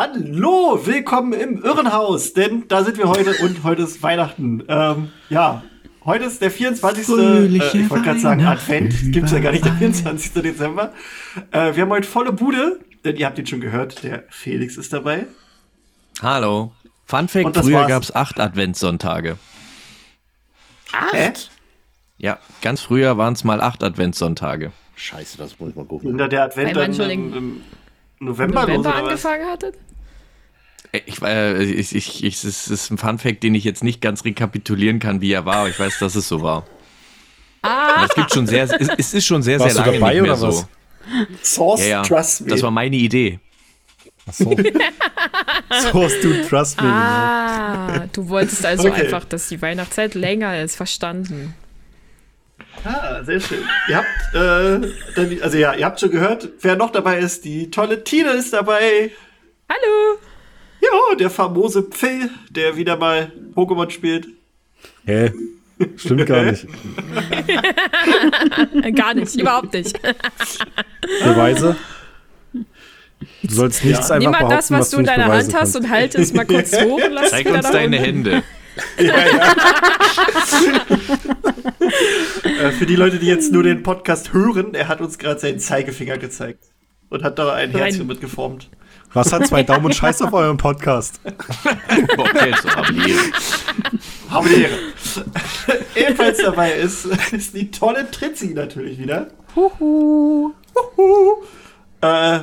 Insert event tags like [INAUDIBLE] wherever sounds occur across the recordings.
Hallo, willkommen im Irrenhaus, denn da sind wir heute und heute ist Weihnachten. Ähm, ja, heute ist der 24. Äh, ich wollte gerade sagen Advent, gibt's ja gar nicht, der 24. Dezember. Äh, wir haben heute volle Bude, denn ihr habt ihn schon gehört, der Felix ist dabei. Hallo. Fun Fact, früher gab es acht Adventssonntage. Acht? Äh? Ja, ganz früher waren es mal acht Adventssonntage. Scheiße, das muss ich mal gucken. Hinter der Advent dann im, im November, November angefangen hattet? Ich, äh, ich, ich, ich, es ist ein Funfact, den ich jetzt nicht ganz rekapitulieren kann, wie er war, aber ich weiß, dass es so war. Ah. Es gibt schon sehr, es, es ist schon sehr, Warst sehr lange dabei, nicht mehr so. Was? Source, ja, ja. trust me. Das war meine Idee. Ach so. [LAUGHS] Source, du trust me. Ah, du wolltest also okay. einfach, dass die Weihnachtszeit länger ist, verstanden. Ah, sehr schön. Ihr habt, äh, also ja, ihr habt schon gehört, wer noch dabei ist. Die tolle Tine ist dabei. Hallo. Ja, der famose Phil, der wieder mal Pokémon spielt. Hä? Stimmt gar [LAUGHS] nicht. gar nicht, überhaupt nicht. Beweise? Du sollst nichts ja. einfach Nimm mal das, was, was du in deiner Hand hast und halte es mal kurz [LAUGHS] hoch und lass Zeig uns deine Hände. Ja, ja. [LAUGHS] Äh, für die Leute, die jetzt nur den Podcast hören, er hat uns gerade seinen Zeigefinger gezeigt und hat da ein Herzchen mitgeformt. Was hat zwei Daumen und Scheiß auf eurem Podcast? okay, so Ehre. Ebenfalls dabei ist, ist die tolle Tritzi natürlich wieder. Huhu. Huhu. Äh,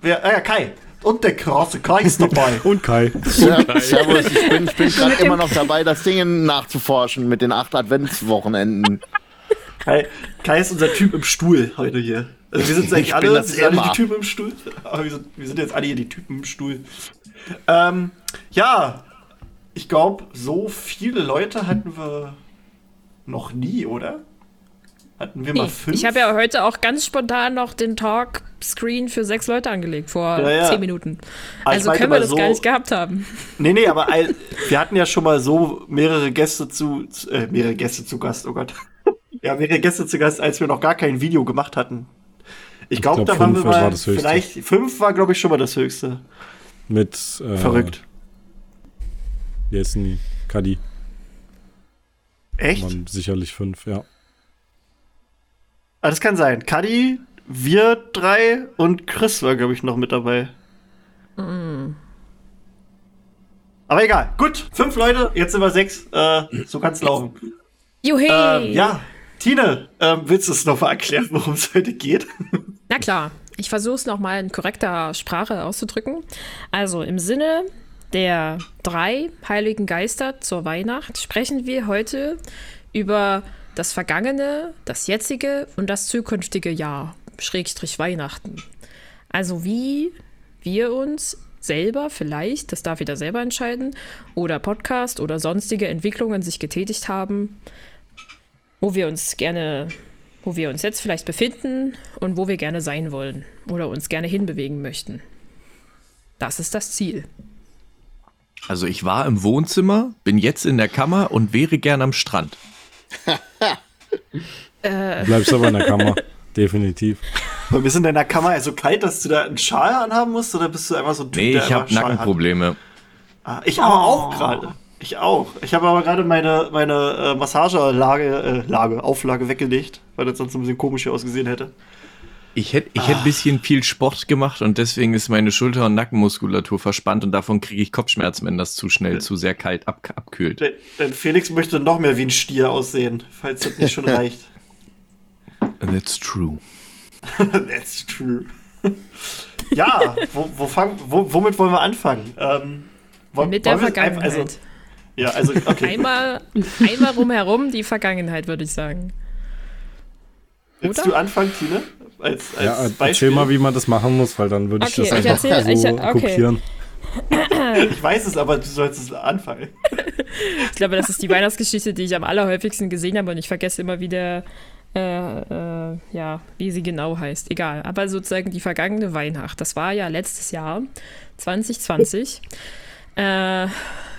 wer, äh, Kai. Und der krasse Kai ist dabei. [LAUGHS] und Kai. Ja, servus, ich bin, bin gerade immer noch dabei, das Ding nachzuforschen mit den acht Adventswochenenden. Kai, Kai ist unser Typ im Stuhl heute hier. Also wir sind [LAUGHS] eigentlich alle, alle die Typen im Stuhl. [LAUGHS] Aber wir sind, wir sind jetzt alle hier die Typen im Stuhl. Ähm, ja, ich glaube, so viele Leute hatten wir noch nie, oder? Hatten wir nee, mal fünf? Ich habe ja heute auch ganz spontan noch den Talk-Screen für sechs Leute angelegt, vor ja, ja. zehn Minuten. Ah, also können wir das so, gar nicht gehabt haben. Nee, nee, aber [LAUGHS] wir hatten ja schon mal so mehrere Gäste zu, äh, mehrere Gäste zu Gast, oh Gott. ja, mehrere Gäste zu Gast, als wir noch gar kein Video gemacht hatten. Ich glaube, glaub, da waren wir mal, vielleicht, fünf war, glaube ich, schon mal das höchste. Mit, äh, Verrückt. Die? Kadi. Echt? Waren sicherlich fünf, ja. Ah, das kann sein. Kadi, wir drei und Chris war, glaube ich, noch mit dabei. Mm. Aber egal. Gut, fünf Leute, jetzt sind wir sechs. Äh, so kann's laufen. Juhe! Ähm, ja, Tine, ähm, willst du es nochmal erklären, worum es heute geht? [LAUGHS] Na klar, ich versuche es nochmal in korrekter Sprache auszudrücken. Also im Sinne der drei heiligen Geister zur Weihnacht sprechen wir heute über das vergangene, das jetzige und das zukünftige Jahr, Schrägstrich Weihnachten. Also wie wir uns selber vielleicht, das darf jeder selber entscheiden, oder Podcast oder sonstige Entwicklungen sich getätigt haben, wo wir uns gerne, wo wir uns jetzt vielleicht befinden und wo wir gerne sein wollen oder uns gerne hinbewegen möchten. Das ist das Ziel. Also ich war im Wohnzimmer, bin jetzt in der Kammer und wäre gern am Strand. äh. Du bleibst aber in der Kammer, [LAUGHS] definitiv. Und wir sind in der Kammer so kalt, dass du da einen Schal anhaben musst oder bist du einfach so ein Typ, Nee, ich habe Nackenprobleme. Ah, ich aber oh. auch gerade. Ich auch. Ich habe aber gerade meine, meine äh, Massagelage, äh, Lage, Auflage weggelegt, weil das sonst ein bisschen komisch hier ausgesehen hätte. Ich hätte ich ah. hätt ein bisschen viel Sport gemacht und deswegen ist meine Schulter- und Nackenmuskulatur verspannt und davon kriege ich Kopfschmerzen, wenn das zu schnell, zu sehr kalt ab, abkühlt. Denn, denn Felix möchte noch mehr wie ein Stier aussehen, falls das nicht schon [LAUGHS] reicht. That's true. [LAUGHS] That's true. ja, wo, wo fang, wo, womit wollen wir anfangen? Ähm, Mit der Vergangenheit. Also, ja, also, okay. [LAUGHS] einmal, einmal rumherum die Vergangenheit, würde ich sagen. Willst Oder? du anfangen, Tine? Als, als ja, Beispiel? erzähl mal, wie man das machen muss, weil dann würde ich okay, das einfach ich erzähl, so ich, okay. kopieren. [CLEARS THROAT] Ich weiß es, aber du sollst es anfangen. Ich glaube, das ist die Weihnachtsgeschichte, die ich am allerhäufigsten gesehen habe und ich vergesse immer wieder, äh, äh, ja, wie sie genau heißt. Egal. Aber sozusagen die vergangene Weihnacht. Das war ja letztes Jahr, 2020. Äh,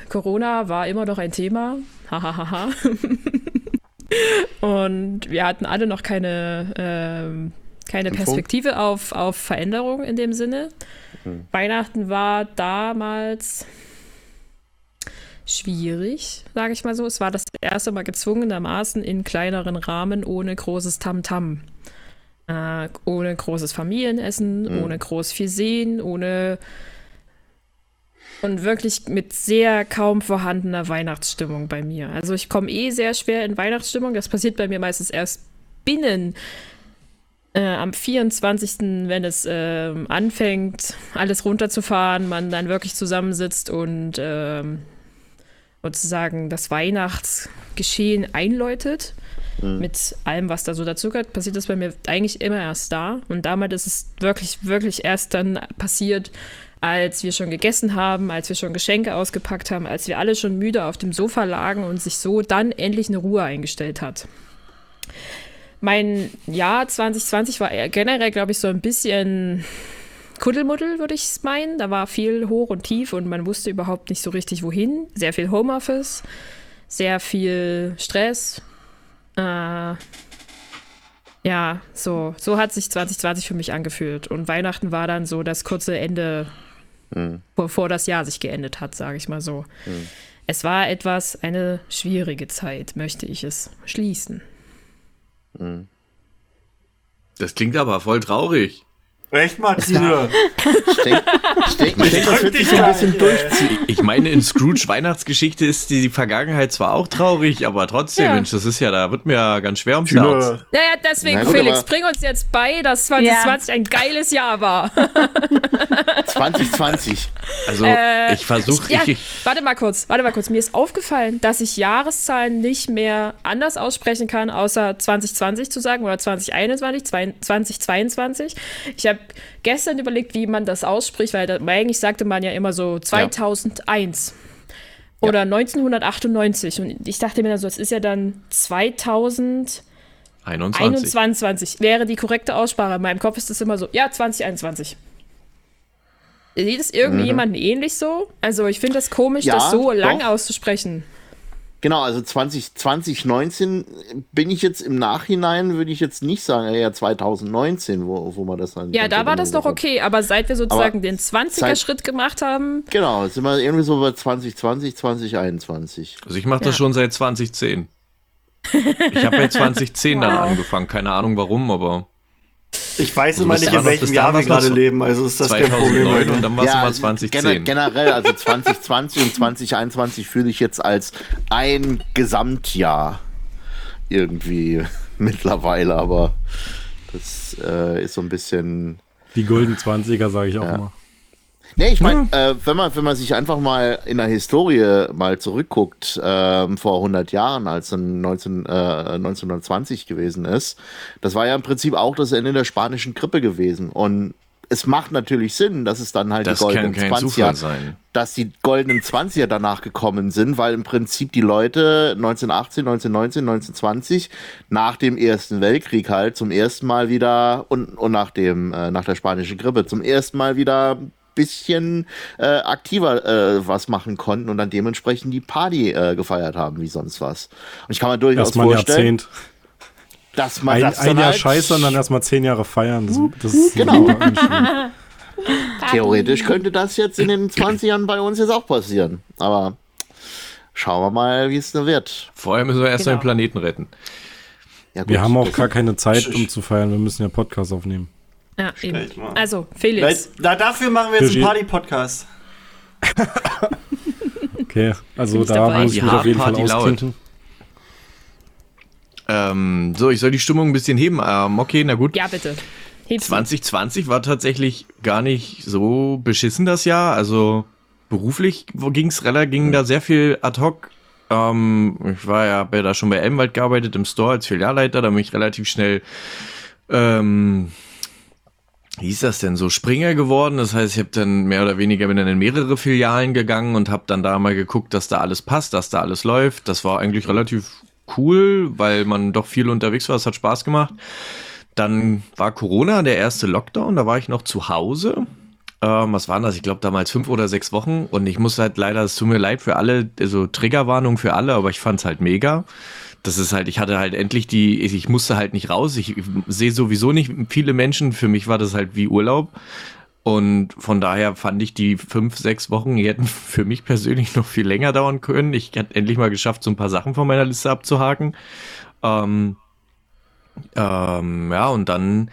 Corona war immer noch ein Thema. Hahaha. Und wir hatten alle noch keine, äh, keine Perspektive auf, auf Veränderung in dem Sinne. Mhm. Weihnachten war damals schwierig, sage ich mal so. Es war das erste Mal gezwungenermaßen in kleineren Rahmen ohne großes Tamtam. -Tam. Äh, ohne großes Familienessen, mhm. ohne groß viel Sehen, ohne und wirklich mit sehr kaum vorhandener Weihnachtsstimmung bei mir. Also ich komme eh sehr schwer in Weihnachtsstimmung. Das passiert bei mir meistens erst binnen äh, am 24., wenn es äh, anfängt, alles runterzufahren, man dann wirklich zusammensitzt und äh, sozusagen das Weihnachtsgeschehen einläutet. Mhm. Mit allem, was da so dazugehört, passiert das bei mir eigentlich immer erst da. Und damit ist es wirklich, wirklich erst dann passiert, als wir schon gegessen haben, als wir schon Geschenke ausgepackt haben, als wir alle schon müde auf dem Sofa lagen und sich so dann endlich eine Ruhe eingestellt hat. Mein Jahr 2020 war generell, glaube ich, so ein bisschen Kuddelmuddel, würde ich es meinen. Da war viel hoch und tief und man wusste überhaupt nicht so richtig, wohin. Sehr viel Homeoffice, sehr viel Stress. Äh, ja, so, so hat sich 2020 für mich angefühlt. Und Weihnachten war dann so das kurze Ende, mhm. bevor das Jahr sich geendet hat, sage ich mal so. Mhm. Es war etwas, eine schwierige Zeit, möchte ich es schließen. Das klingt aber voll traurig. Echt, Martine? Steck, steck, steck, das wird sich ein bisschen durchziehen. Ich meine, in Scrooge Weihnachtsgeschichte ist die, die Vergangenheit zwar auch traurig, aber trotzdem, ja. Mensch, das ist ja, da wird mir ja ganz schwer ums Herz. Naja, deswegen, Nein, Felix, bring uns jetzt bei, dass 2020 ja. ein geiles Jahr war. [LAUGHS] 2020. Also, äh, ich versuche. Ja, warte mal kurz, warte mal kurz. Mir ist aufgefallen, dass ich Jahreszahlen nicht mehr anders aussprechen kann, außer 2020 zu sagen oder 2021, 2022. Ich habe habe gestern überlegt, wie man das ausspricht, weil da, eigentlich sagte man ja immer so 2001 ja. oder ja. 1998. Und ich dachte mir dann so, es ist ja dann 2021 21. wäre die korrekte Aussprache. In meinem Kopf ist das immer so, ja, 2021. Sieht es irgendjemanden mhm. ähnlich so? Also ich finde es komisch, ja, das so lang auszusprechen. Genau, also 20, 2019 bin ich jetzt im Nachhinein, würde ich jetzt nicht sagen, eher 2019, wo, wo man das dann. Ja, da war das doch okay, aber seit wir sozusagen aber den 20er-Schritt gemacht haben. Genau, sind wir irgendwie so bei 2020, 2021. Also ich mache das ja. schon seit 2010. Ich habe ja 2010 wow. dann angefangen, keine Ahnung warum, aber. Ich weiß immer nicht, in welchem Jahr wir gerade leben, also ist das 2009 kein Problem. Und dann war es ja, immer 2010. Generell, also [LAUGHS] 2020 und 2021 fühle ich jetzt als ein Gesamtjahr irgendwie [LAUGHS] mittlerweile, aber das äh, ist so ein bisschen. Die Golden 20er, sage ich auch ja. immer. Nee, ich meine, ja. äh, wenn, man, wenn man sich einfach mal in der Historie mal zurückguckt, äh, vor 100 Jahren, als dann 19, äh, 1920 gewesen ist, das war ja im Prinzip auch das Ende der spanischen Grippe gewesen. Und es macht natürlich Sinn, dass es dann halt das die goldenen kann kein 20er, sein. dass die goldenen 20er danach gekommen sind, weil im Prinzip die Leute 1918, 1919, 1920 nach dem Ersten Weltkrieg halt zum ersten Mal wieder und, und nach dem äh, nach der spanischen Grippe zum ersten Mal wieder bisschen äh, aktiver äh, was machen konnten und dann dementsprechend die Party äh, gefeiert haben, wie sonst was. Und ich kann mir durchaus erstmal vorstellen, Jahrzehnt. dass man ein, das ein Jahr halt scheiße und dann erstmal zehn Jahre feiern. Das, das ist genau. [LAUGHS] Theoretisch könnte das jetzt in den 20ern bei uns jetzt auch passieren. Aber schauen wir mal, wie es da wird. Vorher müssen wir erst genau. den Planeten retten. Ja, gut, wir haben auch gar keine Zeit, um zu feiern. Wir müssen ja Podcast aufnehmen. Ja, eben. Also, Felix. Da, dafür machen wir jetzt einen Party-Podcast. [LAUGHS] okay, also da dabei. muss ich mich auf jeden Fall ausklinken. Ähm, so, ich soll die Stimmung ein bisschen heben. Ähm, okay, na gut. Ja, bitte. Heb's 2020 war tatsächlich gar nicht so beschissen das Jahr. Also beruflich ging's relativ, ging da sehr viel ad hoc. Ähm, ich war ja, habe ja da schon bei Elmwald gearbeitet im Store als Filialleiter, da bin ich relativ schnell ähm, wie ist das denn so Springer geworden. Das heißt, ich habe dann mehr oder weniger bin dann in mehrere Filialen gegangen und habe dann da mal geguckt, dass da alles passt, dass da alles läuft. Das war eigentlich relativ cool, weil man doch viel unterwegs war. Es hat Spaß gemacht. Dann war Corona, der erste Lockdown. Da war ich noch zu Hause. Ähm, was waren das? Ich glaube damals fünf oder sechs Wochen. Und ich muss halt leider, es tut mir leid für alle, also Triggerwarnung für alle, aber ich fand es halt mega das ist halt, ich hatte halt endlich die, ich musste halt nicht raus. Ich sehe sowieso nicht viele Menschen. Für mich war das halt wie Urlaub. Und von daher fand ich die fünf, sechs Wochen, die hätten für mich persönlich [LAUGHS] noch viel länger dauern können. Ich hatte endlich mal geschafft, so ein paar Sachen von meiner Liste abzuhaken. Ähm, ähm, ja, und dann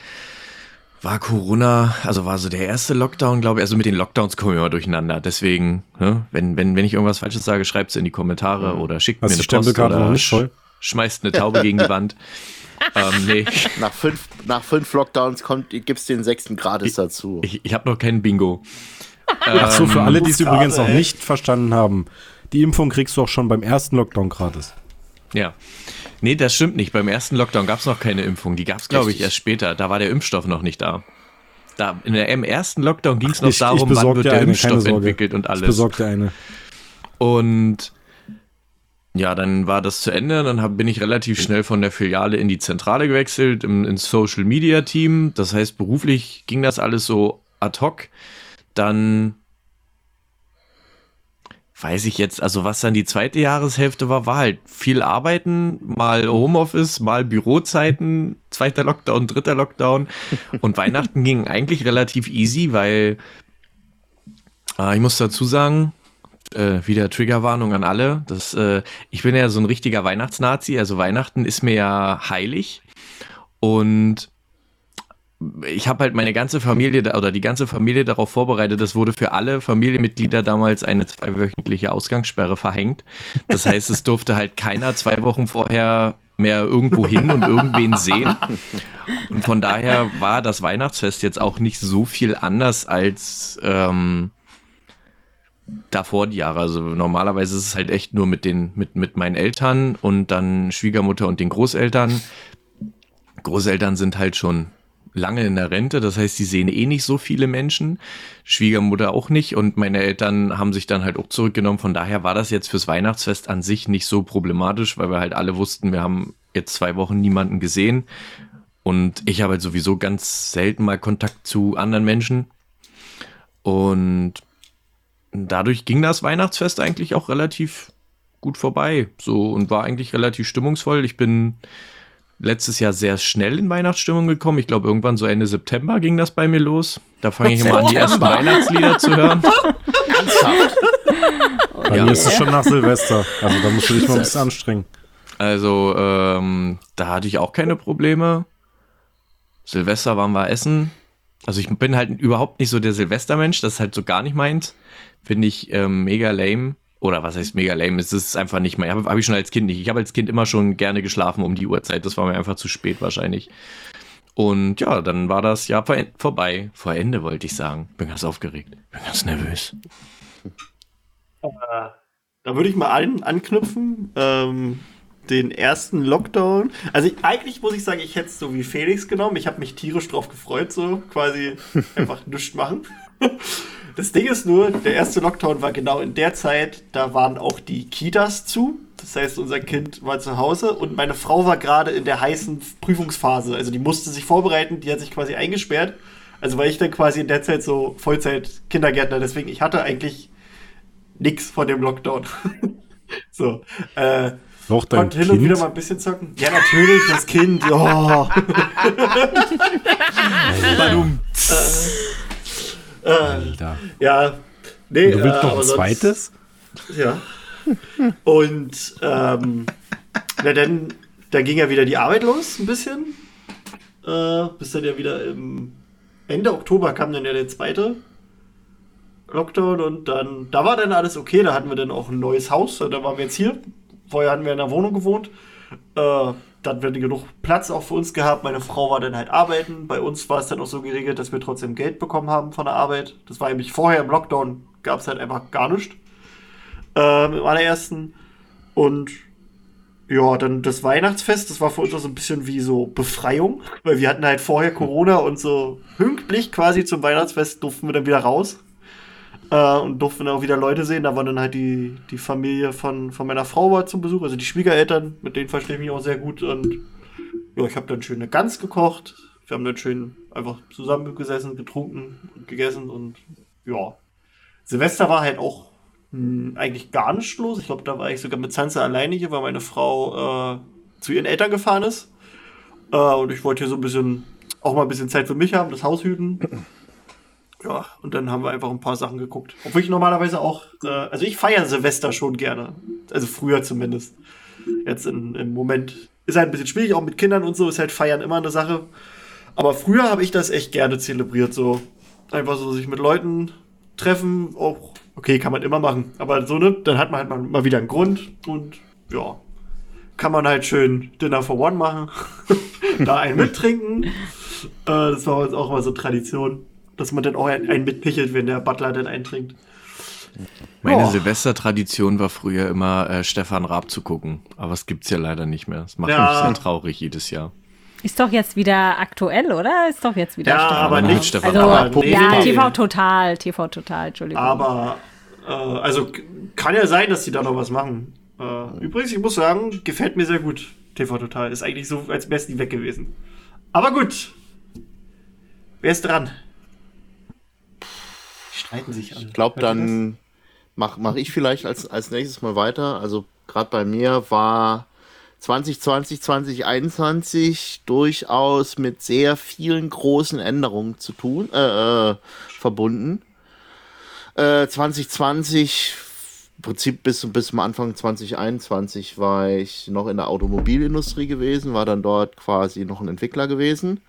war Corona, also war so der erste Lockdown, glaube ich. Also mit den Lockdowns kommen wir immer durcheinander. Deswegen, ne, wenn, wenn, wenn ich irgendwas Falsches sage, schreibt es in die Kommentare mhm. oder schickt Hast mir eine Post oder noch nicht voll? Schmeißt eine Taube gegen die Wand. [LAUGHS] ähm, nee. nach, fünf, nach fünf Lockdowns gibt es den sechsten Grades dazu. Ich, ich habe noch keinen Bingo. Ach so, für alle, die es übrigens noch nicht verstanden haben. Die Impfung kriegst du auch schon beim ersten Lockdown gratis. Ja. Nee, das stimmt nicht. Beim ersten Lockdown gab es noch keine Impfung. Die gab es, glaube ich, erst später. Da war der Impfstoff noch nicht da. Da, in der, Im ersten Lockdown ging es noch ich, darum, ich wann wird der eine, Impfstoff entwickelt und alles. Ich besorgte eine. Und ja, dann war das zu Ende. Dann hab, bin ich relativ schnell von der Filiale in die Zentrale gewechselt, im, ins Social Media Team. Das heißt, beruflich ging das alles so ad hoc. Dann weiß ich jetzt, also was dann die zweite Jahreshälfte war, war halt viel Arbeiten, mal Homeoffice, mal Bürozeiten, zweiter Lockdown, dritter Lockdown. Und [LAUGHS] Weihnachten ging eigentlich relativ easy, weil äh, ich muss dazu sagen, äh, wieder Triggerwarnung an alle. Das, äh, ich bin ja so ein richtiger Weihnachtsnazi, also Weihnachten ist mir ja heilig. Und ich habe halt meine ganze Familie oder die ganze Familie darauf vorbereitet. Das wurde für alle Familienmitglieder damals eine zweiwöchentliche Ausgangssperre verhängt. Das heißt, es durfte halt keiner zwei Wochen vorher mehr irgendwo hin und irgendwen sehen. Und von daher war das Weihnachtsfest jetzt auch nicht so viel anders als ähm, davor die Jahre. Also normalerweise ist es halt echt nur mit den, mit, mit meinen Eltern und dann Schwiegermutter und den Großeltern. Großeltern sind halt schon lange in der Rente, das heißt, die sehen eh nicht so viele Menschen, Schwiegermutter auch nicht und meine Eltern haben sich dann halt auch zurückgenommen. Von daher war das jetzt fürs Weihnachtsfest an sich nicht so problematisch, weil wir halt alle wussten, wir haben jetzt zwei Wochen niemanden gesehen und ich habe halt sowieso ganz selten mal Kontakt zu anderen Menschen und dadurch ging das Weihnachtsfest eigentlich auch relativ gut vorbei. So und war eigentlich relativ stimmungsvoll. Ich bin letztes Jahr sehr schnell in Weihnachtsstimmung gekommen. Ich glaube, irgendwann so Ende September ging das bei mir los. Da fange ich immer an, die ersten [LAUGHS] Weihnachtslieder zu hören. Ernsthaft? Bei ja. mir ist es schon nach Silvester. Also da musst du dich mal ein bisschen anstrengen. Also, ähm, da hatte ich auch keine Probleme. Silvester waren wir essen. Also ich bin halt überhaupt nicht so der Silvestermensch, das ist halt so gar nicht meins. Finde ich ähm, mega lame. Oder was heißt mega lame? Es ist einfach nicht mehr. Habe hab ich schon als Kind nicht. Ich habe als Kind immer schon gerne geschlafen um die Uhrzeit. Das war mir einfach zu spät wahrscheinlich. Und ja, dann war das Jahr vor, vorbei. Vor Ende wollte ich sagen. Bin ganz aufgeregt. Bin ganz nervös. Äh, da würde ich mal an, anknüpfen. Ähm, den ersten Lockdown. Also ich, eigentlich muss ich sagen, ich hätte es so wie Felix genommen. Ich habe mich tierisch drauf gefreut, so quasi [LAUGHS] einfach nichts machen. Das Ding ist nur, der erste Lockdown war genau in der Zeit, da waren auch die Kitas zu. Das heißt, unser Kind war zu Hause und meine Frau war gerade in der heißen Prüfungsphase. Also die musste sich vorbereiten, die hat sich quasi eingesperrt. Also war ich dann quasi in der Zeit so Vollzeit Kindergärtner. Deswegen, ich hatte eigentlich nichts von dem Lockdown. [LAUGHS] so. Äh, noch dein Konnte hin und wieder mal ein bisschen zocken. Ja, natürlich, das Kind. Oh. [LAUGHS] Äh, Alter. Ja. Nee, und du willst äh, noch ein zweites? Ja. Und ähm, na dann, dann ging ja wieder die Arbeit los, ein bisschen. Äh, bis dann ja wieder im Ende Oktober kam dann ja der zweite Lockdown und dann, da war dann alles okay, da hatten wir dann auch ein neues Haus, da waren wir jetzt hier. Vorher hatten wir in der Wohnung gewohnt. Äh, dann wird genug Platz auch für uns gehabt. Meine Frau war dann halt arbeiten. Bei uns war es dann auch so geregelt, dass wir trotzdem Geld bekommen haben von der Arbeit. Das war nämlich vorher im Lockdown, gab es halt einfach gar nichts. Ähm, Im allerersten. Und ja, dann das Weihnachtsfest, das war für uns auch so ein bisschen wie so Befreiung, weil wir hatten halt vorher Corona und so pünktlich quasi zum Weihnachtsfest durften wir dann wieder raus. Äh, und durften auch wieder Leute sehen. Da war dann halt die, die Familie von, von meiner Frau war zum Besuch, also die Schwiegereltern, mit denen verstehe ich mich auch sehr gut. Und ja, ich habe dann schön eine Gans gekocht. Wir haben dann schön einfach zusammengesessen, getrunken und gegessen und ja. Silvester war halt auch mh, hm, eigentlich gar nicht los. Ich glaube, da war ich sogar mit Sansa alleine hier, weil meine Frau äh, zu ihren Eltern gefahren ist. Äh, und ich wollte hier so ein bisschen, auch mal ein bisschen Zeit für mich haben, das Haus hüten. Ja, und dann haben wir einfach ein paar Sachen geguckt. Obwohl ich normalerweise auch, äh, also ich feiere Silvester schon gerne. Also früher zumindest. Jetzt in, im Moment ist halt ein bisschen schwierig, auch mit Kindern und so, ist halt Feiern immer eine Sache. Aber früher habe ich das echt gerne zelebriert, so einfach so sich mit Leuten treffen, auch okay, kann man immer machen, aber so ne, dann hat man halt mal, mal wieder einen Grund und ja, kann man halt schön Dinner for One machen, [LAUGHS] da einen mittrinken. Äh, das war uns auch mal so Tradition, dass man dann auch einen, mitpichelt, wenn der Butler dann eintrinkt. Meine oh. Silvestertradition war früher immer äh, Stefan Raab zu gucken, aber es gibt's ja leider nicht mehr. Das macht ja. mich sehr traurig jedes Jahr. Ist doch jetzt wieder aktuell, oder? Ist doch jetzt wieder Ja, Stefan aber nicht Stefan also, aber nee, Ja, TV total, TV total, Entschuldigung. Aber, äh, also kann ja sein, dass die da noch was machen. Äh, übrigens, ich muss sagen, gefällt mir sehr gut. TV total. Ist eigentlich so, als es nie weg gewesen. Aber gut. Wer ist dran? Die streiten sich alle. Ich glaube, dann mache mach ich vielleicht als, als nächstes mal weiter. Also, gerade bei mir war 2020, 2021 durchaus mit sehr vielen großen Änderungen zu tun, äh, äh, verbunden. Äh, 2020, im Prinzip bis, bis zum Anfang 2021 war ich noch in der Automobilindustrie gewesen, war dann dort quasi noch ein Entwickler gewesen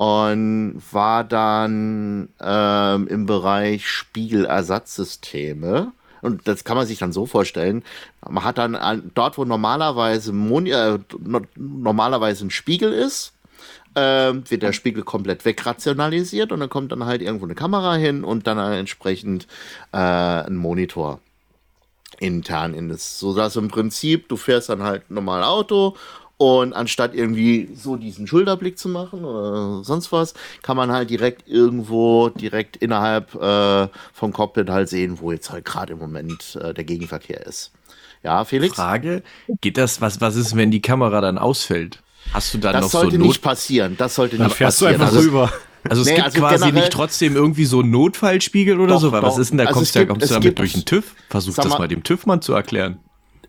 und war dann ähm, im Bereich Spiegelersatzsysteme und das kann man sich dann so vorstellen. Man hat dann an, dort, wo normalerweise, Moni äh, normalerweise ein Spiegel ist, äh, wird der Spiegel komplett wegrationalisiert und dann kommt dann halt irgendwo eine Kamera hin und dann entsprechend äh, ein Monitor intern in das, so dass im Prinzip du fährst dann halt normal Auto und anstatt irgendwie so diesen Schulterblick zu machen oder sonst was, kann man halt direkt irgendwo, direkt innerhalb äh, vom Cockpit halt sehen, wo jetzt halt gerade im Moment äh, der Gegenverkehr ist. Ja, Felix? Frage, geht das, was, was ist, wenn die Kamera dann ausfällt? Hast du dann das noch so Das sollte nicht passieren, das sollte nicht passieren. Du einfach also, rüber. Also es nee, gibt also quasi nicht trotzdem irgendwie so einen Notfallspiegel oder doch, so, weil was ist denn da? Also kommst, du, gibt, kommst du damit gibt, durch den TÜV? Versuch das mal dem TÜV-Mann zu erklären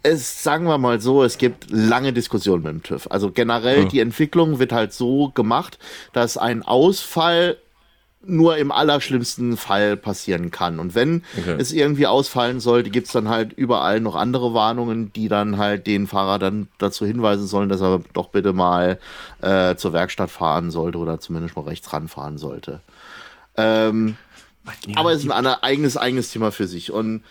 es, sagen wir mal so, es gibt lange Diskussionen mit dem TÜV. Also generell, ja. die Entwicklung wird halt so gemacht, dass ein Ausfall nur im allerschlimmsten Fall passieren kann. Und wenn okay. es irgendwie ausfallen sollte, gibt es dann halt überall noch andere Warnungen, die dann halt den Fahrer dann dazu hinweisen sollen, dass er doch bitte mal äh, zur Werkstatt fahren sollte oder zumindest mal rechts ranfahren sollte. Ähm, aber es ist ein eigenes, eigenes Thema für sich. Und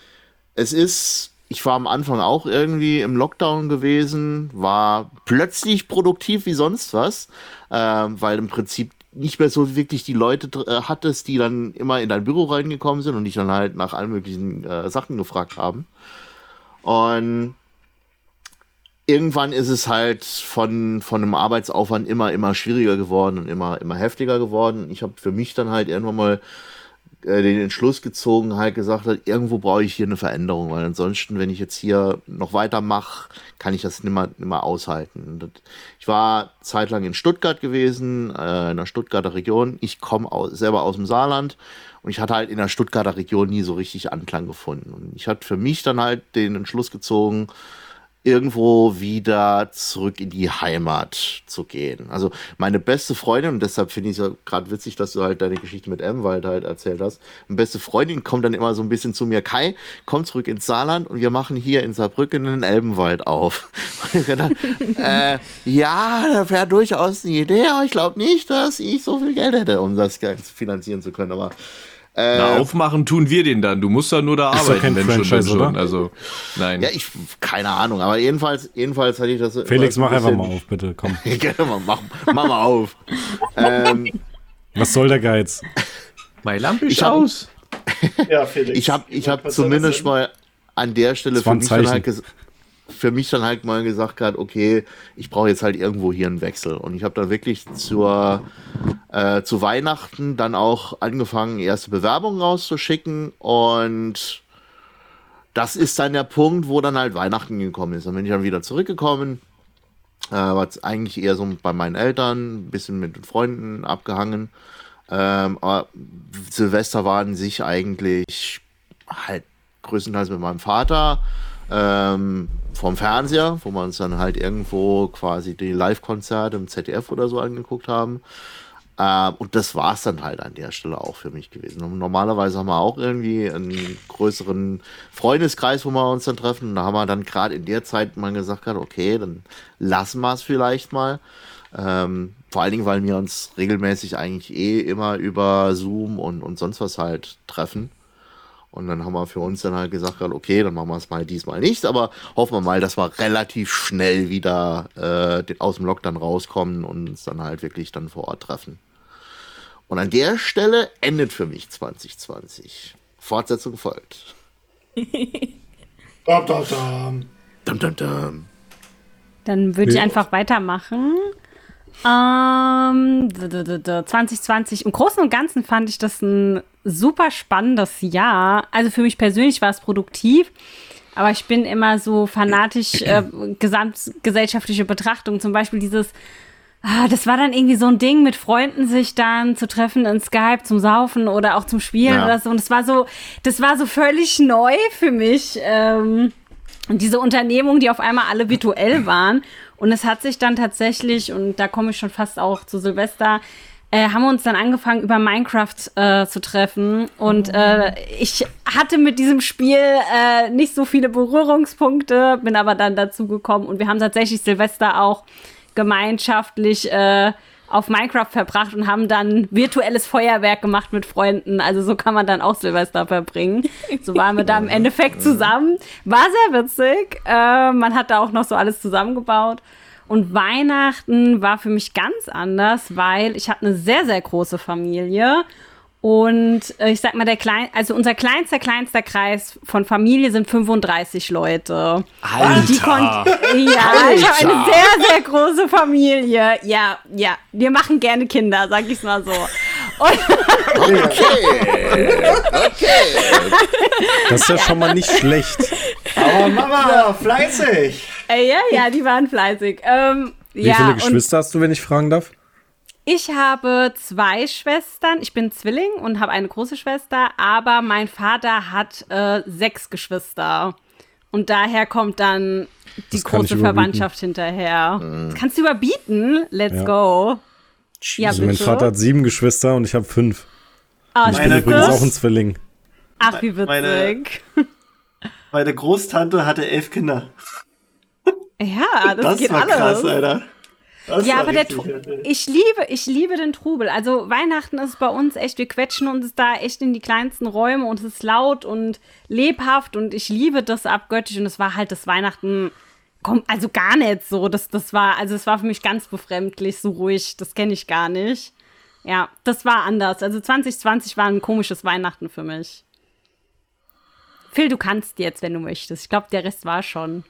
es ist ich war am Anfang auch irgendwie im Lockdown gewesen, war plötzlich produktiv wie sonst was, äh, weil im Prinzip nicht mehr so wirklich die Leute äh, hattest, die dann immer in dein Büro reingekommen sind und dich dann halt nach allen möglichen äh, Sachen gefragt haben. Und irgendwann ist es halt von, von einem Arbeitsaufwand immer, immer schwieriger geworden und immer, immer heftiger geworden. Ich habe für mich dann halt irgendwann mal äh, den Entschluss gezogen, halt gesagt hat, irgendwo brauche ich hier eine Veränderung, weil ansonsten, wenn ich jetzt hier noch weitermache, kann ich das nicht mehr aushalten. Ich war zeitlang in Stuttgart gewesen, äh, in der Stuttgarter Region. Ich komme selber aus dem Saarland und ich hatte halt in der Stuttgarter Region nie so richtig Anklang gefunden. Und ich hatte für mich dann halt den Entschluss gezogen, irgendwo wieder zurück in die Heimat zu gehen. Also meine beste Freundin, und deshalb finde ich es ja gerade witzig, dass du halt deine Geschichte mit Emwald halt erzählt hast. Meine beste Freundin kommt dann immer so ein bisschen zu mir, Kai, komm zurück ins Saarland und wir machen hier in Saarbrücken einen Elbenwald auf. [LAUGHS] Gedacht, äh, ja, das wäre durchaus eine Idee, aber ich glaube nicht, dass ich so viel Geld hätte, um das finanzieren zu können. Aber äh, Na, aufmachen tun wir den dann. Du musst dann nur da arbeiten, wenn Franchise, schon, schon. Also, nein. Ja, ich, keine Ahnung, aber jedenfalls, jedenfalls hatte ich das. Felix, mach einfach mal auf, bitte, komm. [LAUGHS] mach, mach mal auf. [LAUGHS] ähm, Was soll der Geiz? Mein Lampe ist aus. [LAUGHS] ja, Felix. Ich habe ich hab zumindest mal an der Stelle für mich halt gesagt für mich dann halt mal gesagt gehabt, okay, ich brauche jetzt halt irgendwo hier einen Wechsel. Und ich habe dann wirklich zur, äh, zu Weihnachten dann auch angefangen, erste Bewerbungen rauszuschicken. Und das ist dann der Punkt, wo dann halt Weihnachten gekommen ist. Dann bin ich dann wieder zurückgekommen. Äh, war eigentlich eher so bei meinen Eltern, ein bisschen mit Freunden abgehangen. Ähm, aber Silvester war an sich eigentlich halt größtenteils mit meinem Vater ähm, vom Fernseher, wo wir uns dann halt irgendwo quasi die Live-Konzerte im ZDF oder so angeguckt haben. Äh, und das war es dann halt an der Stelle auch für mich gewesen. Und normalerweise haben wir auch irgendwie einen größeren Freundeskreis, wo wir uns dann treffen. Und da haben wir dann gerade in der Zeit mal gesagt, okay, dann lassen wir es vielleicht mal. Ähm, vor allen Dingen, weil wir uns regelmäßig eigentlich eh immer über Zoom und, und sonst was halt treffen. Und dann haben wir für uns dann halt gesagt, okay, dann machen wir es mal diesmal nicht, aber hoffen wir mal, dass wir relativ schnell wieder äh, aus dem Lockdown rauskommen und uns dann halt wirklich dann vor Ort treffen. Und an der Stelle endet für mich 2020. Fortsetzung folgt. dum, dum, dum. Dum, dum, dum. Dann würde ich einfach weitermachen. Ähm, 2020. Im Großen und Ganzen fand ich das ein super spannendes Jahr. Also für mich persönlich war es produktiv. Aber ich bin immer so fanatisch, äh, gesamtgesellschaftliche Betrachtung. Zum Beispiel dieses, ah, das war dann irgendwie so ein Ding, mit Freunden sich dann zu treffen in Skype zum Saufen oder auch zum Spielen ja. oder so. Und das war so, das war so völlig neu für mich. Ähm, und diese Unternehmungen, die auf einmal alle virtuell waren. Und es hat sich dann tatsächlich, und da komme ich schon fast auch zu Silvester, äh, haben wir uns dann angefangen, über Minecraft äh, zu treffen. Und äh, ich hatte mit diesem Spiel äh, nicht so viele Berührungspunkte, bin aber dann dazu gekommen. Und wir haben tatsächlich Silvester auch gemeinschaftlich äh, auf Minecraft verbracht und haben dann virtuelles Feuerwerk gemacht mit Freunden. Also so kann man dann auch Silvester verbringen. So waren wir da im Endeffekt zusammen. War sehr witzig. Äh, man hat da auch noch so alles zusammengebaut. Und Weihnachten war für mich ganz anders, weil ich habe eine sehr, sehr große Familie und äh, ich sag mal, der klein, also unser kleinster, kleinster Kreis von Familie sind 35 Leute. Alter! Die ja, Alter. ich habe eine sehr, sehr große Familie. Ja, ja, wir machen gerne Kinder, sag ich's mal so. Und okay, okay. Das ist ja schon mal nicht schlecht. Aber Mama, fleißig. Äh, ja, ja, die waren fleißig. Ähm, Wie ja, viele Geschwister hast du, wenn ich fragen darf? Ich habe zwei Schwestern. Ich bin Zwilling und habe eine große Schwester, aber mein Vater hat äh, sechs Geschwister. Und daher kommt dann die das große Verwandtschaft hinterher. Mhm. kannst du überbieten. Let's ja. go. Ja, also mein Vater hat sieben Geschwister und ich habe fünf. Ah, ich bin übrigens auch ein Zwilling. Ach, wie witzig. Meine, meine Großtante hatte elf Kinder. Ja, das, das geht war alles. krass, Alter. Das ja, aber der ich liebe, ich liebe den Trubel. Also Weihnachten ist bei uns echt, wir quetschen uns da echt in die kleinsten Räume und es ist laut und lebhaft und ich liebe das abgöttisch und es war halt das Weihnachten, also gar nicht so. Das, das war, also es war für mich ganz befremdlich, so ruhig, das kenne ich gar nicht. Ja, das war anders. Also 2020 war ein komisches Weihnachten für mich. Phil, du kannst jetzt, wenn du möchtest. Ich glaube, der Rest war schon.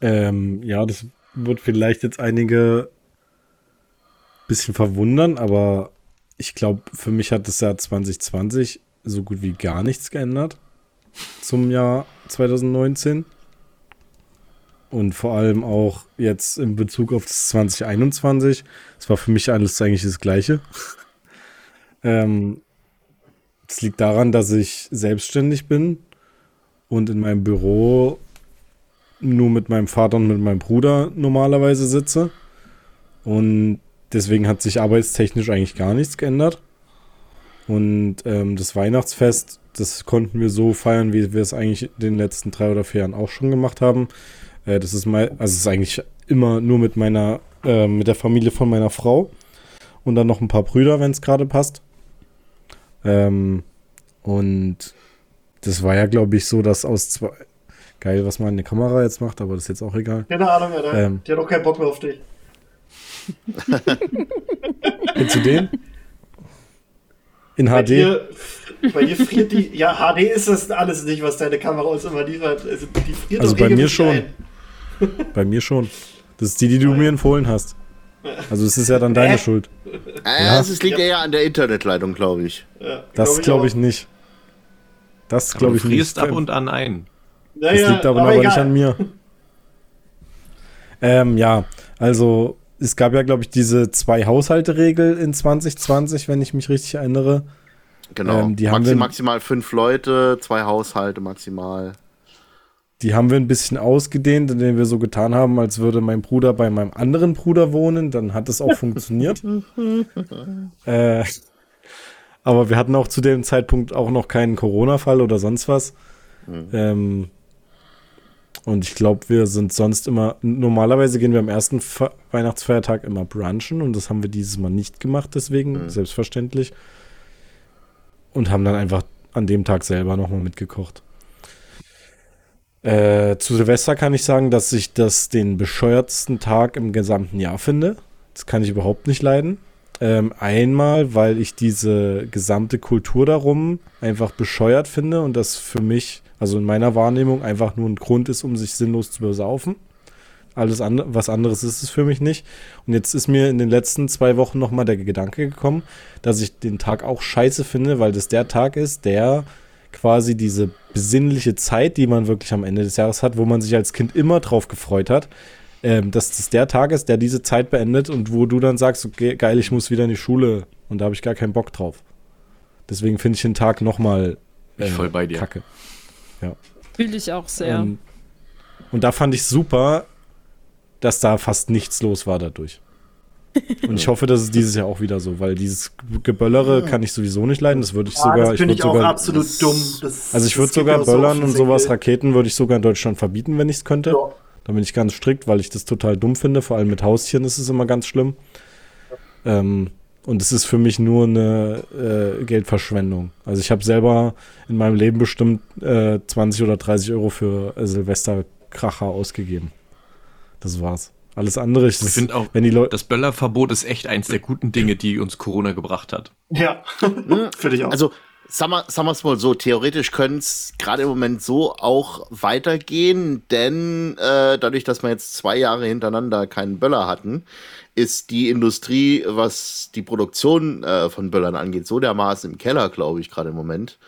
Ähm, ja, das wird vielleicht jetzt einige bisschen verwundern, aber ich glaube, für mich hat das Jahr 2020 so gut wie gar nichts geändert zum Jahr 2019. Und vor allem auch jetzt in Bezug auf das 2021. Es war für mich alles eigentlich das Gleiche. [LAUGHS] ähm, es liegt daran, dass ich selbstständig bin und in meinem Büro nur mit meinem Vater und mit meinem Bruder normalerweise sitze. Und deswegen hat sich arbeitstechnisch eigentlich gar nichts geändert. Und ähm, das Weihnachtsfest, das konnten wir so feiern, wie wir es eigentlich in den letzten drei oder vier Jahren auch schon gemacht haben. Äh, das ist mal, also es ist eigentlich immer nur mit meiner, äh, mit der Familie von meiner Frau und dann noch ein paar Brüder, wenn es gerade passt. Ähm, und das war ja, glaube ich, so, dass aus zwei, geil, was meine Kamera jetzt macht, aber das ist jetzt auch egal. Keine Ahnung, Alter. Ähm, die hat auch keinen Bock mehr auf dich. [LAUGHS] Kennst du den? In bei HD? Dir, bei dir friert die. Ja, HD ist das alles nicht, was deine Kamera uns immer liefert. Also, die friert also bei mir schon. [LAUGHS] bei mir schon. Das ist die, die du mir empfohlen hast. Also es ist ja dann deine äh? Schuld. Äh, ja. Es liegt ja. eher an der Internetleitung, glaube ich. Ja, das glaube ich, glaub ich nicht. Das glaube ich nicht. Du frierst ab und an ein. Naja, das liegt aber, aber, aber nicht an mir. [LAUGHS] ähm, ja, also es gab ja, glaube ich, diese zwei Haushalte-Regel in 2020, wenn ich mich richtig erinnere. Genau, ähm, die Maxi haben wir, maximal fünf Leute, zwei Haushalte maximal. die haben wir ein bisschen ausgedehnt, indem wir so getan haben, als würde mein Bruder bei meinem anderen Bruder wohnen. Dann hat es auch [LAUGHS] funktioniert. äh, aber wir hatten auch zu dem Zeitpunkt auch noch keinen Corona-Fall oder sonst was. Mhm. Ähm, und ich glaube, wir sind sonst immer, normalerweise gehen wir am ersten Fe Weihnachtsfeiertag immer brunchen und das haben wir dieses Mal nicht gemacht, deswegen, mhm. selbstverständlich. Und haben dann einfach an dem Tag selber nochmal mitgekocht. Äh, zu Silvester kann ich sagen, dass ich das den bescheuertsten Tag im gesamten Jahr finde. Das kann ich überhaupt nicht leiden. Ähm, einmal, weil ich diese gesamte Kultur darum einfach bescheuert finde und das für mich, also in meiner Wahrnehmung, einfach nur ein Grund ist, um sich sinnlos zu besaufen. Alles andere, was anderes ist es für mich nicht. Und jetzt ist mir in den letzten zwei Wochen nochmal der Gedanke gekommen, dass ich den Tag auch scheiße finde, weil das der Tag ist, der quasi diese besinnliche Zeit, die man wirklich am Ende des Jahres hat, wo man sich als Kind immer drauf gefreut hat, ähm, dass das der Tag ist, der diese Zeit beendet und wo du dann sagst, okay, geil, ich muss wieder in die Schule und da habe ich gar keinen Bock drauf. Deswegen finde ich den Tag nochmal äh, voll bei dir. Kacke. Ja. Fühle ich auch sehr. Ähm, und da fand ich super, dass da fast nichts los war dadurch. [LAUGHS] Und ich hoffe, dass es dieses Jahr auch wieder so, weil dieses Geböllere kann ich sowieso nicht leiden. Das würde ich ja, sogar. Das finde ich, ich auch sogar, absolut das, dumm. Das, also ich würde sogar Böllern so und sowas, Raketen würde ich sogar in Deutschland verbieten, wenn ich es könnte. Ja. Da bin ich ganz strikt, weil ich das total dumm finde. Vor allem mit Haustieren ist es immer ganz schlimm. Ähm, und es ist für mich nur eine äh, Geldverschwendung. Also ich habe selber in meinem Leben bestimmt äh, 20 oder 30 Euro für äh, Silvesterkracher ausgegeben. Das war's. Alles andere ist. Ich finde auch, wenn die Leute. Das Böllerverbot ist echt eins der guten Dinge, die uns Corona gebracht hat. Ja, [LAUGHS] finde ich auch. Also, sagen wir, sagen wir es mal so, theoretisch können es gerade im Moment so auch weitergehen, denn äh, dadurch, dass wir jetzt zwei Jahre hintereinander keinen Böller hatten, ist die Industrie, was die Produktion äh, von Böllern angeht, so dermaßen im Keller, glaube ich, gerade im Moment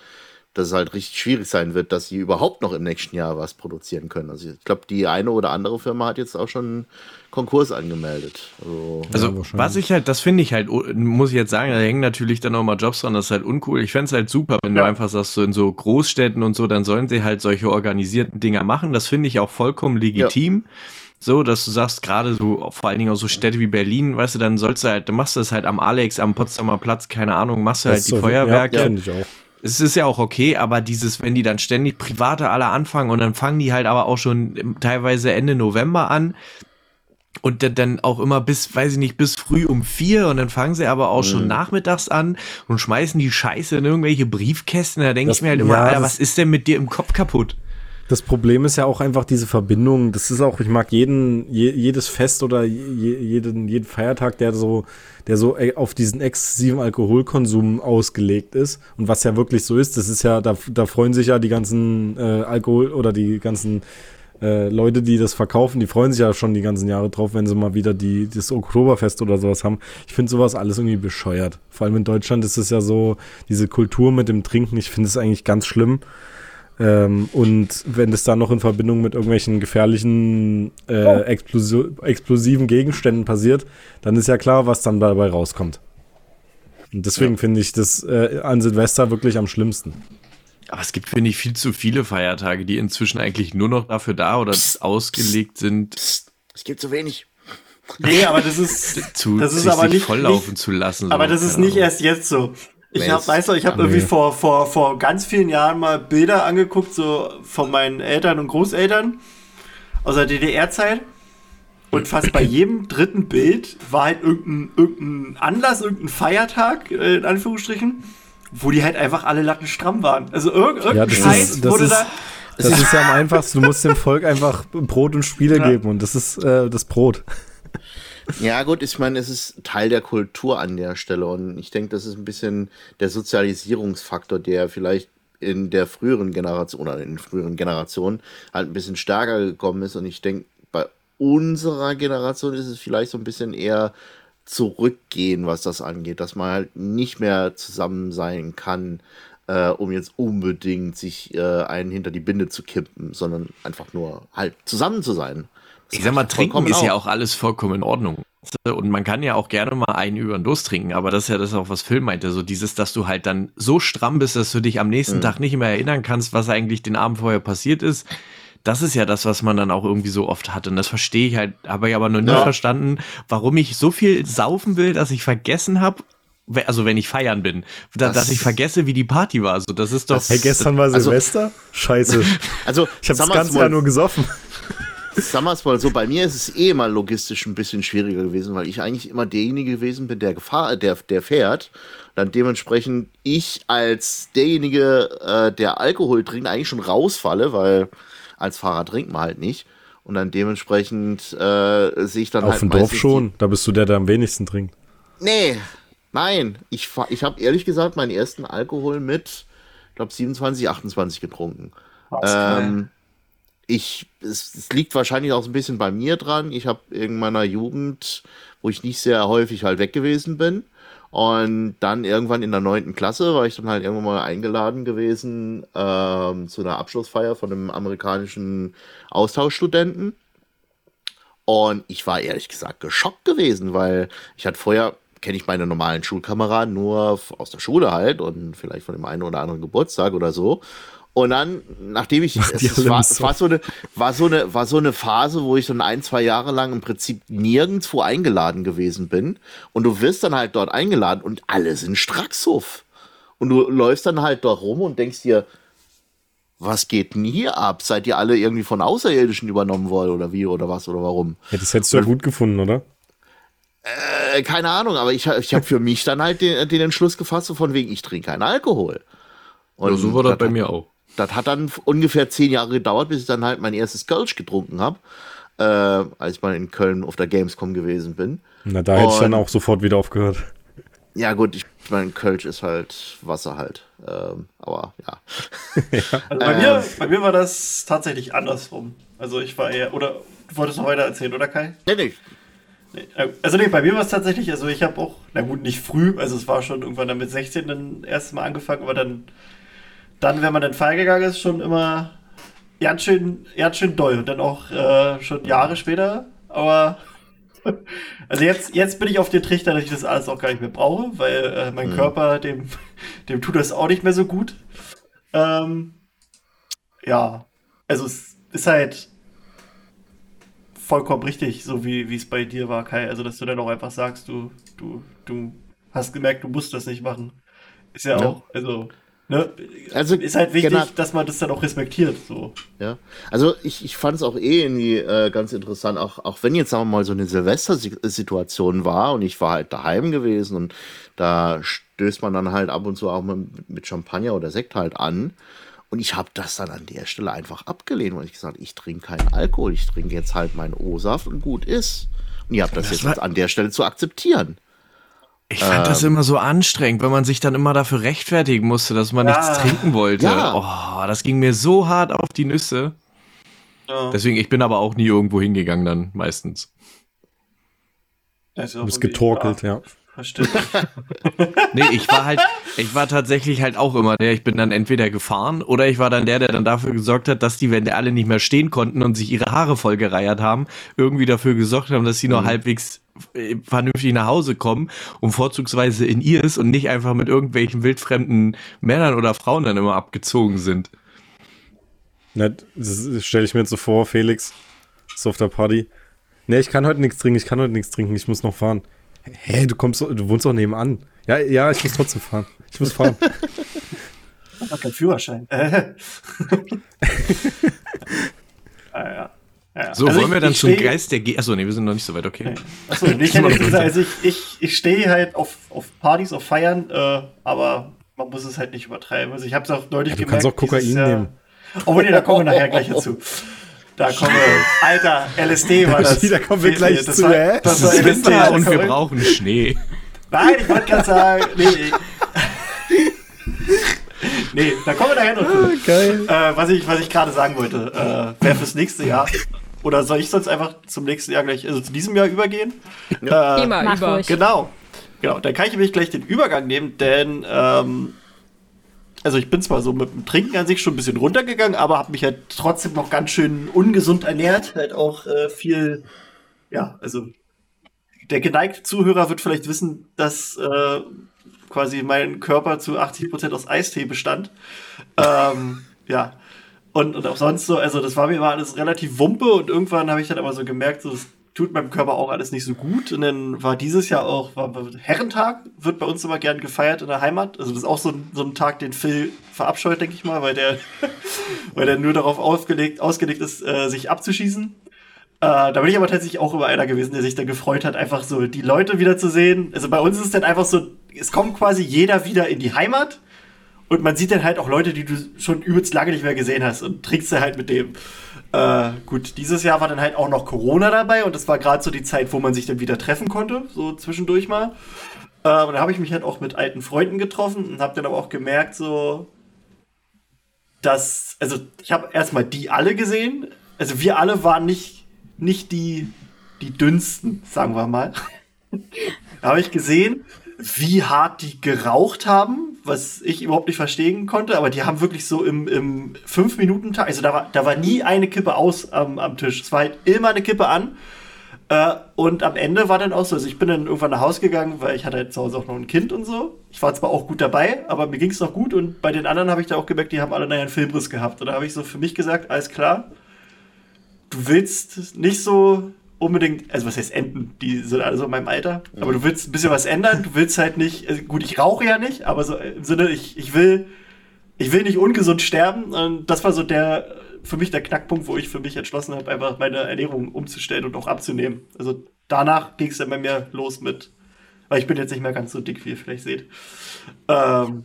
dass es halt richtig schwierig sein wird, dass sie überhaupt noch im nächsten Jahr was produzieren können. Also ich glaube, die eine oder andere Firma hat jetzt auch schon Konkurs angemeldet. Also, also ja, was ich halt, das finde ich halt, muss ich jetzt sagen, da hängen natürlich dann auch mal Jobs dran, das ist halt uncool. Ich fände es halt super, wenn ja. du einfach sagst, so in so Großstädten und so, dann sollen sie halt solche organisierten Dinger machen. Das finde ich auch vollkommen legitim. Ja. So, dass du sagst, gerade so, vor allen Dingen auch so Städte wie Berlin, weißt du, dann sollst du halt, du machst das halt am Alex, am Potsdamer Platz, keine Ahnung, machst du das halt die so, Feuerwerke. Ja, finde ich auch es ist ja auch okay, aber dieses, wenn die dann ständig private alle anfangen und dann fangen die halt aber auch schon teilweise Ende November an und dann auch immer bis, weiß ich nicht, bis früh um vier und dann fangen sie aber auch mhm. schon nachmittags an und schmeißen die Scheiße in irgendwelche Briefkästen. Da denke ich mir halt immer, ja, Alter, was ist denn mit dir im Kopf kaputt? Das Problem ist ja auch einfach diese Verbindung. Das ist auch, ich mag jeden, je, jedes Fest oder je, jeden, jeden Feiertag, der so, der so äh, auf diesen exzessiven Alkoholkonsum ausgelegt ist. Und was ja wirklich so ist, das ist ja, da, da freuen sich ja die ganzen äh, Alkohol oder die ganzen äh, Leute, die das verkaufen, die freuen sich ja schon die ganzen Jahre drauf, wenn sie mal wieder die, das Oktoberfest oder sowas haben. Ich finde sowas alles irgendwie bescheuert. Vor allem in Deutschland ist es ja so, diese Kultur mit dem Trinken, ich finde es eigentlich ganz schlimm. Ähm, und wenn das dann noch in Verbindung mit irgendwelchen gefährlichen, äh, oh. explosi explosiven Gegenständen passiert, dann ist ja klar, was dann dabei rauskommt. Und deswegen ja. finde ich das äh, an Silvester wirklich am schlimmsten. Aber es gibt, finde ich, viel zu viele Feiertage, die inzwischen eigentlich nur noch dafür da oder psst, ausgelegt sind. Psst, es gibt zu wenig. Nee, aber das ist, [LAUGHS] zu, das ist aber nicht volllaufen nicht, zu lassen. Aber so, das ist nicht erst jetzt so. Ich hab, weißt du, ich habe irgendwie vor, vor, vor ganz vielen Jahren mal Bilder angeguckt, so von meinen Eltern und Großeltern aus der DDR-Zeit. Und fast bei jedem dritten Bild war halt irgendein, irgendein Anlass, irgendein Feiertag, äh, in Anführungsstrichen, wo die halt einfach alle Latten stramm waren. Also irg irgendein ja, Scheiß ist, wurde ist, da. Das ist ja am einfachsten. Du musst dem Volk einfach Brot und Spiele ja. geben und das ist äh, das Brot. Ja, gut, ich meine, es ist Teil der Kultur an der Stelle und ich denke, das ist ein bisschen der Sozialisierungsfaktor, der vielleicht in der früheren Generation oder in den früheren Generationen halt ein bisschen stärker gekommen ist und ich denke, bei unserer Generation ist es vielleicht so ein bisschen eher zurückgehen, was das angeht, dass man halt nicht mehr zusammen sein kann, äh, um jetzt unbedingt sich äh, einen hinter die Binde zu kippen, sondern einfach nur halt zusammen zu sein. Ich sag mal, trinken ist ja auch alles vollkommen in Ordnung. Und man kann ja auch gerne mal einen über den Durst trinken, aber das ist ja das auch, was Phil meinte, so dieses, dass du halt dann so stramm bist, dass du dich am nächsten mhm. Tag nicht mehr erinnern kannst, was eigentlich den Abend vorher passiert ist. das ist ja das, was man dann auch irgendwie so oft hat. Und das verstehe ich halt, habe ich aber noch nie ja. verstanden, warum ich so viel saufen will, dass ich vergessen habe, also wenn ich feiern bin, das, dass ich vergesse, wie die Party war. Also das ist doch. Hey, gestern war also, Silvester? Scheiße. [LAUGHS] Also ich habe das ganze Jahr nur gesoffen. Sagen wir es mal so, bei mir ist es eh mal logistisch ein bisschen schwieriger gewesen, weil ich eigentlich immer derjenige gewesen bin, der Gefahr, der, der fährt. Dann dementsprechend ich als derjenige, äh, der Alkohol trinkt, eigentlich schon rausfalle, weil als Fahrer trinkt man halt nicht. Und dann dementsprechend äh, sehe ich dann Auf halt. Auf dem Dorf schon, da bist du der, der am wenigsten trinkt. Nee, nein. Ich, ich habe ehrlich gesagt meinen ersten Alkohol mit, ich glaube, 27, 28 getrunken. Ähm, ich, es, es, liegt wahrscheinlich auch ein bisschen bei mir dran. Ich habe in meiner Jugend, wo ich nicht sehr häufig halt weg gewesen bin, und dann irgendwann in der neunten Klasse war ich dann halt irgendwann mal eingeladen gewesen ähm, zu einer Abschlussfeier von einem amerikanischen Austauschstudenten. Und ich war ehrlich gesagt geschockt gewesen, weil ich hatte vorher, kenne ich meine normalen Schulkameraden nur aus der Schule halt und vielleicht von dem einen oder anderen Geburtstag oder so. Und dann, nachdem ich, [LAUGHS] es, es war, es war, so eine, war, so eine, war so eine Phase, wo ich dann ein, zwei Jahre lang im Prinzip nirgendwo eingeladen gewesen bin. Und du wirst dann halt dort eingeladen und alle sind Strackshof. Und du läufst dann halt dort rum und denkst dir, was geht denn hier ab? Seid ihr alle irgendwie von Außerirdischen übernommen worden oder wie oder was oder warum? Ja, das hättest du ja gut gefunden, oder? Äh, keine Ahnung, aber ich, ich habe für mich dann halt den, den Entschluss gefasst, so von wegen, ich trinke keinen Alkohol. Und ja, so war das bei mir auch das hat dann ungefähr zehn Jahre gedauert, bis ich dann halt mein erstes Kölsch getrunken habe, äh, als ich mal in Köln auf der Gamescom gewesen bin. Na, da hätte ich dann auch sofort wieder aufgehört. Ja, gut, ich meine, Kölsch ist halt Wasser halt. Ähm, aber ja. [LAUGHS] ja. Also bei, mir, ähm, bei mir war das tatsächlich andersrum. Also ich war eher, oder du wolltest noch weiter erzählen, oder Kai? Nee, nee. nee äh, also nee, bei mir war es tatsächlich, also ich habe auch, na gut, nicht früh, also es war schon irgendwann dann mit 16 dann erstes Mal angefangen, aber dann dann, wenn man dann feiern gegangen ist, schon immer ganz schön, ganz schön doll. Und dann auch äh, schon Jahre später. Aber [LAUGHS] also jetzt, jetzt bin ich auf den Trichter, dass ich das alles auch gar nicht mehr brauche, weil äh, mein mhm. Körper, dem, [LAUGHS] dem tut das auch nicht mehr so gut. Ähm, ja, also es ist halt vollkommen richtig, so wie es bei dir war, Kai. Also, dass du dann auch einfach sagst, du, du, du hast gemerkt, du musst das nicht machen. Ist ja, ja. auch, also Ne? Also ist halt wichtig, genau. dass man das dann auch respektiert. So. Ja, also ich, ich fand es auch eh irgendwie äh, ganz interessant, auch, auch wenn jetzt sagen wir mal so eine Silvester-Situation war und ich war halt daheim gewesen und da stößt man dann halt ab und zu auch mit, mit Champagner oder Sekt halt an. Und ich habe das dann an der Stelle einfach abgelehnt, weil ich gesagt ich trinke keinen Alkohol, ich trinke jetzt halt meinen O-Saft und gut ist. Und ihr habt das, das jetzt an der Stelle zu akzeptieren. Ich fand ähm, das immer so anstrengend, wenn man sich dann immer dafür rechtfertigen musste, dass man ja, nichts trinken wollte. Ja. Oh, das ging mir so hart auf die Nüsse. Ja. Deswegen, ich bin aber auch nie irgendwo hingegangen dann, meistens. du bist getorkelt, ja. Verstehe. [LAUGHS] nee, ich war halt, ich war tatsächlich halt auch immer der, ich bin dann entweder gefahren oder ich war dann der, der dann dafür gesorgt hat, dass die, wenn alle nicht mehr stehen konnten und sich ihre Haare vollgereiert haben, irgendwie dafür gesorgt haben, dass sie noch mhm. halbwegs äh, vernünftig nach Hause kommen und vorzugsweise in ihrs und nicht einfach mit irgendwelchen wildfremden Männern oder Frauen dann immer abgezogen sind. Na, das stelle ich mir jetzt so vor, Felix, so auf der Party. Nee, ich kann heute nichts trinken, ich kann heute nichts trinken, ich muss noch fahren. Hä, du kommst, du wohnst doch nebenan. Ja, ja, ich muss trotzdem fahren. Ich muss fahren. [LAUGHS] Ich hab keinen Führerschein. [LAUGHS] ah, ja. Ja. So, also wollen ich, wir dann zum steh, Geist der G. Achso, nee, wir sind noch nicht so weit, okay. Achso, ich hätte gesagt, also ich, ich, ich stehe halt auf, auf Partys, auf Feiern, äh, aber man muss es halt nicht übertreiben. Also ich habe es auch neulich ja, du gemerkt. Du kannst auch Kokain nehmen. Oh, nee, da kommen wir nachher gleich dazu. [LAUGHS] Da kommen wir. Alter, LSD war das. da kommen wir gleich das zu, war, hä? Das war LSD. Und wir brauchen Schnee. Nein, ich wollte gerade sagen, nee. nee, da kommen wir nachher noch zu. Ah, geil. Äh, was ich, was ich gerade sagen wollte, äh, wäre fürs nächste Jahr. Oder soll ich sonst einfach zum nächsten Jahr gleich, also zu diesem Jahr übergehen? Ja. Äh, Immer über. Genau. Genau, dann kann ich nämlich gleich den Übergang nehmen, denn ähm, also ich bin zwar so mit dem Trinken an sich schon ein bisschen runtergegangen, aber habe mich halt trotzdem noch ganz schön ungesund ernährt. Halt auch äh, viel, ja, also der geneigte Zuhörer wird vielleicht wissen, dass äh, quasi mein Körper zu 80% aus Eistee bestand. ähm, ja. Und, und auch sonst so, also das war mir immer alles relativ wumpe und irgendwann habe ich dann aber so gemerkt, so, das tut meinem Körper auch alles nicht so gut. Und dann war dieses Jahr auch war Herrentag, wird bei uns immer gern gefeiert in der Heimat. Also das ist auch so ein, so ein Tag, den Phil verabscheut, denke ich mal, weil der, [LAUGHS] weil der nur darauf ausgelegt, ausgelegt ist, äh, sich abzuschießen. Äh, da bin ich aber tatsächlich auch immer einer gewesen, der sich dann gefreut hat, einfach so die Leute wieder zu sehen. Also bei uns ist es dann einfach so, es kommt quasi jeder wieder in die Heimat und man sieht dann halt auch Leute, die du schon übelst lange nicht mehr gesehen hast und trinkst du halt mit dem. Äh, gut, dieses Jahr war dann halt auch noch Corona dabei und das war gerade so die Zeit, wo man sich dann wieder treffen konnte, so zwischendurch mal. Äh, und da habe ich mich halt auch mit alten Freunden getroffen und habe dann aber auch gemerkt, so, dass, also ich habe erstmal die alle gesehen. Also wir alle waren nicht, nicht die, die dünnsten, sagen wir mal. [LAUGHS] habe ich gesehen, wie hart die geraucht haben, was ich überhaupt nicht verstehen konnte, aber die haben wirklich so im, im fünf minuten tag also da war, da war nie eine Kippe aus am, am Tisch. Es war halt immer eine Kippe an. Äh, und am Ende war dann auch so, also ich bin dann irgendwann nach Hause gegangen, weil ich hatte halt zu Hause auch noch ein Kind und so. Ich war zwar auch gut dabei, aber mir ging es noch gut und bei den anderen habe ich da auch gemerkt, die haben alle einen Filmriss gehabt. Und da habe ich so für mich gesagt, alles klar, du willst nicht so unbedingt, also was heißt enden, die sind alle so in meinem Alter, mhm. aber du willst ein bisschen was ändern, du willst halt nicht, also gut, ich rauche ja nicht, aber so im Sinne, ich, ich will, ich will nicht ungesund sterben und das war so der, für mich der Knackpunkt, wo ich für mich entschlossen habe, einfach meine Ernährung umzustellen und auch abzunehmen. Also danach ging es dann bei mir los mit, weil ich bin jetzt nicht mehr ganz so dick, wie ihr vielleicht seht. Ähm,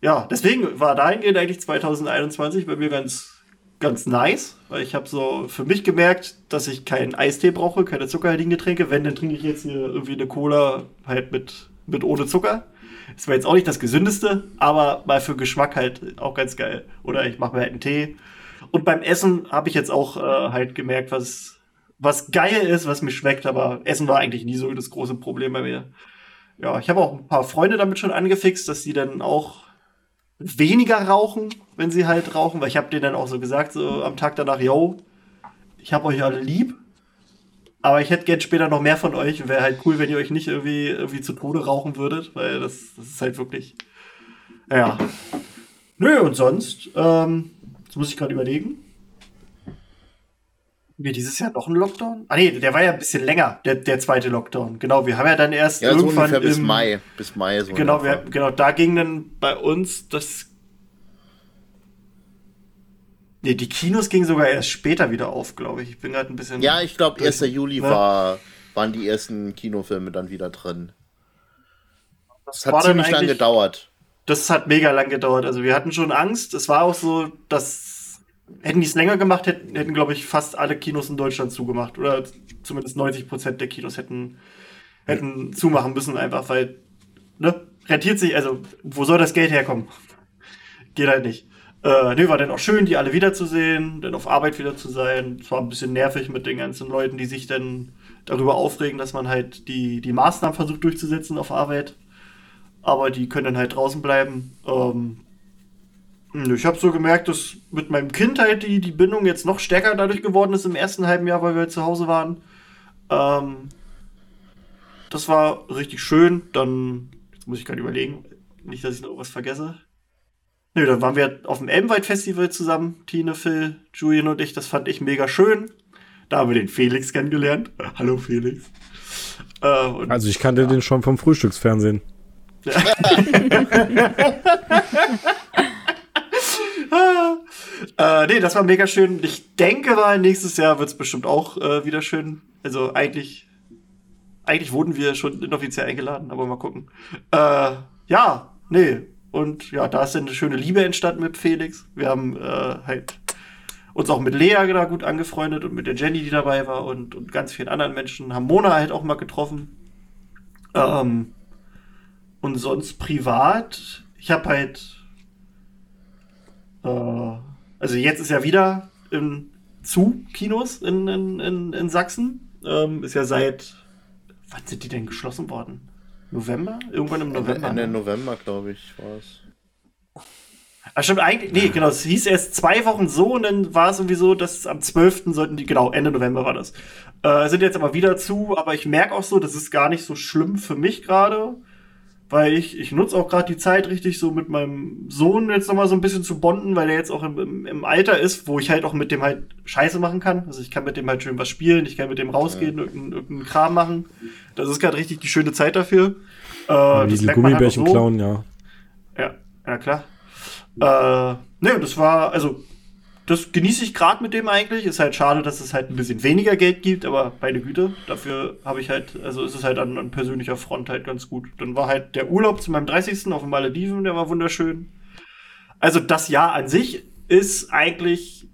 ja, deswegen war dahingehend eigentlich 2021 bei mir ganz, ganz nice, weil ich habe so für mich gemerkt, dass ich keinen Eistee brauche, keine zuckerhaltigen Getränke. Wenn, dann trinke ich jetzt hier irgendwie eine Cola halt mit, mit ohne Zucker. Das war jetzt auch nicht das Gesündeste, aber mal für Geschmack halt auch ganz geil. Oder ich mache mir halt einen Tee. Und beim Essen habe ich jetzt auch äh, halt gemerkt, was, was geil ist, was mir schmeckt, aber Essen war eigentlich nie so das große Problem bei mir. Ja, ich habe auch ein paar Freunde damit schon angefixt, dass sie dann auch weniger rauchen, wenn sie halt rauchen, weil ich habe denen dann auch so gesagt, so am Tag danach, yo, ich habe euch alle lieb, aber ich hätte gern später noch mehr von euch wäre halt cool, wenn ihr euch nicht irgendwie, irgendwie zu Tode rauchen würdet, weil das, das ist halt wirklich, ja. Nö, und sonst, ähm, jetzt muss ich gerade überlegen. Wir dieses Jahr noch ein Lockdown? Ah nee, der war ja ein bisschen länger, der, der zweite Lockdown. Genau, wir haben ja dann erst ja, irgendwann so bis Mai, bis Mai so. Genau, wir, genau, da ging dann bei uns das Nee, die Kinos gingen sogar erst später wieder auf, glaube ich. Ich bin gerade ein bisschen Ja, ich glaube 1. Juli ne? war waren die ersten Kinofilme dann wieder drin. Das, das hat ziemlich lang gedauert. Das hat mega lang gedauert. Also wir hatten schon Angst. Es war auch so, dass hätten die es länger gemacht, hätten, hätten glaube ich, fast alle Kinos in Deutschland zugemacht. Oder zumindest 90 Prozent der Kinos hätten, hätten zumachen müssen, einfach weil, ne, rentiert sich, also, wo soll das Geld herkommen? Geht halt nicht. Äh, ne, war dann auch schön, die alle wiederzusehen, dann auf Arbeit wieder zu sein. Es war ein bisschen nervig mit den ganzen Leuten, die sich dann darüber aufregen, dass man halt die, die Maßnahmen versucht durchzusetzen auf Arbeit. Aber die können dann halt draußen bleiben. Ähm, ich habe so gemerkt, dass mit meinem Kind halt die, die Bindung jetzt noch stärker dadurch geworden ist im ersten halben Jahr, weil wir zu Hause waren. Ähm, das war richtig schön. Dann, jetzt muss ich gerade überlegen, nicht, dass ich noch was vergesse. Nö, dann waren wir auf dem Elmwald-Festival zusammen, Tine, Phil, Julian und ich. Das fand ich mega schön. Da haben wir den Felix kennengelernt. [LAUGHS] Hallo Felix. Äh, und, also ich kannte ja. den schon vom Frühstücksfernsehen. Ja. [LAUGHS] [LAUGHS] äh, nee, das war mega schön. Ich denke mal, nächstes Jahr wird es bestimmt auch äh, wieder schön. Also eigentlich, eigentlich wurden wir schon inoffiziell eingeladen, aber mal gucken. Äh, ja, nee. Und ja, da ist eine schöne Liebe entstanden mit Felix. Wir haben äh, halt uns auch mit Lea da gut angefreundet und mit der Jenny, die dabei war und, und ganz vielen anderen Menschen. Haben Mona halt auch mal getroffen. Ähm, und sonst privat. Ich habe halt also jetzt ist ja wieder in, zu Kinos in, in, in, in Sachsen. Ähm, ist ja seit, wann sind die denn geschlossen worden? November? Irgendwann im November. Ende, Ende November, glaube ich, war es. Ah, stimmt, eigentlich, nee, genau, es hieß erst zwei Wochen so und dann war es irgendwie so, dass am 12. sollten die, genau, Ende November war das. Äh, sind jetzt aber wieder zu, aber ich merke auch so, das ist gar nicht so schlimm für mich gerade, weil ich, ich nutze auch gerade die Zeit richtig so mit meinem Sohn jetzt nochmal so ein bisschen zu bonden, weil er jetzt auch im, im, im, Alter ist, wo ich halt auch mit dem halt Scheiße machen kann. Also ich kann mit dem halt schön was spielen, ich kann mit dem rausgehen, ja. irgendeinen, irgendeinen Kram machen. Das ist gerade richtig die schöne Zeit dafür. Äh, ja, diese halt Gummibärchen halt so. klauen, ja. Ja, ja klar. Äh, ne, das war, also das genieße ich gerade mit dem eigentlich. Ist halt schade, dass es halt ein bisschen weniger Geld gibt, aber meine Güte, dafür habe ich halt, also ist es halt an, an, persönlicher Front halt ganz gut. Dann war halt der Urlaub zu meinem 30. auf den Malediven, der war wunderschön. Also das Jahr an sich ist eigentlich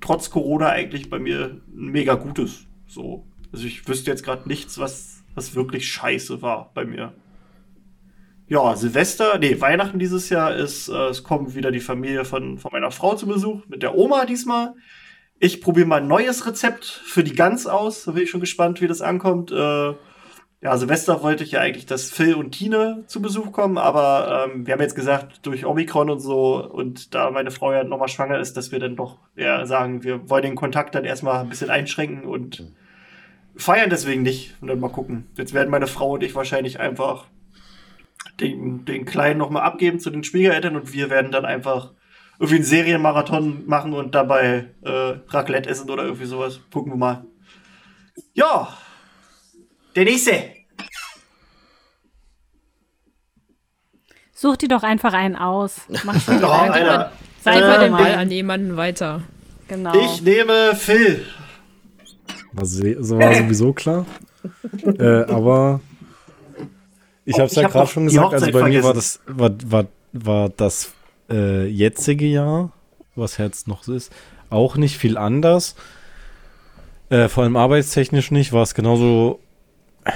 trotz Corona eigentlich bei mir ein mega gutes. So. Also ich wüsste jetzt gerade nichts, was, was wirklich scheiße war bei mir. Ja, Silvester, nee, Weihnachten dieses Jahr ist, äh, es kommt wieder die Familie von, von meiner Frau zu Besuch, mit der Oma diesmal. Ich probiere mal ein neues Rezept für die Gans aus. Da bin ich schon gespannt, wie das ankommt. Äh, ja, Silvester wollte ich ja eigentlich, dass Phil und Tine zu Besuch kommen, aber ähm, wir haben jetzt gesagt, durch Omikron und so und da meine Frau ja nochmal schwanger ist, dass wir dann doch eher sagen, wir wollen den Kontakt dann erstmal ein bisschen einschränken und feiern deswegen nicht und dann mal gucken. Jetzt werden meine Frau und ich wahrscheinlich einfach den, den Kleinen nochmal abgeben zu den Schwiegereltern und wir werden dann einfach irgendwie einen Serienmarathon machen und dabei äh, Raclette essen oder irgendwie sowas. Gucken wir mal. Ja, der nächste. Such dir doch einfach einen aus. Mach schon. [LAUGHS] oh, einer. Sei mal den Ball an jemanden weiter. Genau. Ich nehme Phil. War, so war sowieso klar. äh, aber ich habe es ja gerade schon gesagt, also bei mir war das, war, war, war das äh, jetzige Jahr, was jetzt noch so ist, auch nicht viel anders. Äh, vor allem arbeitstechnisch nicht, war es genauso,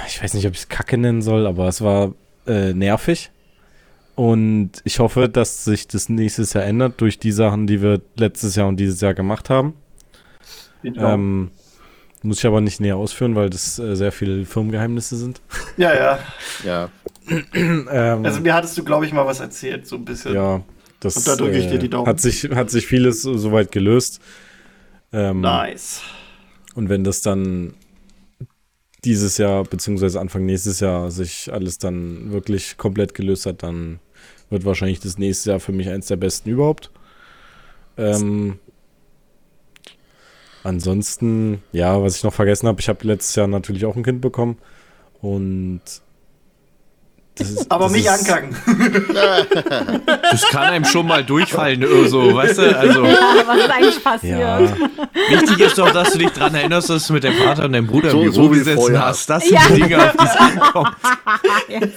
ich weiß nicht, ob ich es Kacke nennen soll, aber es war äh, nervig. Und ich hoffe, dass sich das nächstes Jahr ändert durch die Sachen, die wir letztes Jahr und dieses Jahr gemacht haben. Ähm, muss ich aber nicht näher ausführen, weil das äh, sehr viele Firmengeheimnisse sind. [LAUGHS] Ja, ja. ja. [CLEARS THROAT] ähm, also mir hattest du, glaube ich, mal was erzählt, so ein bisschen. Ja, das Und da drücke ich dir die äh, Daumen. Hat sich, hat sich vieles soweit gelöst. Ähm, nice. Und wenn das dann dieses Jahr, beziehungsweise Anfang nächstes Jahr sich alles dann wirklich komplett gelöst hat, dann wird wahrscheinlich das nächste Jahr für mich eins der besten überhaupt. Ähm, Ansonsten, ja, was ich noch vergessen habe, ich habe letztes Jahr natürlich auch ein Kind bekommen und das ist, aber das mich ist, ankacken. [LAUGHS] Das kann einem schon mal durchfallen, so, weißt du? Also, ja, was ist eigentlich passiert? Ja. Wichtig ist doch, dass du dich daran erinnerst, dass du mit deinem Vater und deinem Bruder so, Büro so gesessen hast. Das sind ja. die Dinge, auf die es ankommt. [LAUGHS]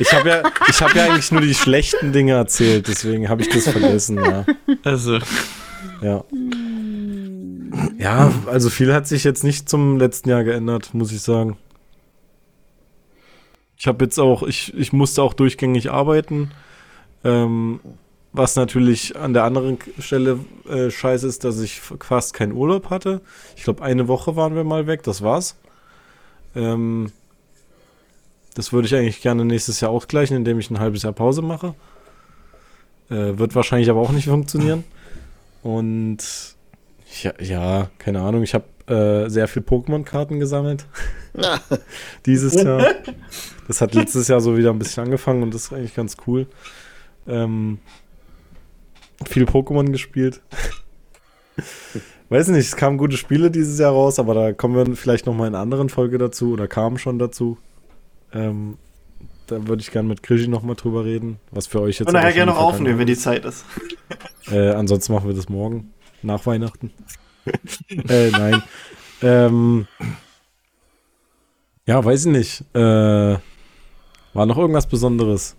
Ich habe ja, hab ja eigentlich nur die schlechten Dinge erzählt, deswegen habe ich das vergessen, ja. Also. Ja. Ja, also viel hat sich jetzt nicht zum letzten Jahr geändert, muss ich sagen. Ich habe jetzt auch, ich, ich musste auch durchgängig arbeiten. Ähm, was natürlich an der anderen Stelle äh, scheiße ist, dass ich fast keinen Urlaub hatte. Ich glaube, eine Woche waren wir mal weg, das war's. Ähm, das würde ich eigentlich gerne nächstes Jahr ausgleichen, indem ich ein halbes Jahr Pause mache. Äh, wird wahrscheinlich aber auch nicht funktionieren. Und ja, ja keine Ahnung. Ich habe äh, sehr viel Pokémon-Karten gesammelt. [LAUGHS] Dieses Jahr. Das hat letztes Jahr so wieder ein bisschen angefangen und das ist eigentlich ganz cool. Ähm, viel Pokémon gespielt. Weiß nicht, es kamen gute Spiele dieses Jahr raus, aber da kommen wir vielleicht noch mal in einer anderen Folge dazu oder kamen schon dazu. Ähm, da würde ich gerne mit Krischi noch mal drüber reden, was für euch jetzt. Und nachher gerne noch aufnehmen, wenn die Zeit ist. Äh, ansonsten machen wir das morgen. Nach Weihnachten. [LAUGHS] äh, nein. Ähm, ja, weiß ich nicht. Äh, war noch irgendwas Besonderes?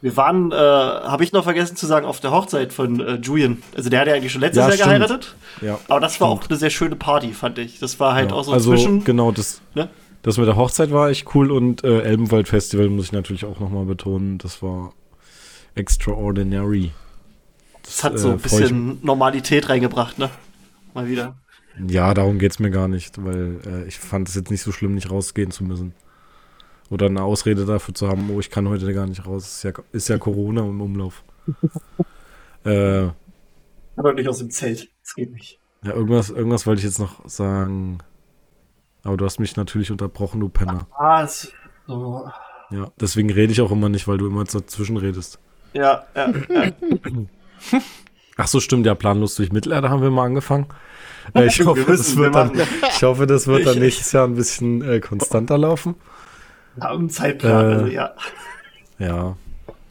Wir waren, äh, habe ich noch vergessen zu sagen, auf der Hochzeit von äh, Julian. Also der hat ja eigentlich schon letztes ja, Jahr stimmt. geheiratet. Ja, aber das war auch eine sehr schöne Party, fand ich. Das war halt ja, auch so also, zwischen. Genau, das, ne? das mit der Hochzeit war echt cool und äh, Elbenwald Festival muss ich natürlich auch nochmal betonen. Das war extraordinary. Das, hat so ein äh, bisschen Normalität reingebracht, ne? Mal wieder. Ja, darum geht's mir gar nicht, weil äh, ich fand es jetzt nicht so schlimm, nicht rausgehen zu müssen. Oder eine Ausrede dafür zu haben, oh, ich kann heute gar nicht raus. Ist ja, ist ja Corona im Umlauf. [LAUGHS] äh, Aber nicht aus dem Zelt. Das geht nicht. Ja, irgendwas, irgendwas wollte ich jetzt noch sagen. Aber du hast mich natürlich unterbrochen, du Penner. Ah, so. Ja, deswegen rede ich auch immer nicht, weil du immer dazwischen redest. Ja, ja, ja. [LAUGHS] [LAUGHS] Ach so, stimmt, ja, planlos durch Mittelerde haben wir mal angefangen. [LAUGHS] Äh, [LAUGHS] ich, hoffe, das wird dann, ich hoffe, das wird dann nächstes Jahr ein bisschen äh, konstanter laufen. Haben Zeitplan, äh, also ja. Ja,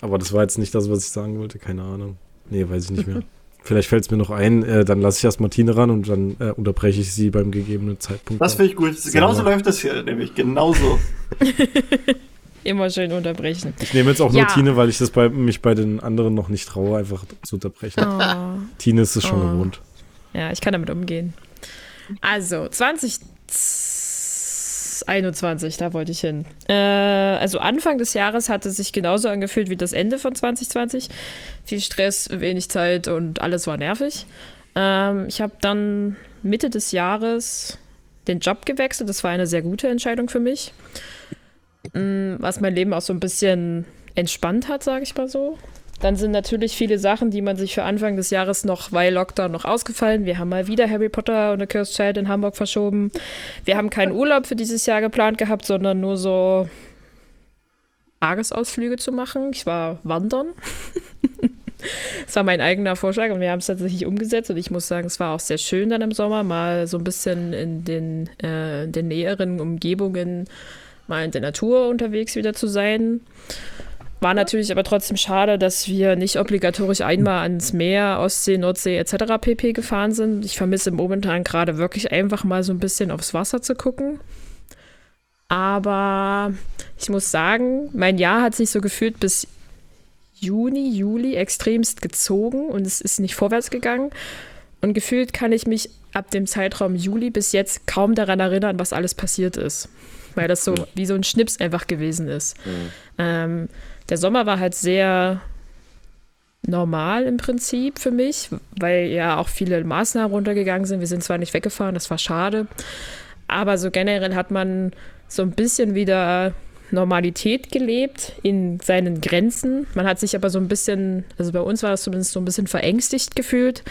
aber das war jetzt nicht das, was ich sagen wollte, keine Ahnung. Nee, weiß ich nicht mehr. Vielleicht fällt es mir noch ein, äh, dann lasse ich erst Martine ran und dann äh, unterbreche ich sie beim gegebenen Zeitpunkt. Das finde ich gut. Genauso läuft das hier nämlich. Genauso. Immer schön unterbrechen. Ich nehme jetzt auch ja. nur Tine, weil ich das bei, mich bei den anderen noch nicht traue, einfach zu unterbrechen. Oh. Tine ist es schon oh. gewohnt. Ja, ich kann damit umgehen. Also, 2021, da wollte ich hin. Äh, also Anfang des Jahres hatte sich genauso angefühlt wie das Ende von 2020. Viel Stress, wenig Zeit und alles war nervig. Ähm, ich habe dann Mitte des Jahres den Job gewechselt. Das war eine sehr gute Entscheidung für mich. Mm, was mein Leben auch so ein bisschen entspannt hat, sage ich mal so. Dann sind natürlich viele Sachen, die man sich für Anfang des Jahres noch, weil Lockdown noch ausgefallen. Wir haben mal wieder Harry Potter und The Cursed Child in Hamburg verschoben. Wir haben keinen Urlaub für dieses Jahr geplant gehabt, sondern nur so Tagesausflüge zu machen. Ich war wandern. [LAUGHS] Das war mein eigener Vorschlag und wir haben es tatsächlich umgesetzt und ich muss sagen, es war auch sehr schön dann im Sommer, mal so ein bisschen in den, äh, in den näheren Umgebungen mal in der Natur unterwegs wieder zu sein. War natürlich aber trotzdem schade, dass wir nicht obligatorisch einmal ans Meer, Ostsee, Nordsee etc. pp. gefahren sind. Ich vermisse momentan gerade wirklich einfach mal so ein bisschen aufs Wasser zu gucken. Aber ich muss sagen, mein Jahr hat sich so gefühlt bis Juni, Juli extremst gezogen und es ist nicht vorwärts gegangen. Und gefühlt kann ich mich ab dem Zeitraum Juli bis jetzt kaum daran erinnern, was alles passiert ist weil das so wie so ein Schnips einfach gewesen ist. Mhm. Ähm, der Sommer war halt sehr normal im Prinzip für mich, weil ja auch viele Maßnahmen runtergegangen sind. Wir sind zwar nicht weggefahren, das war schade, aber so generell hat man so ein bisschen wieder Normalität gelebt in seinen Grenzen. Man hat sich aber so ein bisschen, also bei uns war das zumindest so ein bisschen verängstigt gefühlt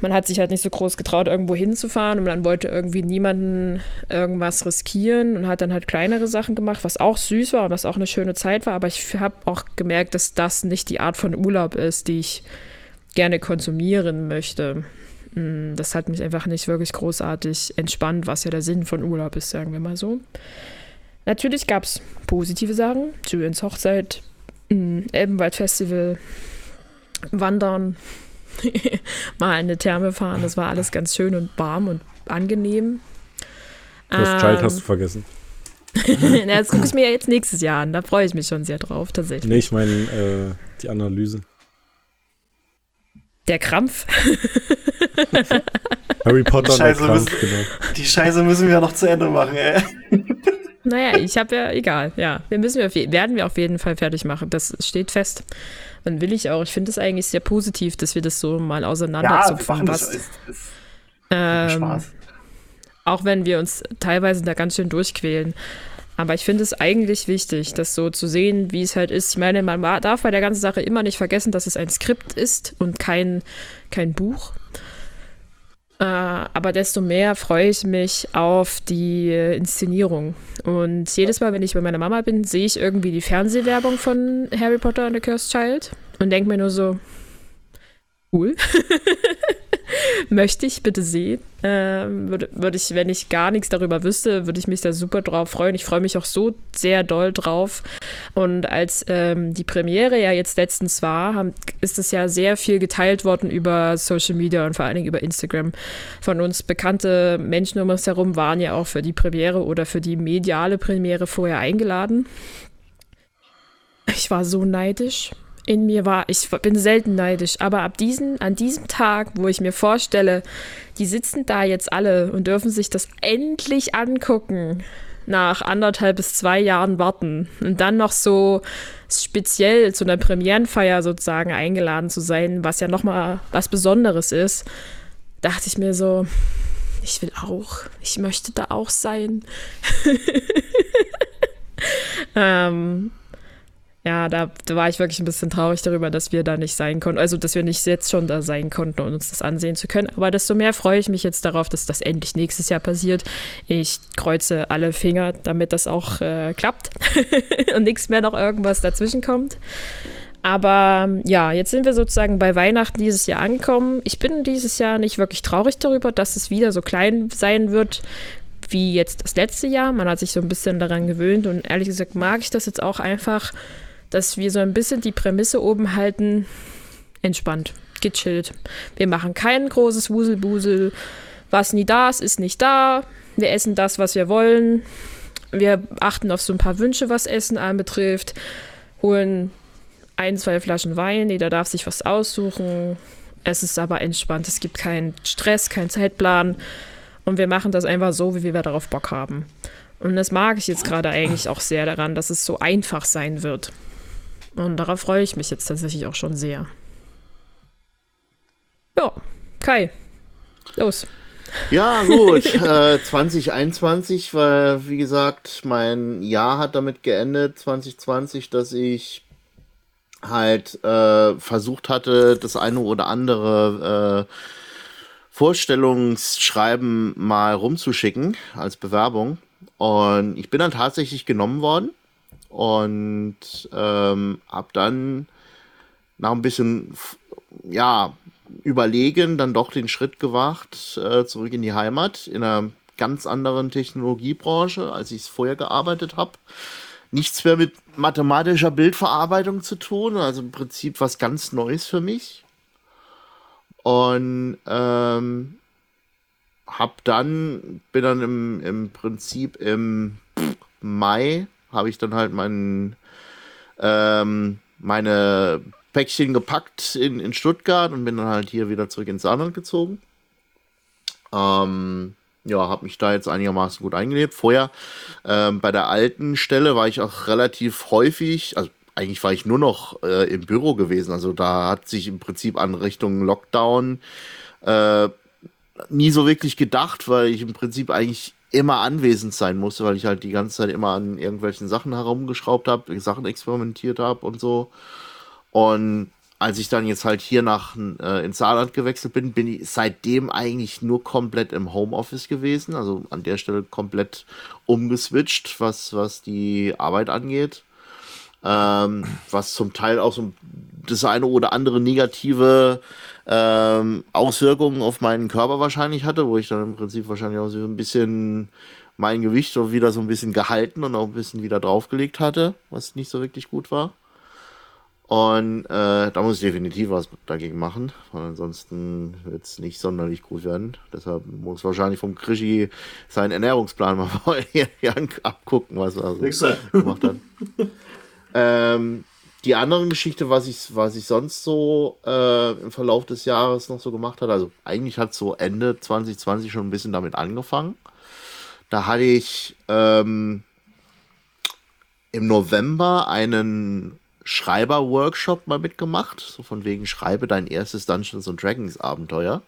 man hat sich halt nicht so groß getraut, irgendwo hinzufahren und man wollte irgendwie niemanden irgendwas riskieren und hat dann halt kleinere Sachen gemacht, was auch süß war und was auch eine schöne Zeit war. Aber ich habe auch gemerkt, dass das nicht die Art von Urlaub ist, die ich gerne konsumieren möchte. Mm, das hat mich einfach nicht wirklich großartig entspannt, was ja der Sinn von Urlaub ist, sagen wir mal so. Natürlich gab es positive Sachen, Julians Hochzeit, mm, Elbenwald-Festival, Wandern, [LAUGHS] mal eine Therme fahren. Das war alles ganz schön und warm und angenehm. Das ähm, Child hast du vergessen. [LAUGHS] Na, das gucke ich mir jetzt nächstes Jahr an. Da freue ich mich schon sehr drauf, tatsächlich. Nee, ich meine äh, die Analyse. Der Krampf. [LAUGHS] Harry Potter die Scheiße, Krampf, müssen, genau. die Scheiße müssen wir noch zu Ende machen, ey. Naja, ich habe ja, egal, ja. Wir müssen wir, werden wir auf jeden Fall fertig machen. Das steht fest. Dann will ich auch. Ich finde es eigentlich sehr positiv, dass wir das so mal auseinanderzupfen. Ja, was, ist, ist ähm, Spaß. Auch wenn wir uns teilweise da ganz schön durchquälen. Aber ich finde es eigentlich wichtig, das so zu sehen, wie es halt ist. Ich meine, man darf bei der ganzen Sache immer nicht vergessen, dass es ein Skript ist und kein, kein Buch. Äh, aber desto mehr freue ich mich auf die Inszenierung. Und jedes Mal, wenn ich bei meiner Mama bin, sehe ich irgendwie die Fernsehwerbung von Harry Potter and the Cursed Child und denke mir nur so, cool. [LAUGHS] Möchte ich bitte sehen. Ähm, würde, würde ich, wenn ich gar nichts darüber wüsste, würde ich mich da super drauf freuen. Ich freue mich auch so sehr doll drauf. Und als ähm, die Premiere ja jetzt letztens war, haben, ist es ja sehr viel geteilt worden über Social Media und vor allen Dingen über Instagram. Von uns bekannte Menschen um uns herum waren ja auch für die Premiere oder für die mediale Premiere vorher eingeladen. Ich war so neidisch in mir war. Ich bin selten neidisch, aber ab diesen, an diesem Tag, wo ich mir vorstelle, die sitzen da jetzt alle und dürfen sich das endlich angucken, nach anderthalb bis zwei Jahren warten und dann noch so speziell zu einer Premierenfeier sozusagen eingeladen zu sein, was ja nochmal was Besonderes ist, dachte ich mir so, ich will auch, ich möchte da auch sein. [LAUGHS] ähm, ja, da, da, war ich wirklich ein bisschen traurig darüber, dass wir da nicht sein konnten. Also, dass wir nicht jetzt schon da sein konnten und uns das ansehen zu können. Aber desto mehr freue ich mich jetzt darauf, dass das endlich nächstes Jahr passiert. Ich kreuze alle Finger, damit das auch äh, klappt [LAUGHS] und nichts mehr noch irgendwas dazwischen kommt. Aber ja, jetzt sind wir sozusagen bei Weihnachten dieses Jahr angekommen. Ich bin dieses Jahr nicht wirklich traurig darüber, dass es wieder so klein sein wird wie jetzt das letzte Jahr. Man hat sich so ein bisschen daran gewöhnt und ehrlich gesagt mag ich das jetzt auch einfach dass wir so ein bisschen die Prämisse oben halten, entspannt, gechillt. Wir machen kein großes Wuselbusel. Was nie da ist, ist nicht da. Wir essen das, was wir wollen. Wir achten auf so ein paar Wünsche, was Essen anbetrifft. Holen ein, zwei Flaschen Wein. Jeder darf sich was aussuchen. Es ist aber entspannt. Es gibt keinen Stress, keinen Zeitplan. Und wir machen das einfach so, wie wir darauf Bock haben. Und das mag ich jetzt gerade eigentlich auch sehr daran, dass es so einfach sein wird. Und darauf freue ich mich jetzt tatsächlich auch schon sehr. Ja, Kai, los. Ja, gut. [LAUGHS] äh, 2021, weil, wie gesagt, mein Jahr hat damit geendet, 2020, dass ich halt äh, versucht hatte, das eine oder andere äh, Vorstellungsschreiben mal rumzuschicken als Bewerbung. Und ich bin dann tatsächlich genommen worden und ähm, habe dann nach ein bisschen ja überlegen dann doch den Schritt gewagt äh, zurück in die Heimat in einer ganz anderen Technologiebranche, als ich es vorher gearbeitet habe. Nichts mehr mit mathematischer Bildverarbeitung zu tun, also im Prinzip was ganz Neues für mich. Und ähm, hab dann, bin dann im, im Prinzip im Mai habe ich dann halt meinen, ähm, meine Päckchen gepackt in, in Stuttgart und bin dann halt hier wieder zurück ins Saarland gezogen. Ähm, ja, habe mich da jetzt einigermaßen gut eingelebt. Vorher ähm, bei der alten Stelle war ich auch relativ häufig, also eigentlich war ich nur noch äh, im Büro gewesen. Also da hat sich im Prinzip an Richtung Lockdown äh, nie so wirklich gedacht, weil ich im Prinzip eigentlich immer anwesend sein musste, weil ich halt die ganze Zeit immer an irgendwelchen Sachen herumgeschraubt habe, Sachen experimentiert habe und so. Und als ich dann jetzt halt hier nach äh, ins Saarland gewechselt bin, bin ich seitdem eigentlich nur komplett im Homeoffice gewesen. Also an der Stelle komplett umgeswitcht, was, was die Arbeit angeht. Ähm, was zum Teil auch so das eine oder andere negative ähm, Auswirkungen auf meinen Körper wahrscheinlich hatte, wo ich dann im Prinzip wahrscheinlich auch so ein bisschen mein Gewicht so wieder so ein bisschen gehalten und auch ein bisschen wieder draufgelegt hatte, was nicht so wirklich gut war. Und äh, da muss ich definitiv was dagegen machen, weil ansonsten wird es nicht sonderlich gut werden. Deshalb muss wahrscheinlich vom Krischi seinen Ernährungsplan mal [LAUGHS] abgucken, was er so gemacht hat. [LAUGHS] ähm, die andere Geschichte, was ich, was ich sonst so äh, im Verlauf des Jahres noch so gemacht habe, also eigentlich hat so Ende 2020 schon ein bisschen damit angefangen. Da hatte ich ähm, im November einen Schreiber-Workshop mal mitgemacht, so von wegen schreibe dein erstes Dungeons and Dragons Abenteuer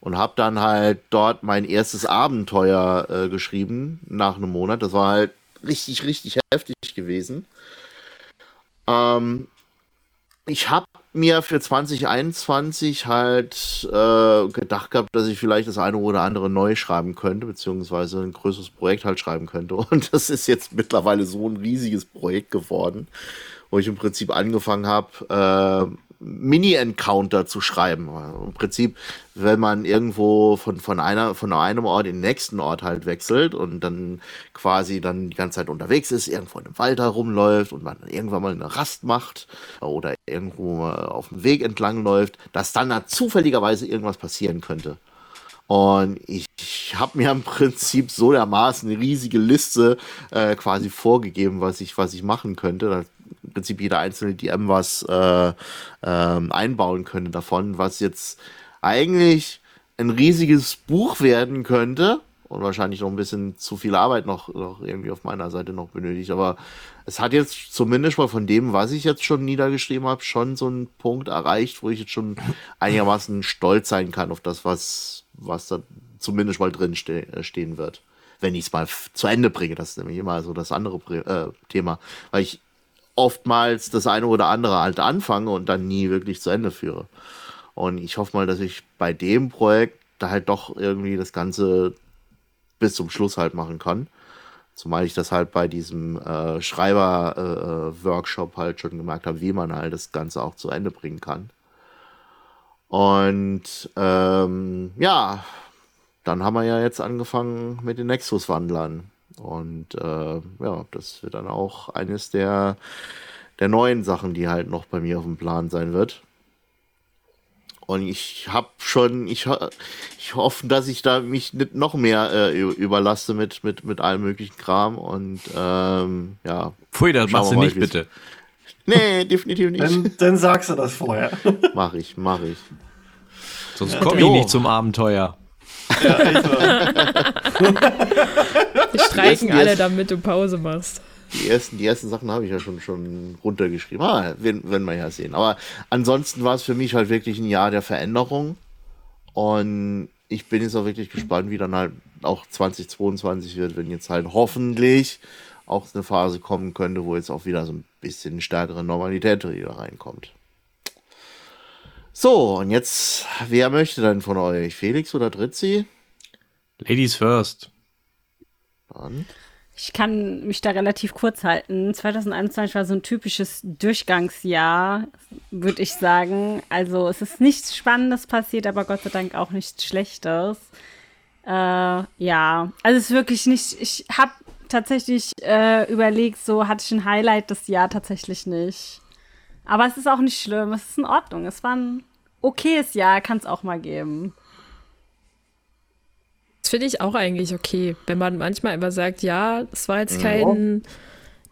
und habe dann halt dort mein erstes Abenteuer äh, geschrieben nach einem Monat. Das war halt richtig, richtig heftig gewesen. Ähm, ich habe mir für 2021 halt äh, gedacht gehabt, dass ich vielleicht das eine oder andere neu schreiben könnte, beziehungsweise ein größeres Projekt halt schreiben könnte. [LAUGHS] Und das ist jetzt mittlerweile so ein riesiges Projekt geworden, wo ich im Prinzip angefangen habe, äh, Mini-Encounter zu schreiben. Im Prinzip, wenn man irgendwo von, von, einer, von einem Ort in den nächsten Ort halt wechselt und dann quasi dann die ganze Zeit unterwegs ist, irgendwo in einem Wald herumläuft und man irgendwann mal eine Rast macht oder irgendwo auf dem Weg entlang läuft, dass dann da zufälligerweise irgendwas passieren könnte. Und ich, ich habe mir im Prinzip so dermaßen eine riesige Liste äh, quasi vorgegeben, was ich, was ich machen könnte. Da im Prinzip jeder einzelne DM was äh, äh, einbauen könnte davon, was jetzt eigentlich ein riesiges Buch werden könnte und wahrscheinlich noch ein bisschen zu viel Arbeit noch, noch irgendwie auf meiner Seite noch benötigt. Aber es hat jetzt zumindest mal von dem, was ich jetzt schon niedergeschrieben habe, schon so einen Punkt erreicht, wo ich jetzt schon einigermaßen stolz sein kann auf das, was, was da zumindest mal drin ste äh, stehen wird. Wenn ich es mal zu Ende bringe, das ist nämlich immer so das andere äh, Thema. Weil ich oftmals das eine oder andere halt anfange und dann nie wirklich zu Ende führe. Und ich hoffe mal, dass ich bei dem Projekt da halt doch irgendwie das Ganze bis zum Schluss halt machen kann. Zumal ich das halt bei diesem äh, Schreiber-Workshop äh, halt schon gemerkt habe, wie man halt das Ganze auch zu Ende bringen kann. Und ähm, ja, dann haben wir ja jetzt angefangen mit den Nexus-Wandlern. Und äh, ja, das wird dann auch eines der, der neuen Sachen, die halt noch bei mir auf dem Plan sein wird. Und ich habe schon, ich, ich hoffe, dass ich da mich nicht noch mehr äh, überlasse mit, mit, mit allem möglichen Kram. Und ähm, ja. Pfui, das machst du nicht, bitte. Nee, [LAUGHS] definitiv nicht. Dann, dann sagst du das vorher. Mach ich, mach ich. Sonst komme ich nicht zum Abenteuer. Ja, echt Wir [LAUGHS] streiken alle, damit du Pause machst. Die ersten, die ersten Sachen habe ich ja schon, schon runtergeschrieben. Ah, wenn, wenn wir ja sehen. Aber ansonsten war es für mich halt wirklich ein Jahr der Veränderung. Und ich bin jetzt auch wirklich gespannt, wie dann halt auch 2022 wird, wenn jetzt halt hoffentlich auch eine Phase kommen könnte, wo jetzt auch wieder so ein bisschen stärkere Normalität wieder reinkommt. So, und jetzt, wer möchte denn von euch? Felix oder Dritzi? Ladies first. Dann. Ich kann mich da relativ kurz halten. 2021 war so ein typisches Durchgangsjahr, würde ich sagen. Also es ist nichts Spannendes passiert, aber Gott sei Dank auch nichts Schlechtes. Äh, ja, also es ist wirklich nicht. Ich habe tatsächlich äh, überlegt, so hatte ich ein Highlight das Jahr tatsächlich nicht. Aber es ist auch nicht schlimm, es ist in Ordnung. Es war ein okayes Jahr, kann es auch mal geben. Das finde ich auch eigentlich okay, wenn man manchmal immer sagt, ja, es war jetzt kein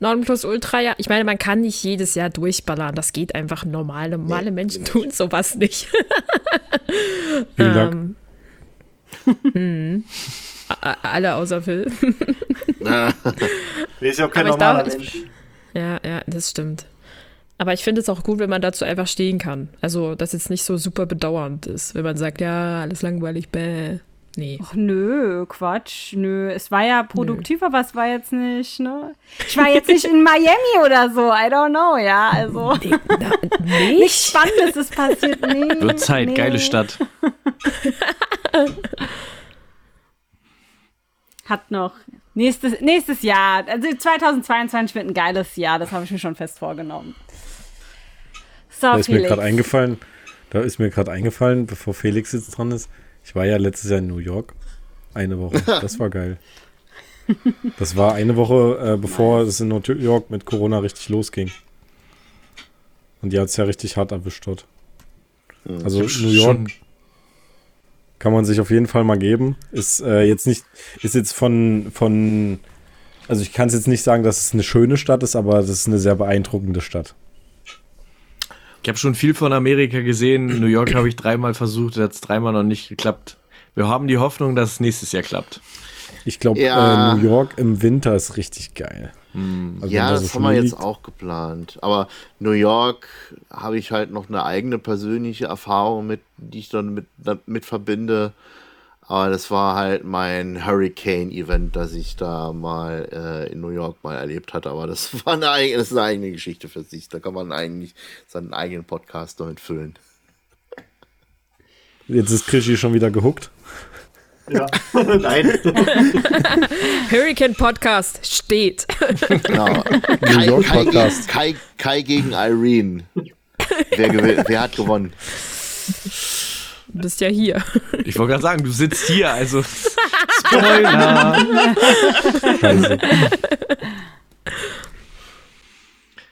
ja. Ultra Jahr. Ich meine, man kann nicht jedes Jahr durchballern. Das geht einfach normal. Normale nee, Menschen tun sowas nicht. [LAUGHS] Vielen Dank. ähm, hm. Alle außer Phil. [LAUGHS] ist ja auch kein normaler Mensch. Ja, ja, das stimmt. Aber ich finde es auch gut, wenn man dazu einfach stehen kann. Also, dass es nicht so super bedauernd ist, wenn man sagt, ja, alles langweilig, bäh. Nee. Ach, nö, Quatsch, nö. Es war ja produktiv, nö. aber es war jetzt nicht, ne? Ich war jetzt nicht in Miami [LAUGHS] oder so, I don't know, ja, also. Nee, na, [LAUGHS] nicht? Nichts Spannendes ist passiert, nee. [LAUGHS] Wird Zeit, nee. geile Stadt. Hat noch nächstes, nächstes Jahr, also 2022 wird ein geiles Jahr, das habe ich mir schon fest vorgenommen. Da ist Felix. mir gerade eingefallen, da ist mir gerade eingefallen, bevor Felix jetzt dran ist, ich war ja letztes Jahr in New York. Eine Woche. [LAUGHS] Das war geil. Das war eine Woche, äh, bevor es in New York mit Corona richtig losging. Und die hat es ja richtig hart erwischt dort. Also New York kann man sich auf jeden Fall mal geben. Ist äh, jetzt nicht, ist jetzt von, von, also ich kann es jetzt nicht sagen, dass es eine schöne Stadt ist, aber das ist eine sehr beeindruckende Stadt. Ich habe schon viel von Amerika gesehen. New York habe ich dreimal versucht, hat es dreimal noch nicht geklappt. Wir haben die Hoffnung, dass es nächstes Jahr klappt. Ich glaube, ja. äh, New York im Winter ist richtig geil. Hm. Also ja, da das so haben wir liegt. jetzt auch geplant. Aber New York habe ich halt noch eine eigene persönliche Erfahrung mit, die ich dann mit, mit verbinde. Aber das war halt mein Hurricane-Event, das ich da mal äh, in New York mal erlebt hatte. Aber das [LAUGHS] war eine, das ist eine eigene Geschichte für sich. Da kann man eigentlich seinen eigenen Podcast damit füllen. Jetzt ist Krischi schon wieder gehuckt. Ja, [LAUGHS] nein. [LAUGHS] Hurricane Podcast steht. Genau. Kai, York Kai, Podcast. Kai, Kai gegen Irene. Wer, wer hat gewonnen? Du bist ja hier. Ich wollte gerade sagen, du sitzt hier, also [LAUGHS] Spoiler. Scheiße.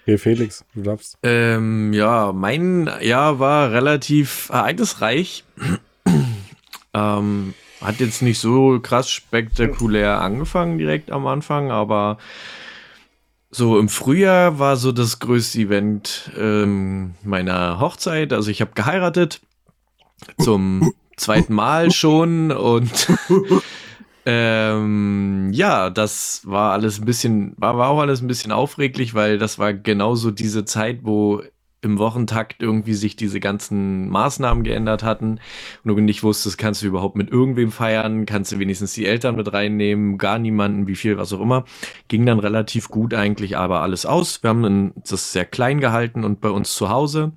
Okay, Felix, du darfst. Ähm, ja, mein Jahr war relativ ereignisreich. [CLEARS THROAT] ähm, hat jetzt nicht so krass spektakulär angefangen direkt am Anfang, aber so im Frühjahr war so das größte Event ähm, meiner Hochzeit. Also ich habe geheiratet zum zweiten Mal schon und [LAUGHS] ähm, ja, das war alles ein bisschen, war, war auch alles ein bisschen aufreglich, weil das war genauso diese Zeit, wo im Wochentakt irgendwie sich diese ganzen Maßnahmen geändert hatten und du nicht wusstest, kannst du überhaupt mit irgendwem feiern, kannst du wenigstens die Eltern mit reinnehmen, gar niemanden, wie viel, was auch immer. Ging dann relativ gut eigentlich aber alles aus. Wir haben das sehr klein gehalten und bei uns zu Hause.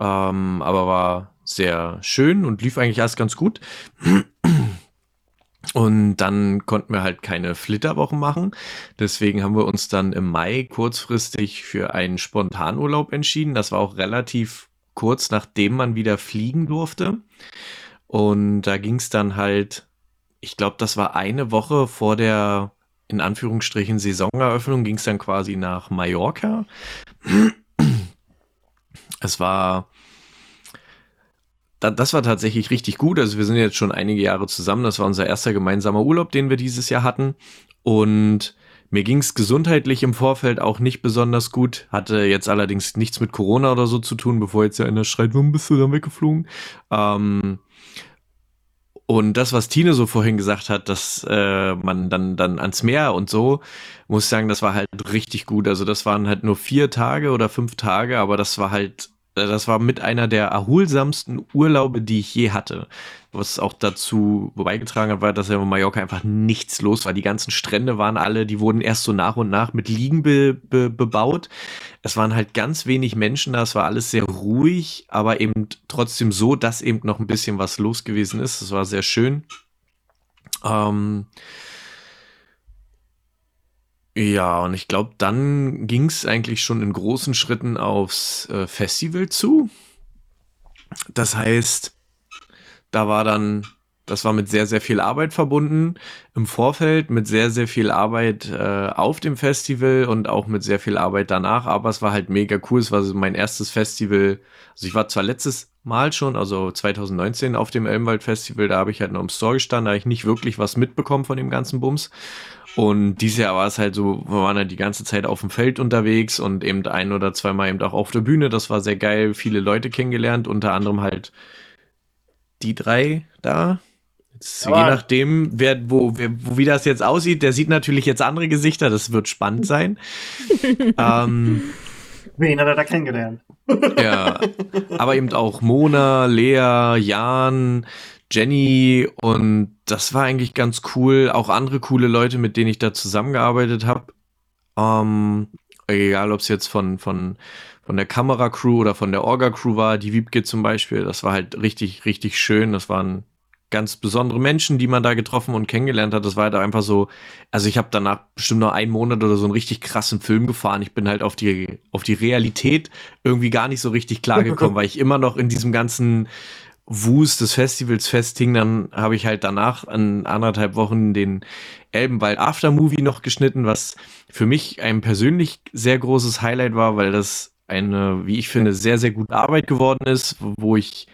Ähm, aber war sehr schön und lief eigentlich erst ganz gut. Und dann konnten wir halt keine Flitterwochen machen. Deswegen haben wir uns dann im Mai kurzfristig für einen Spontanurlaub entschieden. Das war auch relativ kurz, nachdem man wieder fliegen durfte. Und da ging es dann halt, ich glaube, das war eine Woche vor der, in Anführungsstrichen, Saisoneröffnung, ging es dann quasi nach Mallorca. Es war das war tatsächlich richtig gut. Also wir sind jetzt schon einige Jahre zusammen. Das war unser erster gemeinsamer Urlaub, den wir dieses Jahr hatten. Und mir ging es gesundheitlich im Vorfeld auch nicht besonders gut. Hatte jetzt allerdings nichts mit Corona oder so zu tun, bevor jetzt ja einer schreit, warum bist du dann weggeflogen? Ähm, und das, was Tine so vorhin gesagt hat, dass äh, man dann, dann ans Meer und so, muss ich sagen, das war halt richtig gut. Also das waren halt nur vier Tage oder fünf Tage, aber das war halt das war mit einer der erholsamsten Urlaube, die ich je hatte. Was auch dazu beigetragen hat, war, dass ja in Mallorca einfach nichts los war. Die ganzen Strände waren alle, die wurden erst so nach und nach mit Liegen be, be, bebaut. Es waren halt ganz wenig Menschen da, es war alles sehr ruhig, aber eben trotzdem so, dass eben noch ein bisschen was los gewesen ist. Es war sehr schön. Ähm, ja, und ich glaube, dann ging es eigentlich schon in großen Schritten aufs äh, Festival zu. Das heißt, da war dann, das war mit sehr, sehr viel Arbeit verbunden im Vorfeld, mit sehr, sehr viel Arbeit äh, auf dem Festival und auch mit sehr viel Arbeit danach. Aber es war halt mega cool. Es war so mein erstes Festival. Also ich war zwar letztes Mal schon, also 2019 auf dem Elmwald Festival, da habe ich halt noch im Store gestanden, da habe ich nicht wirklich was mitbekommen von dem ganzen Bums. Und dieses Jahr war es halt so, wir waren halt die ganze Zeit auf dem Feld unterwegs und eben ein oder zweimal eben auch auf der Bühne. Das war sehr geil, viele Leute kennengelernt, unter anderem halt die drei da. Jetzt, je nachdem, wer, wo, wer, wo, wie das jetzt aussieht, der sieht natürlich jetzt andere Gesichter, das wird spannend sein. [LAUGHS] ähm, Wen hat er da kennengelernt? ja, aber eben auch Mona, Lea, Jan, Jenny und das war eigentlich ganz cool. Auch andere coole Leute, mit denen ich da zusammengearbeitet habe. Ähm, egal, ob es jetzt von, von, von der Kameracrew oder von der Orga-Crew war, die Wiebke zum Beispiel, das war halt richtig, richtig schön. Das waren ganz besondere Menschen, die man da getroffen und kennengelernt hat. Das war halt einfach so, also ich habe danach bestimmt noch einen Monat oder so einen richtig krassen Film gefahren. Ich bin halt auf die, auf die Realität irgendwie gar nicht so richtig klargekommen, [LAUGHS] weil ich immer noch in diesem ganzen Wust des Festivals festhing, dann habe ich halt danach an anderthalb Wochen den Elbenwald Aftermovie noch geschnitten, was für mich ein persönlich sehr großes Highlight war, weil das eine, wie ich finde, sehr, sehr gute Arbeit geworden ist, wo ich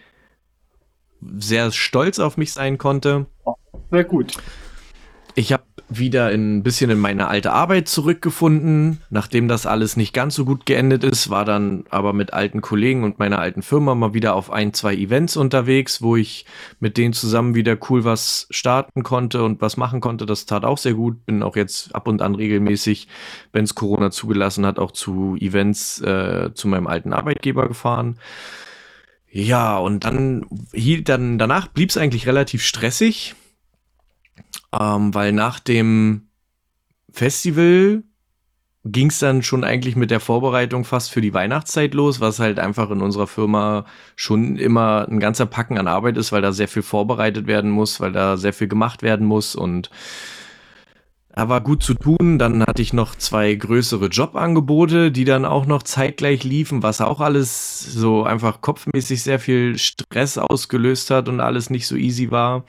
sehr stolz auf mich sein konnte. Sehr gut. Ich habe wieder ein bisschen in meine alte Arbeit zurückgefunden. Nachdem das alles nicht ganz so gut geendet ist, war dann aber mit alten Kollegen und meiner alten Firma mal wieder auf ein, zwei Events unterwegs, wo ich mit denen zusammen wieder cool was starten konnte und was machen konnte. Das tat auch sehr gut. Bin auch jetzt ab und an regelmäßig, wenn es Corona zugelassen hat, auch zu Events äh, zu meinem alten Arbeitgeber gefahren. Ja, und dann hielt dann danach blieb es eigentlich relativ stressig ähm, weil nach dem Festival ging es dann schon eigentlich mit der Vorbereitung fast für die Weihnachtszeit los, was halt einfach in unserer Firma schon immer ein ganzer Packen an Arbeit ist, weil da sehr viel vorbereitet werden muss, weil da sehr viel gemacht werden muss und da war gut zu tun. Dann hatte ich noch zwei größere Jobangebote, die dann auch noch zeitgleich liefen, was auch alles so einfach kopfmäßig sehr viel Stress ausgelöst hat und alles nicht so easy war.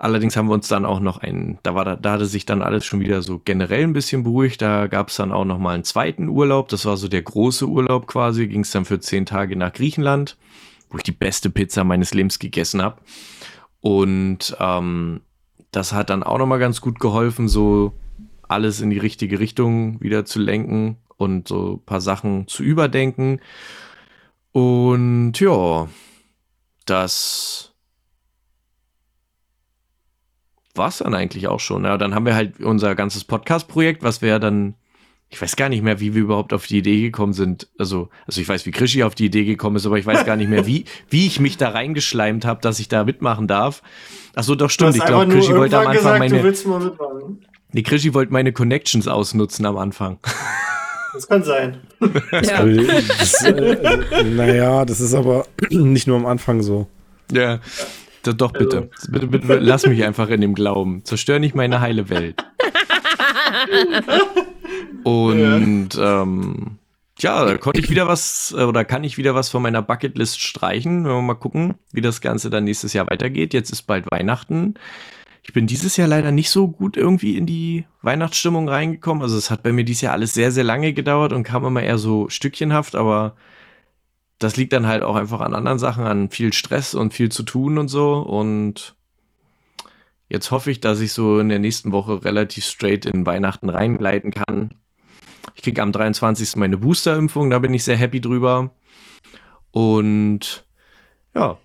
Allerdings haben wir uns dann auch noch einen, da war da, da hatte sich dann alles schon wieder so generell ein bisschen beruhigt. Da gab es dann auch noch mal einen zweiten Urlaub. Das war so der große Urlaub quasi. Ging es dann für zehn Tage nach Griechenland, wo ich die beste Pizza meines Lebens gegessen habe. Und ähm, das hat dann auch noch mal ganz gut geholfen, so alles in die richtige Richtung wieder zu lenken und so ein paar Sachen zu überdenken. Und ja, das war es dann eigentlich auch schon. Ja, dann haben wir halt unser ganzes Podcast-Projekt, was wir dann ich weiß gar nicht mehr, wie wir überhaupt auf die Idee gekommen sind. Also, also ich weiß, wie Krischi auf die Idee gekommen ist, aber ich weiß gar nicht mehr, wie, [LAUGHS] wie ich mich da reingeschleimt habe, dass ich da mitmachen darf. Ach so, doch stimmt. Ich glaube, Krischi wollte am Anfang gesagt, meine. Nee, Krischi wollte meine Connections ausnutzen am Anfang. [LAUGHS] Das kann sein. ja. [LAUGHS] Das, äh, naja, das ist aber [CLEARS THROAT] nicht nur am Anfang so. Ja. Doch, bitte. Also. bitte, bitte. Lass mich einfach in dem Glauben. Zerstör nicht meine heile Welt. Und ja. ähm, ja, konnte ich wieder was äh, oder kann ich wieder was von meiner Bucketlist streichen. Wenn wir mal gucken, wie das Ganze dann nächstes Jahr weitergeht. Jetzt ist bald Weihnachten. Ich bin dieses Jahr leider nicht so gut irgendwie in die Weihnachtsstimmung reingekommen. Also es hat bei mir dieses Jahr alles sehr, sehr lange gedauert und kam immer eher so stückchenhaft, aber das liegt dann halt auch einfach an anderen Sachen, an viel Stress und viel zu tun und so. Und jetzt hoffe ich, dass ich so in der nächsten Woche relativ straight in Weihnachten reingleiten kann. Ich kriege am 23. meine Boosterimpfung, da bin ich sehr happy drüber. Und ja,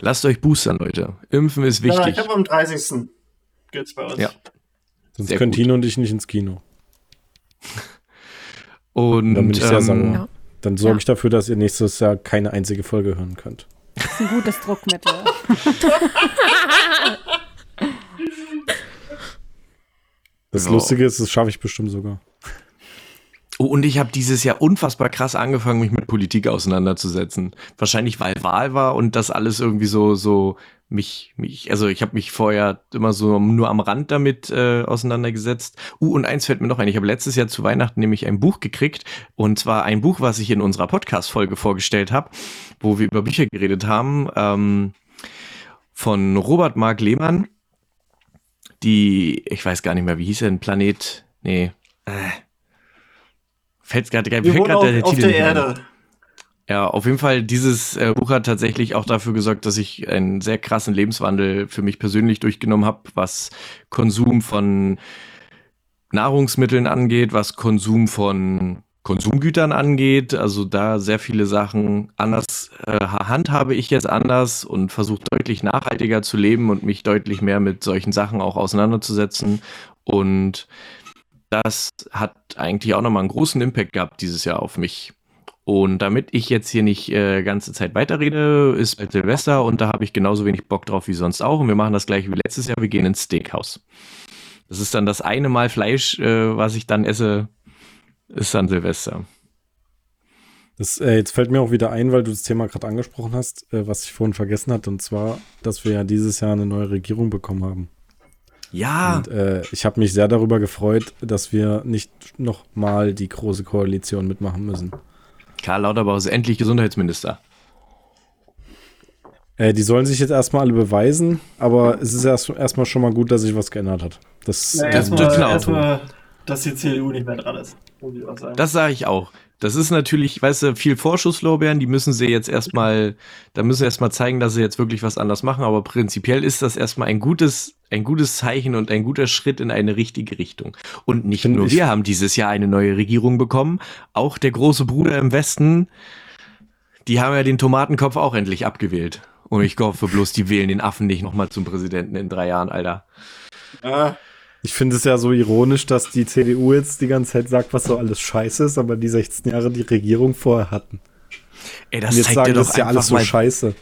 lasst euch boostern, Leute. Impfen ist wichtig. Ja, ich habe am 30. geht's bei uns. Ja. Sonst können gut. Tino und ich nicht ins Kino. [LAUGHS] und dann bin ich sehr ähm, sauer. Ja. Dann sorge ich dafür, dass ihr nächstes Jahr keine einzige Folge hören könnt. Das ist ein gutes Druckmittel. das so. Lustige ist, das schaffe ich bestimmt sogar. Oh, und ich habe dieses Jahr unfassbar krass angefangen, mich mit Politik auseinanderzusetzen. Wahrscheinlich, weil Wahl war und das alles irgendwie so, so mich, mich, also ich habe mich vorher immer so nur am Rand damit äh, auseinandergesetzt. Uh, und eins fällt mir noch ein. Ich habe letztes Jahr zu Weihnachten nämlich ein Buch gekriegt. Und zwar ein Buch, was ich in unserer Podcast-Folge vorgestellt habe, wo wir über Bücher geredet haben, ähm, von Robert Mark Lehmann. Die, ich weiß gar nicht mehr, wie hieß er, ein Planet, nee, äh, fällt gerade, fällt gerade der auf Titel. Auf der Erde. An. Ja, auf jeden Fall, dieses äh, Buch hat tatsächlich auch dafür gesorgt, dass ich einen sehr krassen Lebenswandel für mich persönlich durchgenommen habe, was Konsum von Nahrungsmitteln angeht, was Konsum von Konsumgütern angeht. Also da sehr viele Sachen anders äh, handhabe ich jetzt anders und versuche deutlich nachhaltiger zu leben und mich deutlich mehr mit solchen Sachen auch auseinanderzusetzen. Und das hat eigentlich auch nochmal einen großen Impact gehabt dieses Jahr auf mich. Und damit ich jetzt hier nicht äh, ganze Zeit weiterrede, ist bald Silvester und da habe ich genauso wenig Bock drauf wie sonst auch. Und wir machen das gleiche wie letztes Jahr. Wir gehen ins Steakhouse. Das ist dann das eine Mal Fleisch, äh, was ich dann esse, ist dann Silvester. Das, äh, jetzt fällt mir auch wieder ein, weil du das Thema gerade angesprochen hast, äh, was ich vorhin vergessen hatte, und zwar, dass wir ja dieses Jahr eine neue Regierung bekommen haben. Ja. Und äh, ich habe mich sehr darüber gefreut, dass wir nicht nochmal die große Koalition mitmachen müssen. Karl Lauterbach ist endlich Gesundheitsminister. Äh, die sollen sich jetzt erstmal alle beweisen, aber es ist erst, erstmal schon mal gut, dass sich was geändert hat. Das, ja, erstmal, das erstmal, dass die CDU nicht mehr dran ist. Das sage ich auch. Das ist natürlich, weißt du, viel Vorschusslorbeeren, die müssen sie jetzt erstmal, da müssen sie erstmal zeigen, dass sie jetzt wirklich was anders machen, aber prinzipiell ist das erstmal ein gutes, ein gutes Zeichen und ein guter Schritt in eine richtige Richtung. Und nicht Find nur wir haben dieses Jahr eine neue Regierung bekommen, auch der große Bruder im Westen, die haben ja den Tomatenkopf auch endlich abgewählt. Und ich hoffe bloß, die wählen den Affen nicht nochmal zum Präsidenten in drei Jahren, Alter. Ah, ich finde es ja so ironisch, dass die CDU jetzt die ganze Zeit sagt, was so alles scheiße ist, aber die 16 Jahre die Regierung vorher hatten. Ey, das zeigt sagen, dir doch das ist ja alles so mal, scheiße.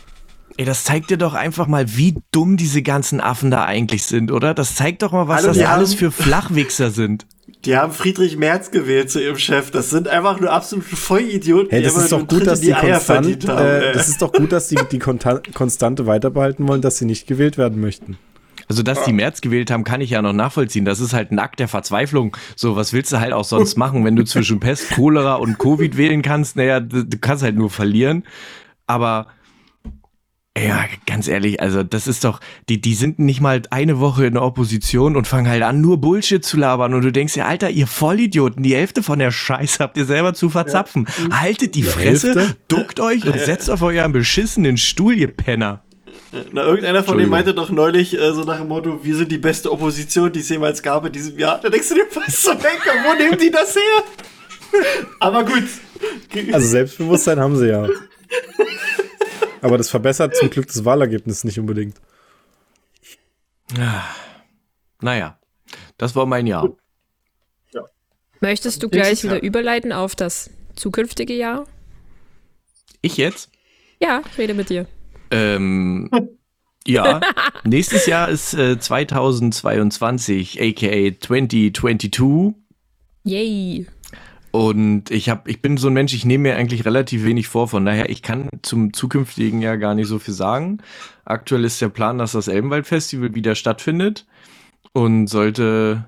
Ey, das zeigt dir doch einfach mal, wie dumm diese ganzen Affen da eigentlich sind, oder? Das zeigt doch mal, was Hallo, das alles für Flachwichser sind. Die haben Friedrich Merz gewählt zu ihrem Chef. Das sind einfach nur absolute Vollidioten. Hey, das ist doch gut, dass die, die konstant, äh, das ist doch gut, dass die die Konstante weiterbehalten wollen, dass sie nicht gewählt werden möchten. Also, dass die März gewählt haben, kann ich ja noch nachvollziehen. Das ist halt ein Akt der Verzweiflung. So, was willst du halt auch sonst machen, wenn du zwischen Pest, Cholera und Covid wählen kannst? Naja, du, du kannst halt nur verlieren. Aber ja, ganz ehrlich, also das ist doch, die, die sind nicht mal eine Woche in der Opposition und fangen halt an, nur Bullshit zu labern und du denkst ja, Alter, ihr Vollidioten, die Hälfte von der Scheiße habt ihr selber zu verzapfen. Ja. Haltet die, die Fresse, Hälfte? duckt euch und setzt auf euren beschissenen Stuhl, ihr Penner. Na, irgendeiner von denen meinte doch neulich äh, so nach dem Motto, wir sind die beste Opposition, die es jemals gab in diesem Jahr. Da denkst du dir, was zum Denker, wo nehmen die das her? Aber gut. Also Selbstbewusstsein haben sie ja. Aber das verbessert zum Glück das Wahlergebnis nicht unbedingt. Naja, das war mein Jahr. Ja. Möchtest du gleich wieder überleiten auf das zukünftige Jahr? Ich jetzt? Ja, rede mit dir. Ähm, [LAUGHS] ja, nächstes Jahr ist äh, 2022, aka 2022. Yay. Und ich habe, ich bin so ein Mensch, ich nehme mir eigentlich relativ wenig vor, von daher, ich kann zum zukünftigen Jahr gar nicht so viel sagen. Aktuell ist der Plan, dass das Elbenwald-Festival wieder stattfindet. Und sollte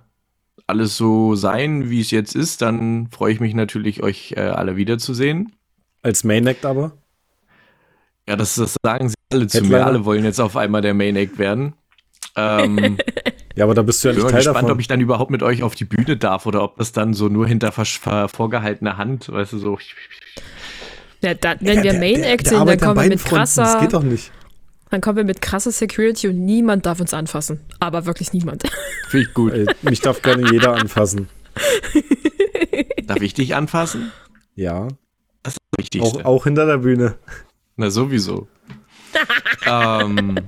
alles so sein, wie es jetzt ist, dann freue ich mich natürlich, euch äh, alle wiederzusehen. Als Main Act aber? Ja, das, das sagen sie alle zu mir. Alle wollen jetzt auf einmal der Main Act werden. Ähm, [LAUGHS] ja, aber da bist du ja nicht Teil gespannt, davon. ob ich dann überhaupt mit euch auf die Bühne darf oder ob das dann so nur hinter vorgehaltener Hand, weißt du, so. Ja, da, wenn ja, wir Main Act sind, dann kommen wir mit krasser. Das geht doch nicht. Dann kommen wir mit krasser Security und niemand darf uns anfassen. Aber wirklich niemand. [LAUGHS] Finde ich gut. Ey, mich darf gerne jeder anfassen. Darf ich dich anfassen? Ja. Das ist das Wichtigste. Auch, auch hinter der Bühne. Na, sowieso. [LAUGHS] ähm,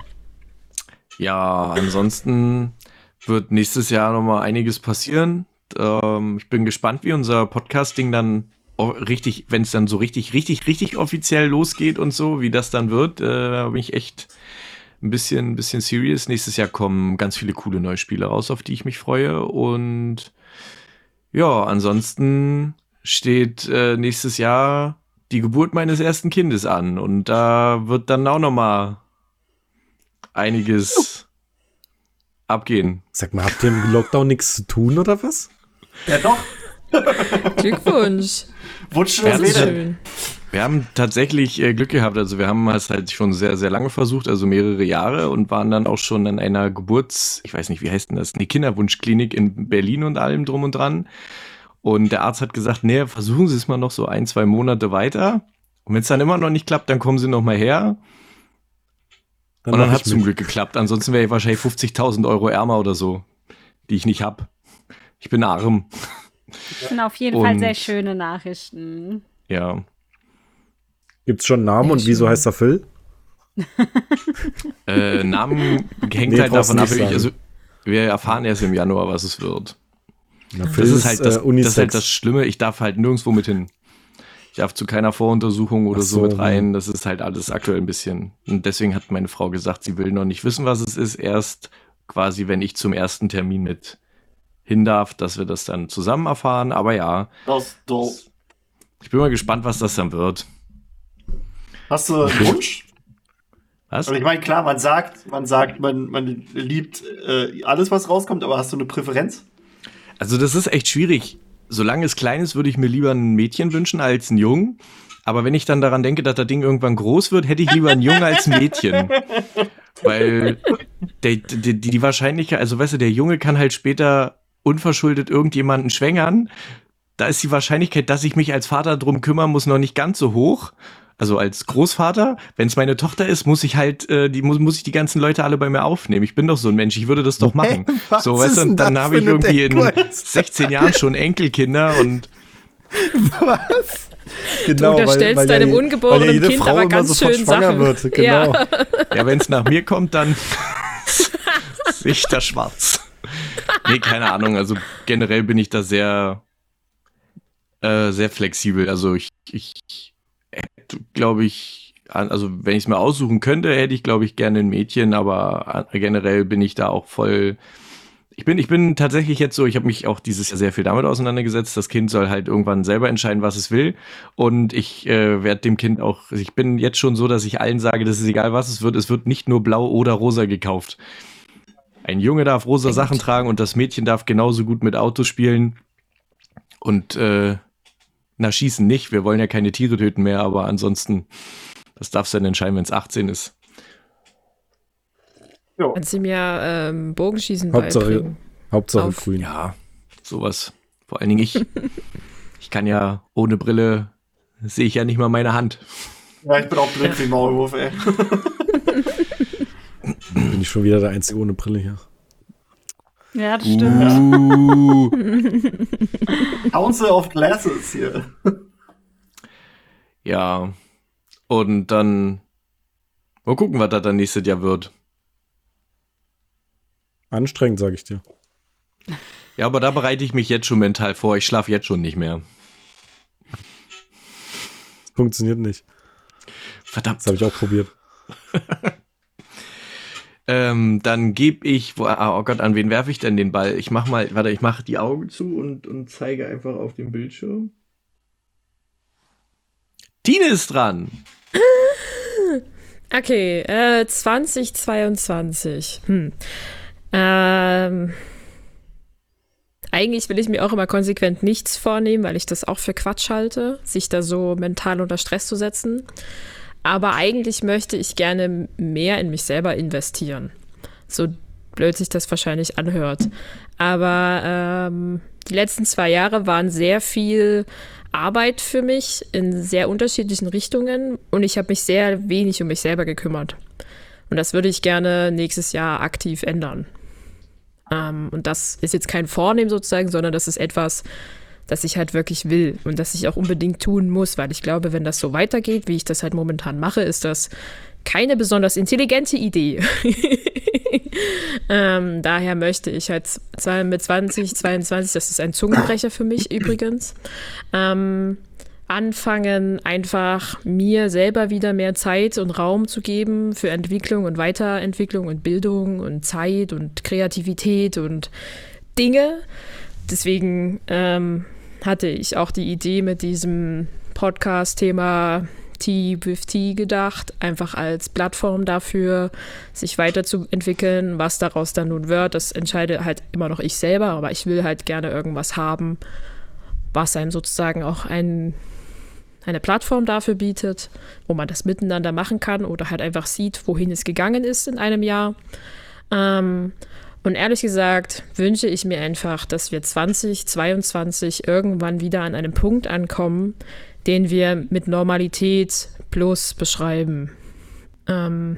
ja, ansonsten wird nächstes Jahr nochmal einiges passieren. Ähm, ich bin gespannt, wie unser Podcasting dann richtig, wenn es dann so richtig, richtig, richtig offiziell losgeht und so, wie das dann wird, äh, da bin ich echt ein bisschen, ein bisschen serious. Nächstes Jahr kommen ganz viele coole neue Spiele raus, auf die ich mich freue. Und ja, ansonsten steht äh, nächstes Jahr die Geburt meines ersten Kindes an. Und da wird dann auch noch mal einiges abgehen. Sag mal, habt ihr im Lockdown nichts zu tun oder was? Ja, doch. Glückwunsch. Wunsch schön. Wir haben tatsächlich äh, Glück gehabt. Also wir haben es halt schon sehr, sehr lange versucht, also mehrere Jahre und waren dann auch schon in einer Geburts-, ich weiß nicht, wie heißt denn das, eine Kinderwunschklinik in Berlin und allem drum und dran. Und der Arzt hat gesagt, nee, versuchen Sie es mal noch so ein, zwei Monate weiter. Und wenn es dann immer noch nicht klappt, dann kommen Sie noch mal her. Dann und dann hat es zum Glück geklappt. Ansonsten wäre ich wahrscheinlich 50.000 Euro ärmer oder so, die ich nicht habe. Ich bin arm. Das sind auf jeden und, Fall sehr schöne Nachrichten. Ja. Gibt es schon Namen und wieso heißt er Phil? äh, Namen [LAUGHS] hängt nee, halt davon ab. Also, wir erfahren erst im Januar, was es wird. Na, das, ist halt das, äh, das, ist halt das Schlimme. Ich darf halt nirgendwo mit hin. Ich darf zu keiner Voruntersuchung oder so, so, mit rein. Das ist halt alles aktuell ein bisschen. Und deswegen hat meine Frau gesagt, sie will noch nicht wissen, was es ist. Erst quasi, wenn ich zum ersten Termin mit hin darf, dass wir das dann zusammen erfahren. Aber ja. Das ist doof. Ich bin mal gespannt, was das dann wird. Hast du einen Wunsch? Was? Also ich meine, klar, man sagt, man sagt, man, man liebt äh, alles, was rauskommt, aber hast du eine Präferenz? Also das ist echt schwierig. Solange es klein ist, würde ich mir lieber ein Mädchen wünschen als einen Jungen. Aber wenn ich dann daran denke, dass das Ding irgendwann groß wird, hätte ich lieber einen Jungen als ein Mädchen. Weil der, die, die Wahrscheinlichkeit, also weißt du, der Junge kann halt später unverschuldet irgendjemanden schwängern. Da ist die Wahrscheinlichkeit, dass ich mich als Vater drum kümmern muss, noch nicht ganz so hoch also als Großvater, wenn es meine Tochter ist, muss ich halt, äh, die muss, muss ich die ganzen Leute alle bei mir aufnehmen. Ich bin doch so ein Mensch, ich würde das doch machen. Hey, so, weißt du, dann habe ich irgendwie in 16 Jahren schon Enkelkinder und [LAUGHS] was? Genau, du unterstellst weil, weil deinem ja, ungeborenen ja Kind Frau aber ganz schön Sachen. Wird. Genau. [LAUGHS] Ja, ja wenn es nach mir kommt, dann [LAUGHS] ich da schwarz. Nee, keine Ahnung. Also generell bin ich da sehr, äh, sehr flexibel. Also ich, ich glaube ich, also wenn ich es mir aussuchen könnte, hätte ich, glaube ich, gerne ein Mädchen, aber generell bin ich da auch voll. Ich bin, ich bin tatsächlich jetzt so, ich habe mich auch dieses Jahr sehr viel damit auseinandergesetzt. Das Kind soll halt irgendwann selber entscheiden, was es will. Und ich äh, werde dem Kind auch, ich bin jetzt schon so, dass ich allen sage, das ist egal, was es wird. Es wird nicht nur blau oder rosa gekauft. Ein Junge darf rosa Sachen tragen und das Mädchen darf genauso gut mit Autos spielen. Und äh, na, schießen nicht. Wir wollen ja keine Tiere töten mehr, aber ansonsten, das darfst du dann entscheiden, wenn es 18 ist. Jo. Kannst du mir ähm, Bogenschießen Hauptsache, beibringen? Hauptsache Auf. grün. Ja, sowas. Vor allen Dingen ich. [LAUGHS] ich kann ja ohne Brille, sehe ich ja nicht mal meine Hand. Ja, ich bin auch blind wie Maulwurf, ey. bin ich schon wieder der Einzige ohne Brille hier. Ja, das stimmt. Uh. [LAUGHS] Council of Glasses hier. [LAUGHS] Ja. Und dann mal gucken, was das dann nächstes Jahr wird. Anstrengend, sag ich dir. Ja, aber da bereite ich mich jetzt schon mental vor. Ich schlafe jetzt schon nicht mehr. Funktioniert nicht. Verdammt. Das habe ich auch probiert. [LAUGHS] ähm, dann gebe ich, ah, oh Gott, an wen werfe ich denn den Ball? Ich mach mal, warte, ich mache die Augen zu und, und zeige einfach auf den Bildschirm. Tine ist dran. [LAUGHS] Okay, äh, 2022. Hm. Ähm, eigentlich will ich mir auch immer konsequent nichts vornehmen, weil ich das auch für Quatsch halte, sich da so mental unter Stress zu setzen. Aber eigentlich möchte ich gerne mehr in mich selber investieren. So blöd sich das wahrscheinlich anhört. Aber ähm, die letzten zwei Jahre waren sehr viel Arbeit für mich in sehr unterschiedlichen Richtungen und ich habe mich sehr wenig um mich selber gekümmert. Und das würde ich gerne nächstes Jahr aktiv ändern. Ähm, und das ist jetzt kein Vornehmen sozusagen, sondern das ist etwas, das ich halt wirklich will und das ich auch unbedingt tun muss, weil ich glaube, wenn das so weitergeht, wie ich das halt momentan mache, ist das keine besonders intelligente Idee. [LAUGHS] ähm, daher möchte ich halt mit 2022, das ist ein Zungenbrecher für mich übrigens, ähm, anfangen, einfach mir selber wieder mehr Zeit und Raum zu geben für Entwicklung und Weiterentwicklung und Bildung und Zeit und Kreativität und Dinge. Deswegen ähm, hatte ich auch die Idee mit diesem Podcast-Thema Tea with Tea gedacht, einfach als Plattform dafür, sich weiterzuentwickeln. Was daraus dann nun wird, das entscheide halt immer noch ich selber, aber ich will halt gerne irgendwas haben, was einem sozusagen auch ein, eine Plattform dafür bietet, wo man das miteinander machen kann oder halt einfach sieht, wohin es gegangen ist in einem Jahr. Ähm, und ehrlich gesagt wünsche ich mir einfach, dass wir 2022 irgendwann wieder an einem Punkt ankommen, den wir mit Normalität plus beschreiben. Ähm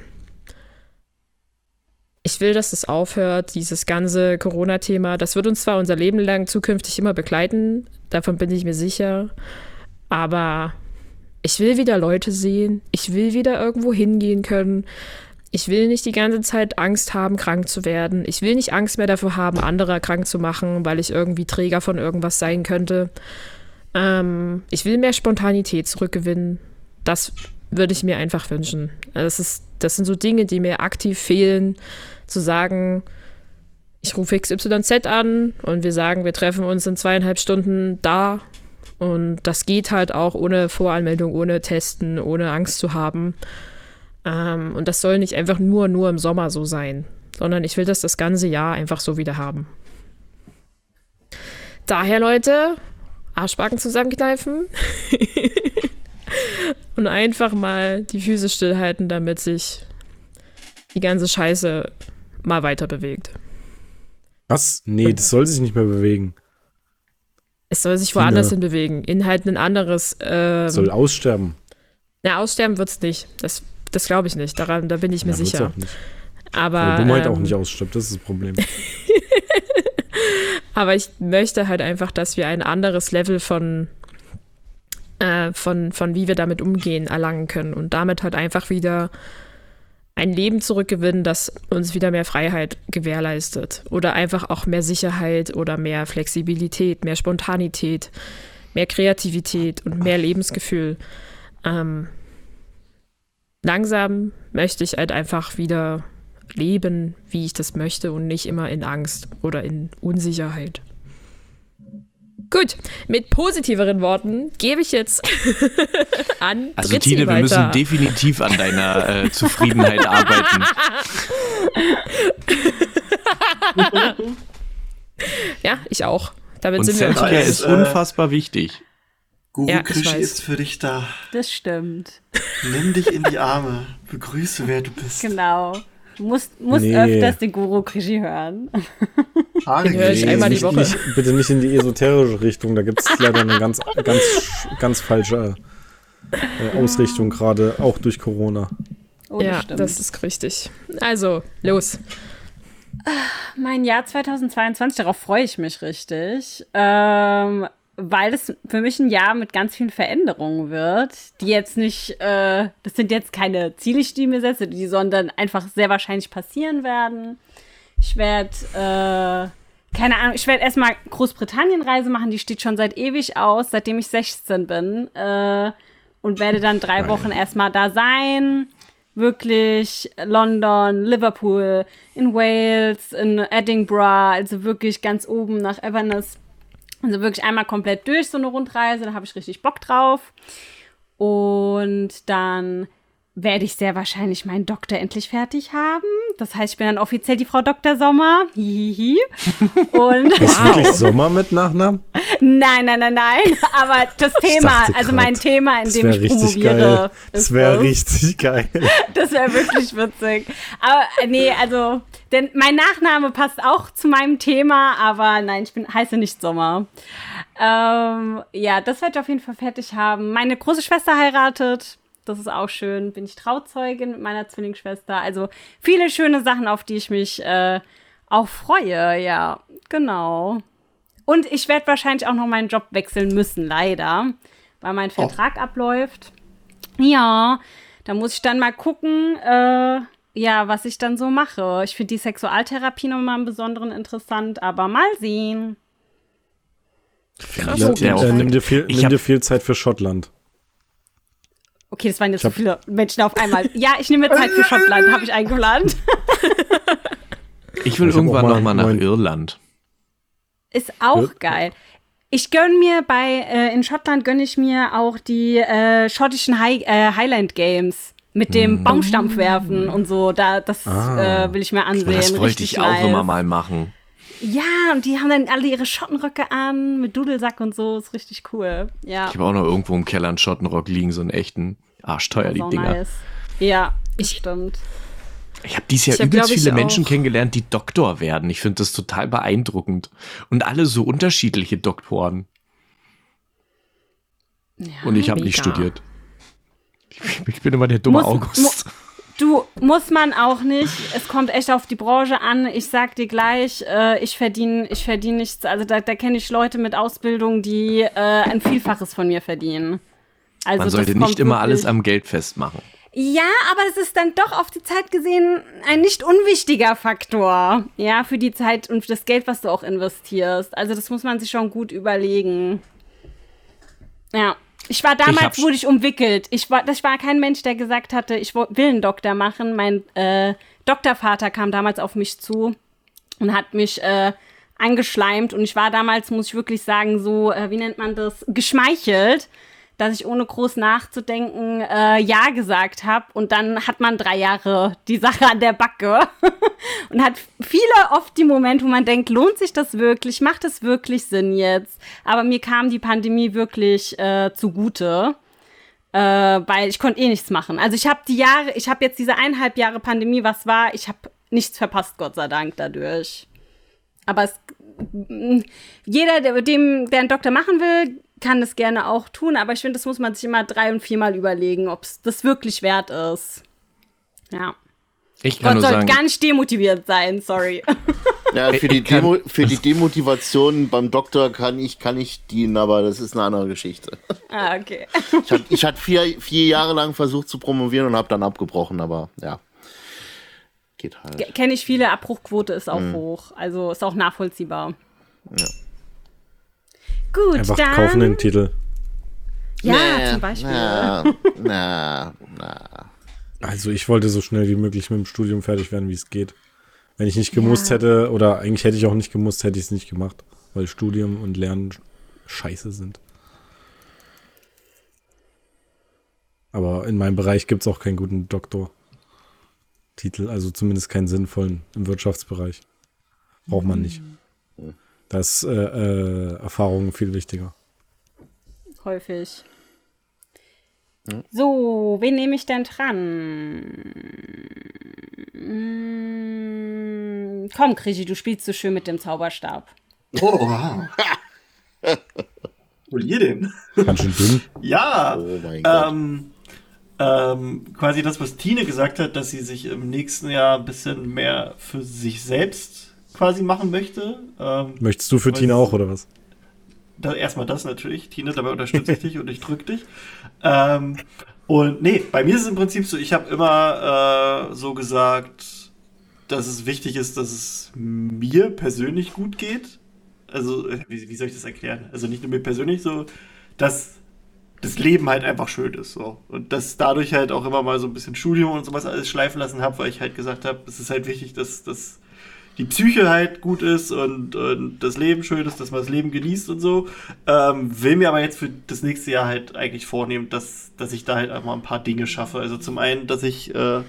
ich will, dass es aufhört, dieses ganze Corona-Thema. Das wird uns zwar unser Leben lang zukünftig immer begleiten, davon bin ich mir sicher. Aber ich will wieder Leute sehen. Ich will wieder irgendwo hingehen können. Ich will nicht die ganze Zeit Angst haben, krank zu werden. Ich will nicht Angst mehr davor haben, andere krank zu machen, weil ich irgendwie Träger von irgendwas sein könnte. Ähm, ich will mehr Spontanität zurückgewinnen. Das würde ich mir einfach wünschen. Also das, ist, das sind so Dinge, die mir aktiv fehlen, zu sagen, ich rufe XYZ an und wir sagen, wir treffen uns in zweieinhalb Stunden da. Und das geht halt auch ohne Voranmeldung, ohne Testen, ohne Angst zu haben. Ähm, und das soll nicht einfach nur, nur im Sommer so sein, sondern ich will das das ganze Jahr einfach so wieder haben. Daher, Leute, Arschbacken zusammenkneifen [LAUGHS] und einfach mal die Füße stillhalten, damit sich die ganze Scheiße mal weiter bewegt. Was? Nee, das soll sich nicht mehr bewegen. Es soll sich woanders hin bewegen. In halt ein anderes. Ähm, soll aussterben. Na, aussterben wird es nicht. Das das glaube ich nicht. Daran, da bin ich mir ja, sicher. Aber. Weil Dummheit ähm, auch nicht ausstirbt, das ist das Problem. [LAUGHS] Aber ich möchte halt einfach, dass wir ein anderes Level von, äh, von, von wie wir damit umgehen, erlangen können und damit halt einfach wieder ein Leben zurückgewinnen, das uns wieder mehr Freiheit gewährleistet oder einfach auch mehr Sicherheit oder mehr Flexibilität, mehr Spontanität, mehr Kreativität und mehr Lebensgefühl. Ähm, langsam möchte ich halt einfach wieder leben, wie ich das möchte und nicht immer in Angst oder in Unsicherheit. Gut, mit positiveren Worten gebe ich jetzt [LAUGHS] an. Also Dritzi Tine, wir müssen definitiv an deiner äh, Zufriedenheit [LAUGHS] arbeiten. ja, ich auch. Damit Und sind Selfcare wir ist unfassbar wichtig. Guru ja, Krischi ist für dich da. Das stimmt. Nimm dich in die Arme. Begrüße, wer du bist. Genau. Du musst, musst nee. öfters den Guru Krischi hören. den höre ich einmal die Woche. Nicht, bitte nicht in die esoterische Richtung. Da gibt es leider eine ganz, [LAUGHS] ganz, ganz falsche äh, Ausrichtung gerade, auch durch Corona. Oh, ja, stimmt. das ist richtig. Also, los. Mein Jahr 2022, darauf freue ich mich richtig. Ähm, weil es für mich ein Jahr mit ganz vielen Veränderungen wird, die jetzt nicht, äh, das sind jetzt keine Ziele, die ich mir setze, die sondern einfach sehr wahrscheinlich passieren werden. Ich werde äh, keine Ahnung, ich werde erstmal Großbritannien-Reise machen, die steht schon seit ewig aus, seitdem ich 16 bin. Äh, und werde dann drei Wochen erstmal da sein. Wirklich London, Liverpool, in Wales, in Edinburgh, also wirklich ganz oben nach Everness. Also wirklich einmal komplett durch so eine Rundreise, da habe ich richtig Bock drauf. Und dann werde ich sehr wahrscheinlich meinen Doktor endlich fertig haben. Das heißt, ich bin dann offiziell die Frau Dr. Sommer. Hihihi. [LAUGHS] Und ist wirklich Sommer mit Nachnamen? Nein, nein, nein, nein. [LAUGHS] Aber das Thema, also mein Thema, in dem ich promoviere. Geil. Das wäre richtig geil. [LAUGHS] Das wäre wirklich witzig. Aber äh, nee, also, denn mein Nachname passt auch zu meinem Thema, aber nein, ich bin, heiße nicht Sommer. Ähm, ja, das werde ich auf jeden Fall fertig haben. Meine große Schwester heiratet das ist auch schön. Bin ich Trauzeugin mit meiner Zwillingsschwester. Also viele schöne Sachen, auf die ich mich äh, auch freue. Ja, genau. Und ich werde wahrscheinlich auch noch meinen Job wechseln müssen, leider, weil mein oh. Vertrag oh. abläuft. Ja, da muss ich dann mal gucken, äh, ja, was ich dann so mache. Ich finde die Sexualtherapie nochmal im Besonderen interessant, aber mal sehen. Krass, ja, äh, nimm, dir viel, nimm dir viel Zeit für Schottland. Okay, das waren jetzt so viele Menschen auf einmal. Ja, ich nehme Zeit für Schottland, habe ich eingeplant. ich will ich irgendwann noch mal nach Irland. Ist auch ja. geil. Ich gönne mir bei, äh, in Schottland gönne ich mir auch die äh, schottischen High, äh, Highland Games mit dem mm. Baumstampfwerfen und so. Da, das ah. äh, will ich mir ansehen. Das wollte ich auch immer mal machen. Ja, und die haben dann alle ihre Schottenröcke an mit Dudelsack und so. Ist richtig cool. Ja. Ich habe auch noch irgendwo im Keller einen Schottenrock liegen, so einen echten. Arschteuer, die Dinger. Nice. Ja, ich stimmt. Ich habe dieses Jahr hab, übelst viele Menschen kennengelernt, die Doktor werden. Ich finde das total beeindruckend. Und alle so unterschiedliche Doktoren. Ja, und ich habe nicht studiert. Ich, ich, bin immer der dumme muss, August. Du, muss man auch nicht. Es kommt echt auf die Branche an. Ich sag dir gleich, äh, ich verdiene ich verdien nichts. Also da, da kenne ich Leute mit Ausbildung, die äh, ein Vielfaches von mir verdienen. Also man sollte nicht immer alles am Geld festmachen. Ja, aber es ist dann doch auf die Zeit gesehen ein nicht unwichtiger Faktor. Ja, für die Zeit und das Geld, was du auch investierst. Also das muss man sich schon gut überlegen. Ja. Ich war damals, ich wurde ich umwickelt. Ich war, das war kein Mensch, der gesagt hatte, ich will einen Doktor machen. Mein äh, Doktorvater kam damals auf mich zu und hat mich äh, angeschleimt. Und ich war damals, muss ich wirklich sagen, so, äh, wie nennt man das, geschmeichelt dass ich ohne groß nachzudenken äh, Ja gesagt habe. Und dann hat man drei Jahre die Sache an der Backe [LAUGHS] und hat viele oft die Momente, wo man denkt, lohnt sich das wirklich? Macht es wirklich Sinn jetzt? Aber mir kam die Pandemie wirklich äh, zugute. Äh, weil ich konnte eh nichts machen. Also ich habe die Jahre, ich habe jetzt diese eineinhalb Jahre Pandemie, was war, ich habe nichts verpasst, Gott sei Dank dadurch. Aber es, jeder, der, dem, der einen Doktor machen will, kann das gerne auch tun, aber ich finde, das muss man sich immer drei- und viermal überlegen, ob es das wirklich wert ist. Ja. Ich kann Gott nur sagen, gar nicht demotiviert sein, sorry. [LAUGHS] Ja, für die, Demo, für die Demotivation beim Doktor kann ich, kann ich dienen, aber das ist eine andere Geschichte. Ah, okay. Ich hatte ich hat vier, vier Jahre lang versucht zu promovieren und habe dann abgebrochen, aber ja. Geht halt. Kenne ich viele, Abbruchquote ist auch mhm. hoch. Also ist auch nachvollziehbar. Ja. Gut, Einfach dann. kaufen den Titel. Ja, nee, zum Beispiel. Na, na, na. Also ich wollte so schnell wie möglich mit dem Studium fertig werden, wie es geht. Wenn ich nicht gemusst ja. hätte, oder eigentlich hätte ich auch nicht gemusst, hätte ich es nicht gemacht, weil Studium und Lernen scheiße sind. Aber in meinem Bereich gibt es auch keinen guten Doktortitel, also zumindest keinen sinnvollen im Wirtschaftsbereich. Braucht man nicht. Da ist äh, äh, Erfahrung viel wichtiger. Häufig. Hm? So, wen nehme ich denn dran? Hm, komm, Krischi, du spielst so schön mit dem Zauberstab. Oh, wow. [LAUGHS] Wo ihr denn? Ganz schön dünn. ja. Oh mein Gott. Ähm, ähm, quasi das, was Tine gesagt hat, dass sie sich im nächsten Jahr ein bisschen mehr für sich selbst quasi machen möchte. Ähm, Möchtest du für Tina auch, oder was? Da, erstmal das natürlich. Tina, dabei unterstütze ich dich und ich drücke dich. Ähm, und nee, bei mir ist es im Prinzip so, ich habe immer äh, so gesagt, dass es wichtig ist, dass es mir persönlich gut geht. Also, äh, wie, wie soll ich das erklären? Also nicht nur mir persönlich so, dass das Leben halt einfach schön ist. So. Und dass dadurch halt auch immer mal so ein bisschen Studium und sowas alles schleifen lassen habe, weil ich halt gesagt habe, es ist halt wichtig, dass, dass die Psyche halt gut ist und, und das Leben schön ist, dass man das Leben genießt und so. Ähm, will mir aber jetzt für das nächste Jahr halt eigentlich vornehmen, dass, dass ich da halt einfach ein paar Dinge schaffe. Also zum einen, dass ich äh,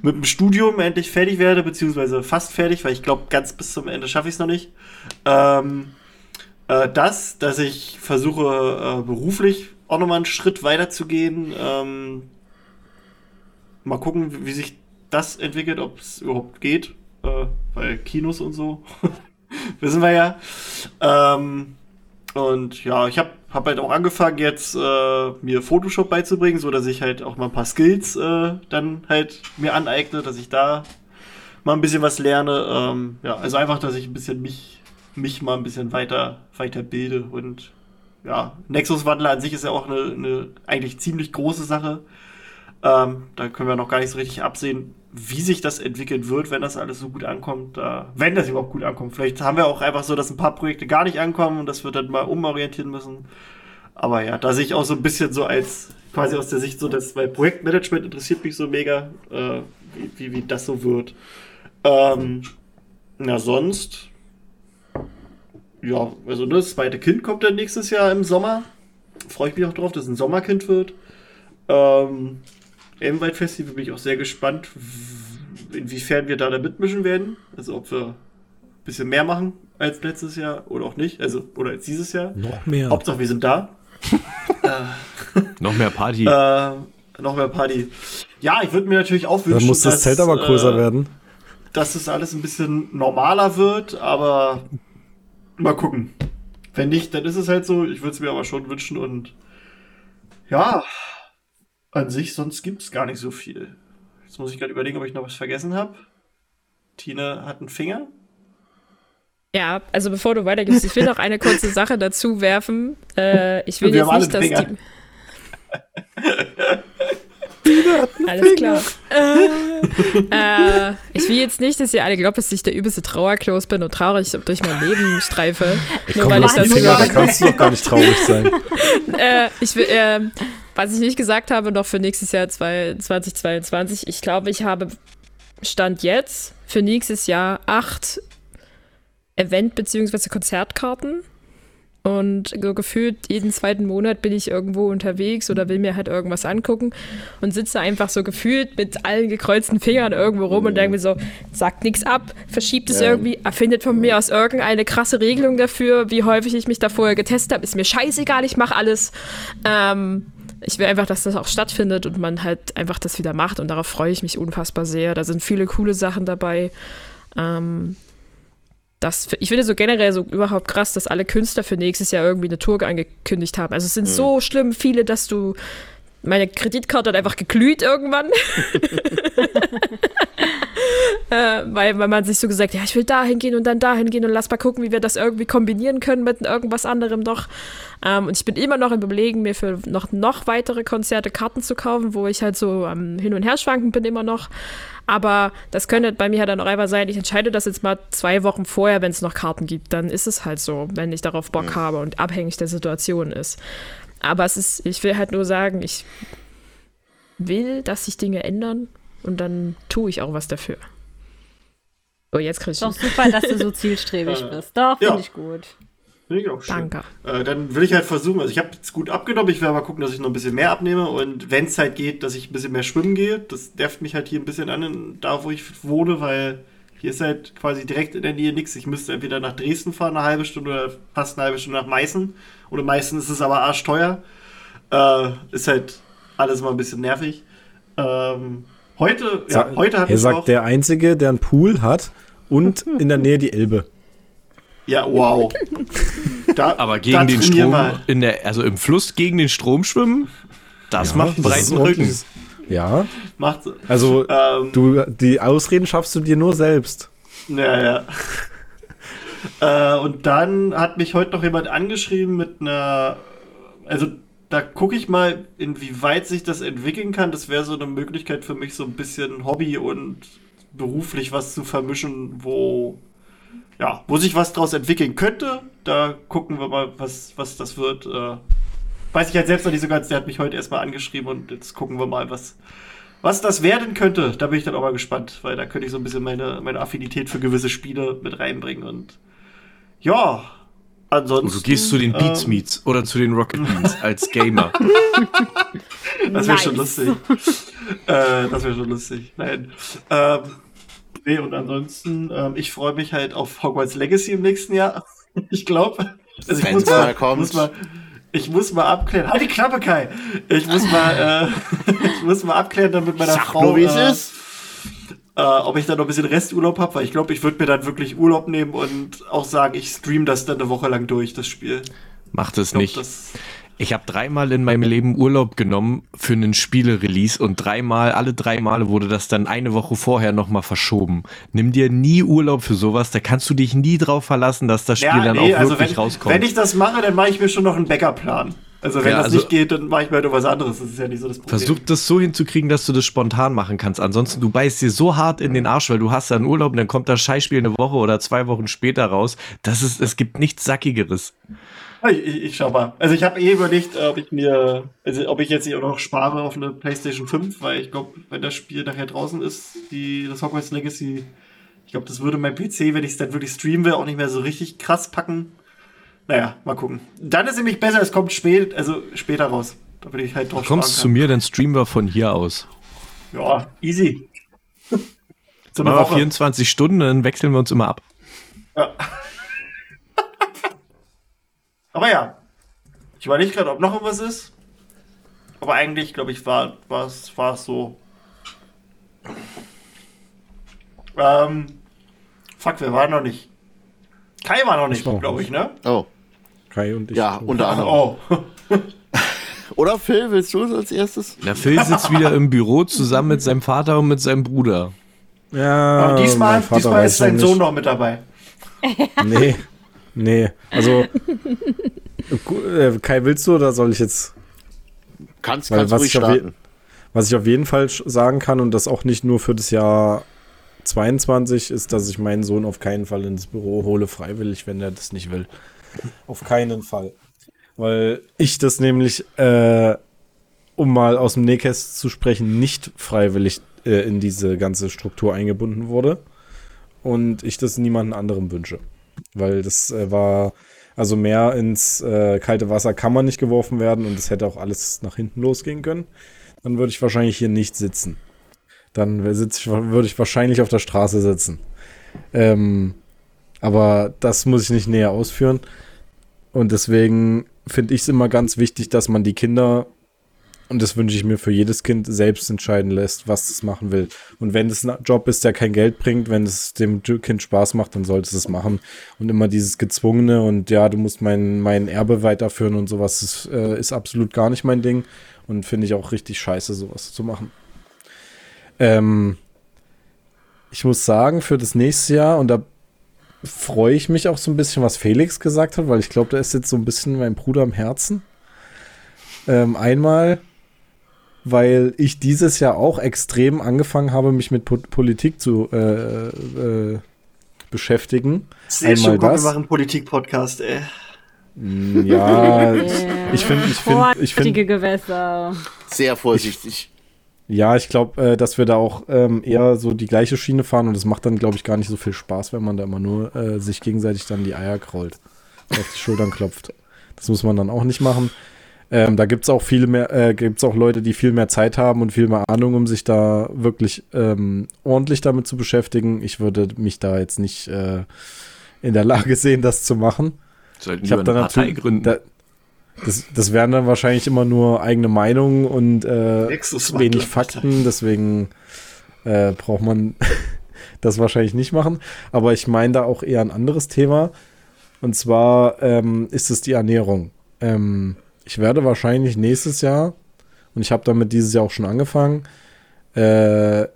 mit dem Studium endlich fertig werde, beziehungsweise fast fertig, weil ich glaube, ganz bis zum Ende schaffe ich es noch nicht. Ähm, äh, das, dass ich versuche, äh, beruflich auch nochmal einen Schritt weiter zu gehen. Ähm, mal gucken, wie sich das entwickelt, ob es überhaupt geht äh, weil Kinos und so, [LAUGHS] wissen wir ja. Ähm, und ja, ich habe hab halt auch angefangen, jetzt äh, mir Photoshop beizubringen, so dass ich halt auch mal ein paar Skills äh, dann halt mir aneigne, dass ich da mal ein bisschen was lerne. Ähm, ja, also einfach, dass ich ein bisschen mich, mich mal ein bisschen weiter, weiter bilde. Und ja, Nexus-Wandler an sich ist ja auch eine, eine eigentlich ziemlich große Sache. Ähm, da können wir noch gar nicht so richtig absehen, wie sich das entwickeln wird, wenn das alles so gut ankommt, äh, wenn das überhaupt gut ankommt. Vielleicht haben wir auch einfach so, dass ein paar Projekte gar nicht ankommen und das wird dann mal umorientieren müssen. Aber ja, da sehe ich auch so ein bisschen so als quasi aus der Sicht so, dass weil Projektmanagement interessiert mich so mega, äh, wie, wie, wie, das so wird. Ähm, na, sonst. Ja, also ne, das zweite Kind kommt dann nächstes Jahr im Sommer. Freue ich mich auch drauf, dass es ein Sommerkind wird. Ähm, Elmwald Festival bin ich auch sehr gespannt, inwiefern wir da, da mitmischen werden. Also ob wir ein bisschen mehr machen als letztes Jahr oder auch nicht. Also, oder als dieses Jahr. Noch mehr. Hauptsache, wir sind da. [LAUGHS] äh, noch mehr Party. Äh, noch mehr Party. Ja, ich würde mir natürlich auch wünschen, Dann muss das dass, Zelt aber größer äh, werden. Dass das alles ein bisschen normaler wird, aber mal gucken. Wenn nicht, dann ist es halt so. Ich würde es mir aber schon wünschen und ja, an sich, sonst gibt es gar nicht so viel. Jetzt muss ich gerade überlegen, ob ich noch was vergessen habe. Tine hat einen Finger. Ja, also bevor du weitergehst, ich will noch eine kurze Sache dazu werfen. Äh, ich will jetzt nicht, dass Finger. die. [LAUGHS] [LAUGHS] Alles klar. äh, ich will jetzt nicht, dass ihr alle glaubt, dass ich der übelste Trauerklos bin und traurig durch mein Leben streife. Ich nur weil ich das Finger, da kannst du doch gar nicht traurig sein. [LAUGHS] äh, ich will, äh, was ich nicht gesagt habe, noch für nächstes Jahr 2022, ich glaube, ich habe Stand jetzt für nächstes Jahr acht Event- bzw. Konzertkarten. Und so gefühlt jeden zweiten Monat bin ich irgendwo unterwegs oder will mir halt irgendwas angucken und sitze einfach so gefühlt mit allen gekreuzten Fingern irgendwo rum und denke mir so, sagt nichts ab, verschiebt es ja. irgendwie, erfindet von mir aus irgendeine krasse Regelung dafür, wie häufig ich mich da vorher getestet habe. Ist mir scheißegal, ich mache alles. Ähm, ich will einfach, dass das auch stattfindet und man halt einfach das wieder macht und darauf freue ich mich unfassbar sehr. Da sind viele coole Sachen dabei. Ähm, das, ich finde so generell so überhaupt krass, dass alle Künstler für nächstes Jahr irgendwie eine Tour angekündigt haben. Also es sind mhm. so schlimm viele, dass du meine Kreditkarte hat einfach geglüht irgendwann. [LAUGHS] [LAUGHS] [LAUGHS] äh, weil, weil man sich so gesagt, ja, ich will dahin gehen und dann dahin gehen und lass mal gucken, wie wir das irgendwie kombinieren können mit irgendwas anderem noch. Ähm, und ich bin immer noch im Überlegen, mir für noch, noch weitere Konzerte Karten zu kaufen, wo ich halt so ähm, Hin- und Herschwanken bin immer noch. Aber das könnte bei mir halt dann auch einfach sein, ich entscheide das jetzt mal zwei Wochen vorher, wenn es noch Karten gibt. Dann ist es halt so, wenn ich darauf Bock mhm. habe und abhängig der Situation ist. Aber es ist, ich will halt nur sagen, ich will, dass sich Dinge ändern und dann tue ich auch was dafür. So, jetzt kriegst du. Doch super, dass du so [LAUGHS] zielstrebig bist. Doch, finde ja. ich gut. Finde ich auch schön. Danke. Äh, dann will ich halt versuchen, also ich habe jetzt gut abgenommen, ich werde mal gucken, dass ich noch ein bisschen mehr abnehme und wenn es halt geht, dass ich ein bisschen mehr schwimmen gehe, das nervt mich halt hier ein bisschen an, da wo ich wohne, weil hier ist halt quasi direkt in der Nähe nichts. Ich müsste entweder nach Dresden fahren, eine halbe Stunde oder fast eine halbe Stunde nach Meißen. Oder meistens ist es aber arschteuer. Äh, ist halt alles mal ein bisschen nervig. Ähm, heute, ja, heute hat Er sagt, der Einzige, der einen Pool hat und [LAUGHS] in der Nähe die Elbe. Ja, wow. Da, [LAUGHS] Aber gegen den Strom, in der, also im Fluss gegen den Strom schwimmen, das ja, macht einen breiten Rücken. Ja. Macht, also, ähm, du, die Ausreden schaffst du dir nur selbst. Ja, ja. äh, und dann hat mich heute noch jemand angeschrieben mit einer, also da gucke ich mal, inwieweit sich das entwickeln kann. Das wäre so eine Möglichkeit für mich, so ein bisschen Hobby und beruflich was zu vermischen, wo ja, wo sich was draus entwickeln könnte. Da gucken wir mal, was, was das wird. Äh, weiß ich halt selbst noch nicht so ganz. Der hat mich heute erstmal angeschrieben und jetzt gucken wir mal, was, was das werden könnte. Da bin ich dann auch mal gespannt, weil da könnte ich so ein bisschen meine, meine Affinität für gewisse Spiele mit reinbringen und ja, ansonsten. Und du gehst zu den Beats ähm, Meets oder zu den Rocket Beans als Gamer. [LAUGHS] das wäre nice. schon lustig. äh, das wäre schon lustig. Nein. Ähm, nee, und ansonsten, ähm, ich freue mich halt auf Hogwarts Legacy im nächsten Jahr. [LAUGHS] ich glaube. Also ich muss mal, muss mal, ich muss mal abklären. Halt die Klappe, Kai! Ich muss mal, äh, [LAUGHS] ich muss mal abklären dann mit meiner Sag Frau. Nur, wie äh, es ist. Äh, ob ich da noch ein bisschen Resturlaub habe, weil ich glaube, ich würde mir dann wirklich Urlaub nehmen und auch sagen, ich stream das dann eine Woche lang durch, das Spiel. Macht es nicht. Das, ich habe dreimal in meinem Leben Urlaub genommen für einen Spiele-Release und dreimal, alle drei Male wurde das dann eine Woche vorher nochmal verschoben. Nimm dir nie Urlaub für sowas, da kannst du dich nie drauf verlassen, dass das Spiel ja, dann nee, auch also wirklich wenn, rauskommt. Wenn ich das mache, dann mache ich mir schon noch einen Backup-Plan. Also wenn ja, das also nicht geht, dann mache ich mir halt was anderes. Das ist ja nicht so das Problem. Versuch das so hinzukriegen, dass du das spontan machen kannst. Ansonsten, du beißt dir so hart in den Arsch, weil du hast dann Urlaub und dann kommt das Scheißspiel eine Woche oder zwei Wochen später raus. Das ist, es gibt nichts Sackigeres. Ich, ich, ich schau mal. Also ich habe eh überlegt, ob ich mir, also ob ich jetzt hier auch noch spare auf eine PlayStation 5, weil ich glaube, wenn das Spiel nachher draußen ist, die, das Hogwarts Legacy, ich glaube, das würde mein PC, wenn ich es dann wirklich streamen will, auch nicht mehr so richtig krass packen. Naja, mal gucken. Dann ist nämlich besser, es kommt spät, also später raus. Da bin ich halt drauf Kommst zu mir, dann streamen wir von hier aus. Ja, easy. [LAUGHS] so Woche. 24 Stunden, dann wechseln wir uns immer ab. Ja. [LAUGHS] Aber ja, ich überlege gerade, ob noch irgendwas ist. Aber eigentlich, glaube ich, war es war so. Ähm, fuck, wir waren noch nicht. Kai war noch nicht, glaube ich, ne? Oh. Kai und ich. Ja, unter anderem. Oh. [LAUGHS] Oder Phil, willst du es als erstes? Na, Phil sitzt wieder im Büro zusammen mit seinem Vater und mit seinem Bruder. Ja. Aber diesmal, diesmal ist sein Sohn noch mit dabei. [LAUGHS] Nee. Nee, also äh, Kai, willst du oder soll ich jetzt? Kannst, kannst was ruhig starten. was ich auf jeden Fall sagen kann und das auch nicht nur für das Jahr 22 ist, dass ich meinen Sohn auf keinen Fall ins Büro hole, freiwillig, wenn er das nicht will. Auf keinen Fall. Weil ich das nämlich, äh, um mal aus dem Nähkäst zu sprechen, nicht freiwillig äh, in diese ganze Struktur eingebunden wurde. Und ich das niemandem anderem wünsche. Weil das äh, war, also mehr ins äh, kalte Wasser kann man nicht geworfen werden und es hätte auch alles nach hinten losgehen können. Dann würde ich wahrscheinlich hier nicht sitzen. Dann ich, würde ich wahrscheinlich auf der Straße sitzen. Ähm, aber das muss ich nicht näher ausführen. Und deswegen finde ich es immer ganz wichtig, dass man die Kinder und das wünsche ich mir für jedes Kind selbst entscheiden lässt, was es machen will. Und wenn es ein Job ist, der kein Geld bringt, wenn es dem Kind Spaß macht, dann sollte es es machen. Und immer dieses Gezwungene und ja, du musst mein, mein Erbe weiterführen und sowas, ist, äh, ist absolut gar nicht mein Ding. Und finde ich auch richtig scheiße, sowas zu machen. Ähm, ich muss sagen, für das nächste Jahr, und da freue ich mich auch so ein bisschen, was Felix gesagt hat, weil ich glaube, da ist jetzt so ein bisschen mein Bruder am Herzen. Ähm, einmal weil ich dieses Jahr auch extrem angefangen habe, mich mit po Politik zu äh, äh, beschäftigen. Sehr schön, das. wir machen Politik-Podcast, ey. Mm, ja, ich finde, ich finde, ich finde. Gewässer. Sehr vorsichtig. Ja, ich glaube, äh, dass wir da auch ähm, eher so die gleiche Schiene fahren und es macht dann, glaube ich, gar nicht so viel Spaß, wenn man da immer nur äh, sich gegenseitig dann die Eier krault, auf die Schultern klopft. Das muss man dann auch nicht machen. Ähm, da gibt es auch viel mehr, äh, gibt auch Leute, die viel mehr Zeit haben und viel mehr Ahnung, um sich da wirklich ähm, ordentlich damit zu beschäftigen. Ich würde mich da jetzt nicht äh, in der Lage sehen, das zu machen. Sollten ich habe. Da, das, das wären dann wahrscheinlich immer nur eigene Meinungen und äh, wenig Fakten, deswegen äh, braucht man [LAUGHS] das wahrscheinlich nicht machen. Aber ich meine da auch eher ein anderes Thema. Und zwar ähm, ist es die Ernährung. Ähm, ich werde wahrscheinlich nächstes Jahr, und ich habe damit dieses Jahr auch schon angefangen, äh,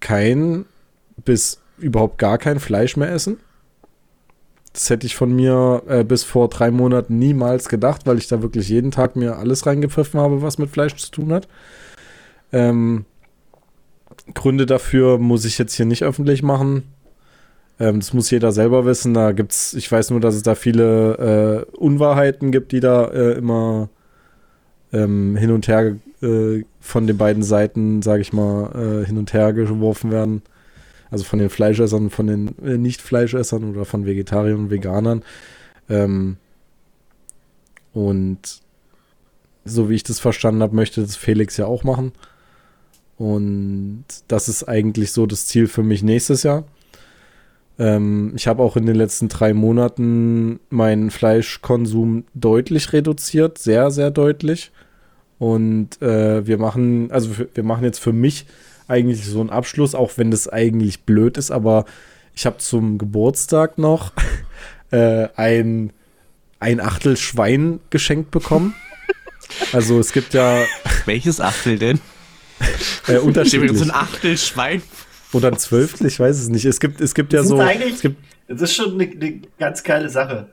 kein bis überhaupt gar kein Fleisch mehr essen. Das hätte ich von mir äh, bis vor drei Monaten niemals gedacht, weil ich da wirklich jeden Tag mir alles reingepfiffen habe, was mit Fleisch zu tun hat. Ähm, Gründe dafür muss ich jetzt hier nicht öffentlich machen. Ähm, das muss jeder selber wissen. Da gibt's, ich weiß nur, dass es da viele äh, Unwahrheiten gibt, die da äh, immer ähm, hin und her äh, von den beiden Seiten, sage ich mal, äh, hin und her geworfen werden. Also von den Fleischessern, von den äh, Nicht-Fleischessern oder von Vegetariern und Veganern. Ähm, und so wie ich das verstanden habe, möchte das Felix ja auch machen. Und das ist eigentlich so das Ziel für mich nächstes Jahr. Ähm, ich habe auch in den letzten drei Monaten meinen Fleischkonsum deutlich reduziert, sehr, sehr deutlich. Und äh, wir machen, also wir machen jetzt für mich eigentlich so einen Abschluss, auch wenn das eigentlich blöd ist, aber ich habe zum Geburtstag noch [LAUGHS] äh, ein, ein Achtel Schwein geschenkt bekommen. Also es gibt ja. [LAUGHS] Welches Achtel denn? Äh, unterschiedlich. So ein Achtel Schwein. Oder ein Zwölftel, ich weiß es nicht. Es gibt, es gibt ja so. Es gibt, das ist schon eine, eine ganz geile Sache.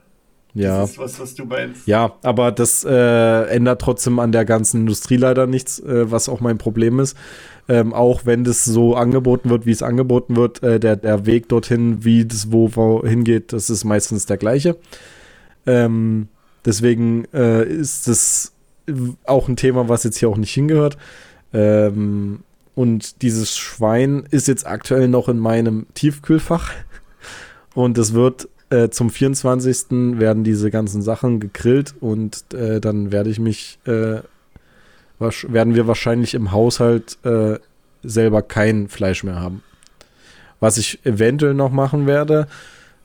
Ja. Das ist was, was du meinst. Ja, aber das äh, ändert trotzdem an der ganzen Industrie leider nichts, äh, was auch mein Problem ist. Ähm, auch wenn das so angeboten wird, wie es angeboten wird, äh, der, der Weg dorthin, wie das wo, wo hingeht, das ist meistens der gleiche. Ähm, deswegen äh, ist das auch ein Thema, was jetzt hier auch nicht hingehört. Ähm, und dieses Schwein ist jetzt aktuell noch in meinem Tiefkühlfach. Und es wird äh, zum 24. werden diese ganzen Sachen gegrillt und äh, dann werde ich mich, äh, werden wir wahrscheinlich im Haushalt äh, selber kein Fleisch mehr haben. Was ich eventuell noch machen werde,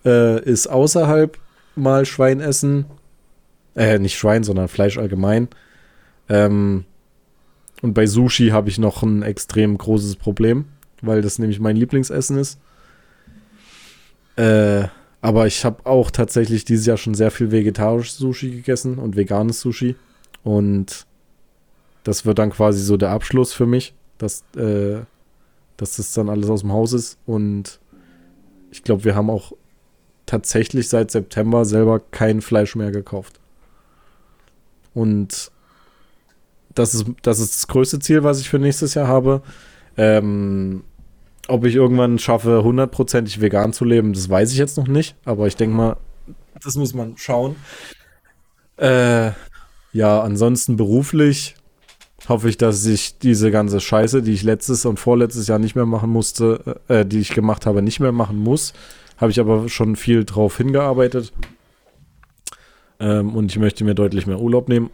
äh, ist außerhalb mal Schwein essen. Äh, nicht Schwein, sondern Fleisch allgemein. Ähm, und bei Sushi habe ich noch ein extrem großes Problem, weil das nämlich mein Lieblingsessen ist. Äh, aber ich habe auch tatsächlich dieses Jahr schon sehr viel vegetarisches Sushi gegessen und veganes Sushi. Und das wird dann quasi so der Abschluss für mich, dass, äh, dass das dann alles aus dem Haus ist. Und ich glaube, wir haben auch tatsächlich seit September selber kein Fleisch mehr gekauft. Und das ist, das ist das größte Ziel, was ich für nächstes Jahr habe. Ähm, ob ich irgendwann schaffe, hundertprozentig vegan zu leben, das weiß ich jetzt noch nicht. Aber ich denke mal, das muss man schauen. Äh, ja, ansonsten beruflich hoffe ich, dass ich diese ganze Scheiße, die ich letztes und vorletztes Jahr nicht mehr machen musste, äh, die ich gemacht habe, nicht mehr machen muss. Habe ich aber schon viel drauf hingearbeitet. Ähm, und ich möchte mir deutlich mehr Urlaub nehmen.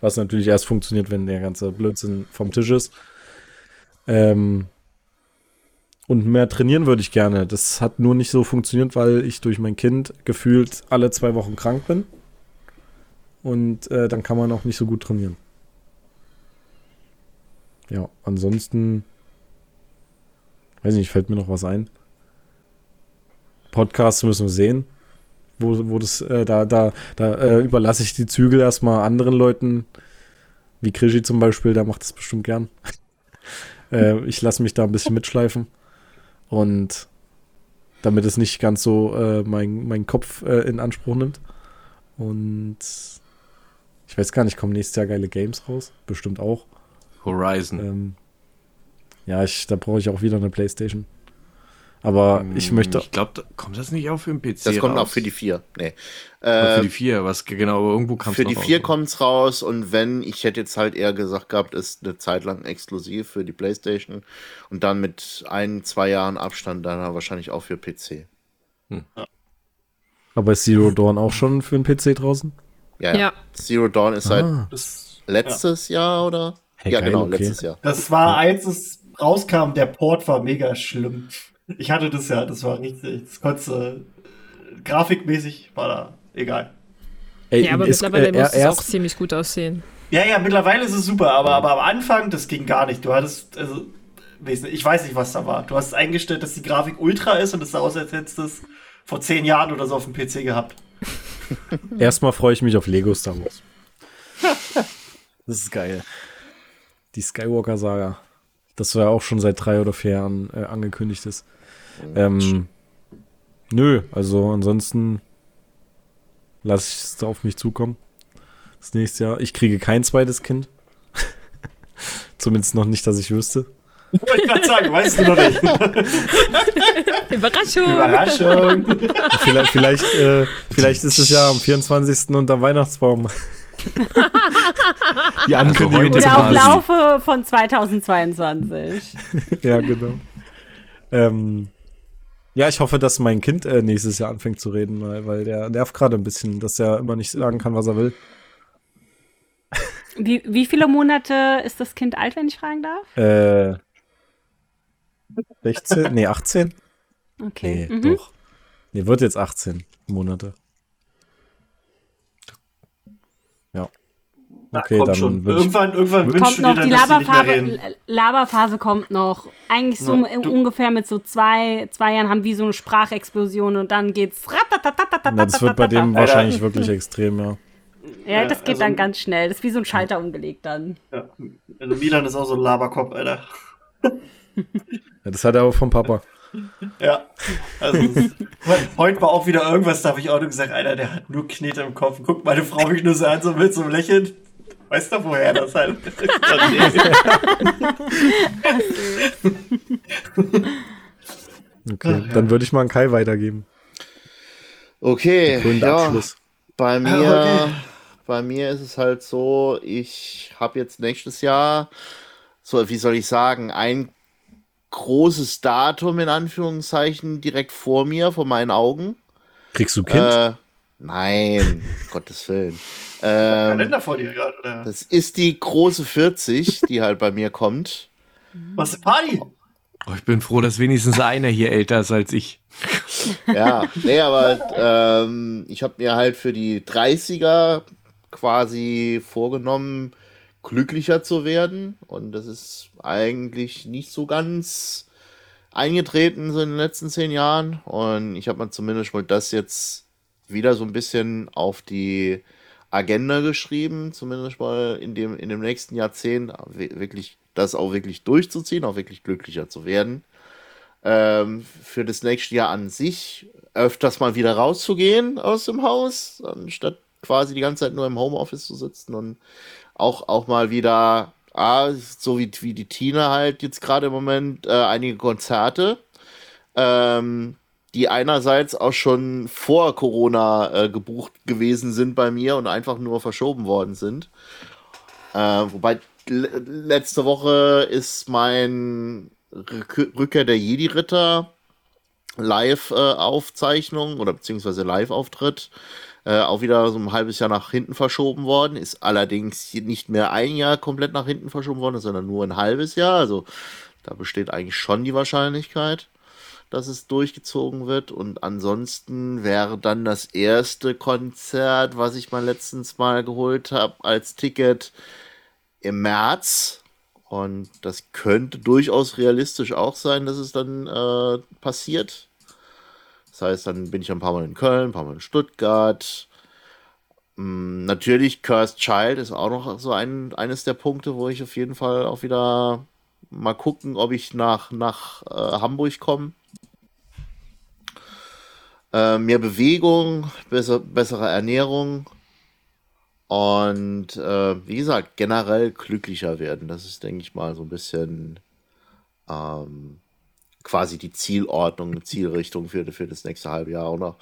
Was natürlich erst funktioniert, wenn der ganze Blödsinn vom Tisch ist. Ähm, und mehr trainieren würde ich gerne. Das hat nur nicht so funktioniert, weil ich durch mein Kind gefühlt alle zwei Wochen krank bin. Und äh, dann kann man auch nicht so gut trainieren. Ja, ansonsten. Weiß nicht, fällt mir noch was ein. Podcasts müssen wir sehen wo, wo das, äh, da, da, da äh, überlasse ich die Zügel erstmal anderen Leuten, wie Krischi zum Beispiel, der macht das bestimmt gern. [LAUGHS] äh, ich lasse mich da ein bisschen mitschleifen. Und damit es nicht ganz so äh, mein, mein Kopf äh, in Anspruch nimmt. Und ich weiß gar nicht, kommen nächstes Jahr geile Games raus? Bestimmt auch. Horizon. Ähm, ja, ich, da brauche ich auch wieder eine Playstation. Aber ich hm, möchte. Ich glaube, kommt das nicht auch für den PC? Das kommt raus? auch für die 4. Nee. Äh, für die 4, was genau, irgendwo kam es Für die 4 kommt es raus und wenn, ich hätte jetzt halt eher gesagt gehabt, ist eine Zeit lang exklusiv für die PlayStation und dann mit ein, zwei Jahren Abstand dann wahrscheinlich auch für PC. Hm. Ja. Aber ist Zero Dawn auch schon für den PC draußen? Ja, ja. Zero Dawn ist ah. seit letztes ja. Jahr oder? Hey, ja, geil, genau, okay. letztes Jahr. Das war, als es rauskam, der Port war mega schlimm. Ich hatte das ja, das war richtig, das konnte, äh, grafikmäßig war da egal. Ey, ja, aber ist, mittlerweile äh, muss es auch ziemlich gut aussehen. Ja, ja, mittlerweile ist es super, aber, aber am Anfang, das ging gar nicht. Du hattest, also, ich weiß nicht, was da war. Du hast eingestellt, dass die Grafik ultra ist und es sah aus, als hättest du es vor zehn Jahren oder so auf dem PC gehabt. [LAUGHS] Erstmal freue ich mich auf Lego Star Wars. [LAUGHS] das ist geil. Die Skywalker-Saga. Das war ja auch schon seit drei oder vier Jahren äh, angekündigt ist. Ähm, nö, also ansonsten lasse ich es auf mich zukommen. Das nächste Jahr. Ich kriege kein zweites Kind. [LAUGHS] Zumindest noch nicht, dass ich wüsste. Wollte ich gerade sagen, weißt du noch nicht. [LAUGHS] Überraschung. Überraschung. [LAUGHS] Vielleicht, vielleicht, äh, vielleicht ist es ja am 24. unter Weihnachtsbaum. Die Ankündigung Oder auf Laufe von 2022. ja, genau. Ähm, ja, ich hoffe, dass mein Kind äh, nächstes Jahr anfängt zu reden, weil, weil der nervt gerade ein bisschen, dass er immer nicht sagen kann, was er will. Wie, wie viele Monate ist das Kind alt, wenn ich fragen darf? Äh, 16? Nee, 18? Okay. Nee, mhm. doch. Nee, wird jetzt 18 Monate. Okay, Na, dann schon. Irgendwann, irgendwann wünschst Kommt noch, dir die dann, mehr Laberphase. Laberphase kommt noch. Eigentlich so du- ungefähr mit so zwei, zwei Jahren haben wir so eine Sprachexplosion und dann geht's. Das wird bei dem wahrscheinlich wirklich extrem, ja. Ja, das geht also- dann ganz schnell. Das ist wie so ein Schalter umgelegt dann. Ja. Also Milan ist auch so ein Laberkopf, Alter. [LAUGHS] ja. Das hat er aber vom Papa. Ja. Also, ist- heute war auch wieder irgendwas, da habe ich auch nur gesagt, Alter, der hat nur Knete im Kopf. Guckt meine Frau mich nur so an, so mit so einem Lächeln. Weißt du, woher das halt? [LAUGHS] Okay, dann würde ich mal an Kai weitergeben. Okay, ja. Abschluss. Bei mir, Okay. bei mir ist es halt so, ich habe jetzt nächstes Jahr, so wie soll ich sagen, ein großes Datum in Anführungszeichen direkt vor mir, vor meinen Augen. Kriegst du Kind? Äh, nein, [LAUGHS] Gottes Willen. Ähm, Kalender vor dir gerade, oder? das ist die große 40, die halt bei mir kommt. Was ist Party? Oh, ich bin froh, dass wenigstens einer hier älter ist als ich. [LAUGHS] Ja, nee, aber ähm, ich habe mir halt für die 30er quasi vorgenommen, glücklicher zu werden. Und das ist eigentlich nicht so ganz eingetreten so in den letzten zehn Jahren. Und ich habe mir zumindest mal das jetzt wieder so ein bisschen auf die Agenda geschrieben, zumindest mal in dem, in dem nächsten Jahrzehnt, wi- wirklich das auch wirklich durchzuziehen, auch wirklich glücklicher zu werden. Ähm, für das nächste Jahr an sich öfters mal wieder rauszugehen aus dem Haus, anstatt quasi die ganze Zeit nur im Homeoffice zu sitzen und auch, auch mal wieder, ah, so wie, wie die Tina halt jetzt gerade im Moment, äh, einige Konzerte, ähm, die einerseits auch schon vor Corona äh, gebucht gewesen sind bei mir und einfach nur verschoben worden sind. Äh, wobei le- letzte Woche ist mein Rück- Rückkehr der Jedi-Ritter Live-Aufzeichnung oder beziehungsweise Live-Auftritt äh, auch wieder so ein halbes Jahr nach hinten verschoben worden. Ist allerdings nicht mehr ein Jahr komplett nach hinten verschoben worden, sondern nur ein halbes Jahr. Also da besteht eigentlich schon die Wahrscheinlichkeit, dass es durchgezogen wird. Und ansonsten wäre dann das erste Konzert, was ich mal letztens mal geholt habe als Ticket im März. Und das könnte durchaus realistisch auch sein, dass es dann äh, passiert. Das heißt, dann bin ich ein paar Mal in Köln, ein paar Mal in Stuttgart. Mm, natürlich, Cursed Child ist auch noch so ein, eines der Punkte, wo ich auf jeden Fall auch wieder mal gucken, ob ich nach, nach äh, Hamburg komme. Äh, mehr Bewegung, besser, bessere Ernährung und äh, wie gesagt, generell glücklicher werden. Das ist, denke ich mal, so ein bisschen ähm, quasi die Zielordnung, Zielrichtung für, für das nächste halbe Jahr. Oder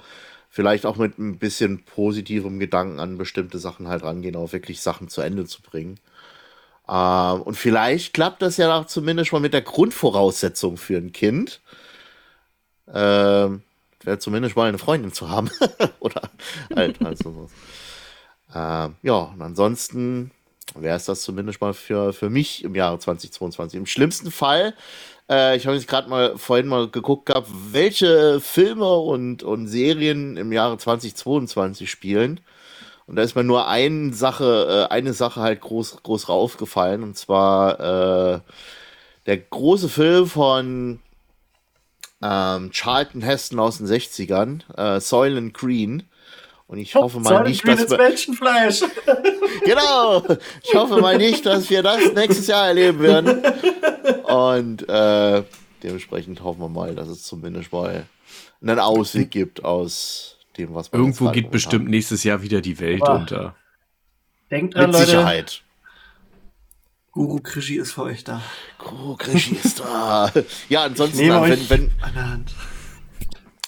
vielleicht auch mit ein bisschen positivem Gedanken an bestimmte Sachen halt rangehen, auch wirklich Sachen zu Ende zu bringen. Ähm, und vielleicht klappt das ja auch zumindest mal mit der Grundvoraussetzung für ein Kind. Ähm, wäre zumindest mal eine Freundin zu haben. [LAUGHS] Oder halt, halt so. Ähm, ja, und ansonsten wäre es das zumindest mal für, für mich im Jahre 2022. Im schlimmsten Fall, äh, ich habe jetzt gerade mal vorhin mal geguckt gehabt, welche Filme und, und Serien im Jahre 2022 spielen. Und da ist mir nur eine Sache, äh, eine Sache halt groß, groß raufgefallen. Und zwar äh, der große Film von ähm, Charlton Heston aus den 60ern, äh, Soylent Green. Und ich hoffe mal nicht, dass wir... Menschenfleisch. [LAUGHS] Genau. Ich hoffe mal nicht, dass wir das nächstes Jahr erleben werden. Und äh, dementsprechend hoffen wir mal, dass es zumindest mal einen Ausweg gibt aus dem, was wir Irgendwo geht bestimmt haben. nächstes Jahr wieder die Welt Ah. unter. Denkt dran, mit Leute. Sicherheit. Guru Krischi ist für euch da. Guru Krischi ist da. [LAUGHS] ja, ansonsten, wenn, wenn, an der Hand.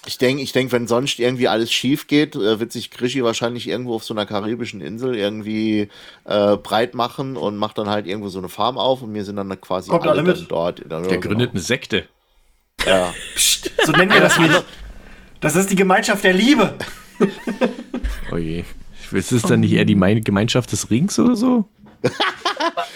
Ich denke, ich denk, wenn sonst irgendwie alles schief geht, äh, wird sich Krischi wahrscheinlich irgendwo auf so einer karibischen Insel irgendwie äh, breit machen und macht dann halt irgendwo so eine Farm auf und wir sind dann quasi Kommt alle, alle dort. Der genau. gründet eine Sekte. Ja. Psst, so nennen wir das nicht. Das ist die Gemeinschaft der Liebe. [LAUGHS] oh je. Ist es dann nicht eher die Gemeinschaft des Rings oder so?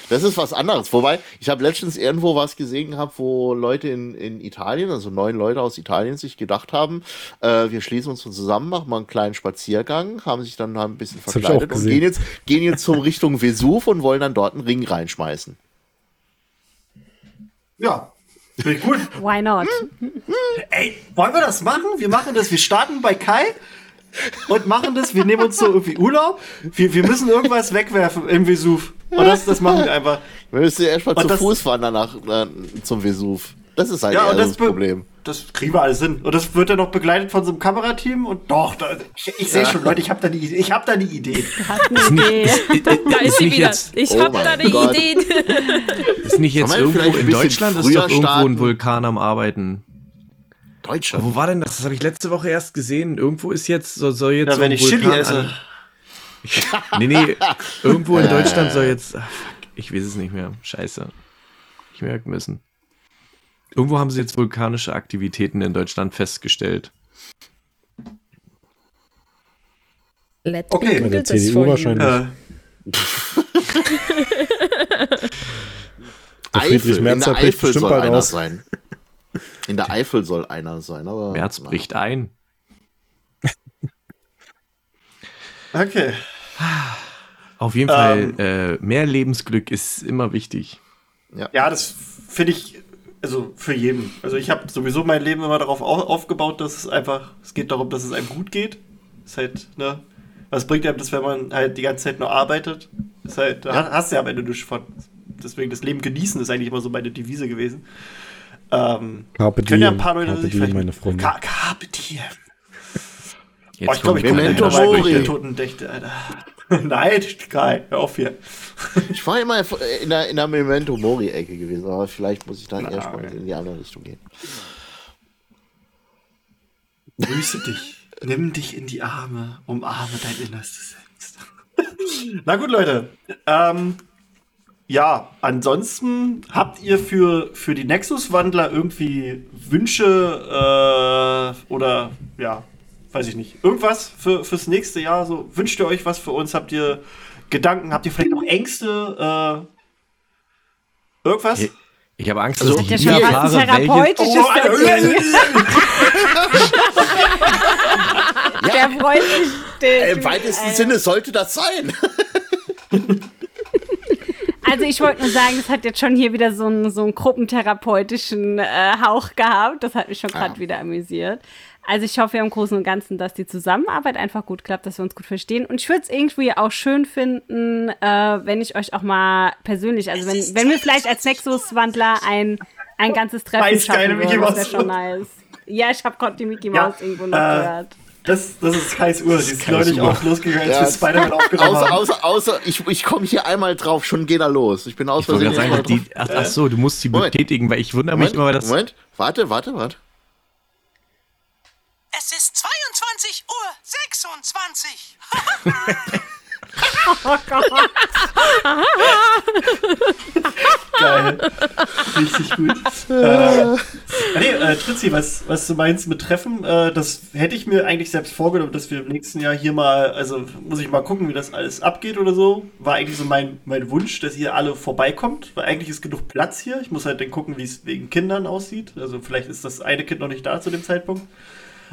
Das ist was anderes. Wobei, ich habe letztens irgendwo was gesehen gehabt, wo Leute in, in Italien, also neun Leute aus Italien, sich gedacht haben, äh, wir schließen uns zusammen, machen mal einen kleinen Spaziergang, haben sich dann ein bisschen verkleidet und gehen jetzt, gehen jetzt zum Richtung Vesuv und wollen dann dort einen Ring reinschmeißen. Ja, Finde ich gut. Why not? Ey, wollen wir das machen? Wir machen das, wir starten bei Kai und machen das, wir nehmen uns so irgendwie Urlaub, wir, wir müssen irgendwas wegwerfen im Vesuv. Und das, das machen wir einfach. Wir müssen ja erstmal zu Fuß fahren danach äh, zum Vesuv. Das ist halt ja, das, das Problem. Das kriegen wir alles hin. Und das wird dann noch begleitet von so einem Kamerateam. Und doch, da, ich, ich sehe ja. schon, Leute, ich habe da eine Idee. Ich habe da eine Idee. Eine Idee. da ist sie wieder. Jetzt, ich oh habe da eine Gott. Idee. Ist nicht jetzt irgendwo in Deutschland ist doch irgendwo ein Vulkan am Arbeiten. Deutschland. wo war denn das? Das habe ich letzte Woche erst gesehen. Irgendwo ist jetzt, soll, soll jetzt. Ja, so wenn ich Vulkan Chili esse. nee, nee, irgendwo in [LAUGHS] Deutschland soll jetzt. Ach, fuck, ich weiß es nicht mehr. Scheiße. Ich merken müssen. Irgendwo haben sie jetzt vulkanische Aktivitäten in Deutschland festgestellt. Let okay, mit der CDU wahrscheinlich. Äh. Friedrich Merz hat bestimmt bald aus. sein. In der Eifel soll einer sein, aber. Merz bricht ein. [LAUGHS] okay. Auf jeden Fall, ähm, äh, mehr Lebensglück ist immer wichtig. Ja, ja das finde ich, also für jeden. Also ich habe sowieso mein Leben immer darauf aufgebaut, dass es einfach, es geht darum, dass es einem gut geht. Ist halt, ne, was bringt einem das, wenn man halt die ganze Zeit nur arbeitet? Ist halt, da hast du ja am Ende nichts von. Deswegen das Leben genießen ist eigentlich immer so meine Devise gewesen. Ähm, Carpe diem, ja ein paar Leute Carpe diem, meine Freunde. Ka Carpe diem. Jetzt oh, ich glaube, ich komme Memento Mori. Toten Dächte, Alter. [LAUGHS] Nein, geil, hör auf hier. ich war immer in der, in der Memento Mori-Ecke gewesen, aber vielleicht muss ich dann erstmal in die andere Richtung gehen. Grüße dich. Nimm dich in die Arme, umarme dein Innerstes Selbst. [LAUGHS] Na gut, Leute. Ähm, ja, ansonsten habt ihr für, für die Nexus-Wandler irgendwie Wünsche äh, oder ja, weiß ich nicht, irgendwas für, fürs nächste Jahr? So, wünscht ihr euch was für uns? Habt ihr Gedanken? Habt ihr vielleicht noch Ängste? Äh, irgendwas? Ich, ich habe Angst, also, dass ich nie erfahre, therapeutisches oh, [LAUGHS] ja. Der freut sich. Den, Im weitesten äh, Sinne sollte das sein. [LAUGHS] Also ich wollte nur sagen, es hat jetzt schon hier wieder so einen, so einen gruppentherapeutischen äh, Hauch gehabt. Das hat mich schon gerade ja. wieder amüsiert. Also ich hoffe im Großen und Ganzen, dass die Zusammenarbeit einfach gut klappt, dass wir uns gut verstehen. Und ich würde es irgendwie auch schön finden, äh, wenn ich euch auch mal persönlich, also wenn, wenn wir vielleicht als Nexus-Wandler ein, ein ganzes Treffen Weiß schaffen würden, das wäre schon nice. Ja, ich habe gerade die Mickey Mouse ja, irgendwo noch äh, gehört. Das, das ist Kais Uhr. Die ist neulich auch losgegangen, als ja, wir Spider-Man aufgenommen außer, außer, außer, ich, ich komme hier einmal drauf, schon geht er los. Ich bin aus Versehen. Sagen, die, ach, ach, so, du musst sie Moment. betätigen, weil ich wundere mich Moment, immer, dass. Moment, warte, warte, warte. Es ist 22 Uhr 26. [LAUGHS] oh. Geil. Richtig gut. äh, nee, äh, Tritzi, was, was du meinst mit Treffen, äh, das hätte ich mir eigentlich selbst vorgenommen, dass wir im nächsten Jahr hier mal, also muss ich mal gucken, wie das alles abgeht oder so. War eigentlich so mein, mein Wunsch, dass ihr alle vorbeikommt, weil eigentlich ist genug Platz hier. Ich muss halt dann gucken, wie es wegen Kindern aussieht. Also vielleicht ist das eine Kind noch nicht da zu dem Zeitpunkt.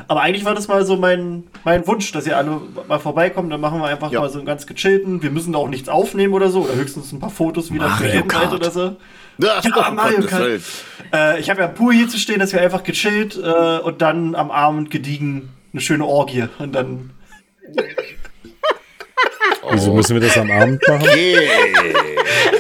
Aber eigentlich war das mal so mein, mein Wunsch, dass ihr alle mal vorbeikommt. Dann machen wir einfach ja. mal so einen ganz gechillten. Wir müssen da auch nichts aufnehmen oder so. Oder höchstens ein paar Fotos wieder Mario für Kart. oder so. Ja, ja Mario Kart. Äh, ich habe ja Pool hier zu stehen, dass wir einfach gechillt äh, und dann am Abend gediegen eine schöne Orgie. Und dann. Wieso müssen wir das am Abend machen? Yeah.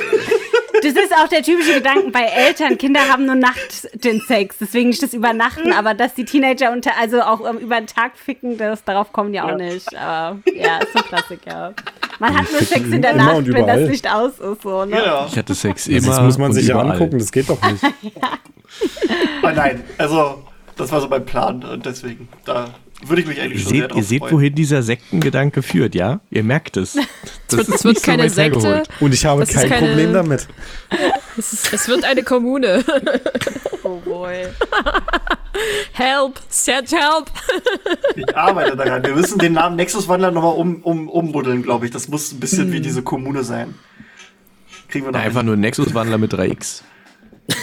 Das ist auch der typische Gedanke bei Eltern. Kinder haben nur Nacht den Sex, deswegen nicht das Übernachten, aber dass die Teenager unter, also auch um, über den Tag ficken, das, darauf kommen die auch ja. nicht. Aber ja, ist so ein Klassiker. Man hat nur Sex in der Nacht, wenn das Licht aus ist. So, ne? Genau. Ich hatte Sex immer. Das muss man sich ja angucken, das geht doch nicht. [LAUGHS] ja. oh nein, also das war so mein Plan und deswegen, da würde ich mich eigentlich ihr schon seht, Ihr seht, freuen. wohin dieser Sektengedanke führt, ja? Ihr merkt es. [LAUGHS] Das es wird, keine so Sekte. Und ich habe kein keine, Problem damit. [LAUGHS] Es, ist, es, wird eine Kommune. [LAUGHS] Oh boy. help, Serge, help. Ich arbeite daran. Wir müssen den Namen Nexus-Wandler nochmal um, um, umbuddeln, glaube ich. Das muss ein bisschen hm. wie diese Kommune sein. Kriegen wir noch Einfach hin. nur Nexus-Wandler mit 3x.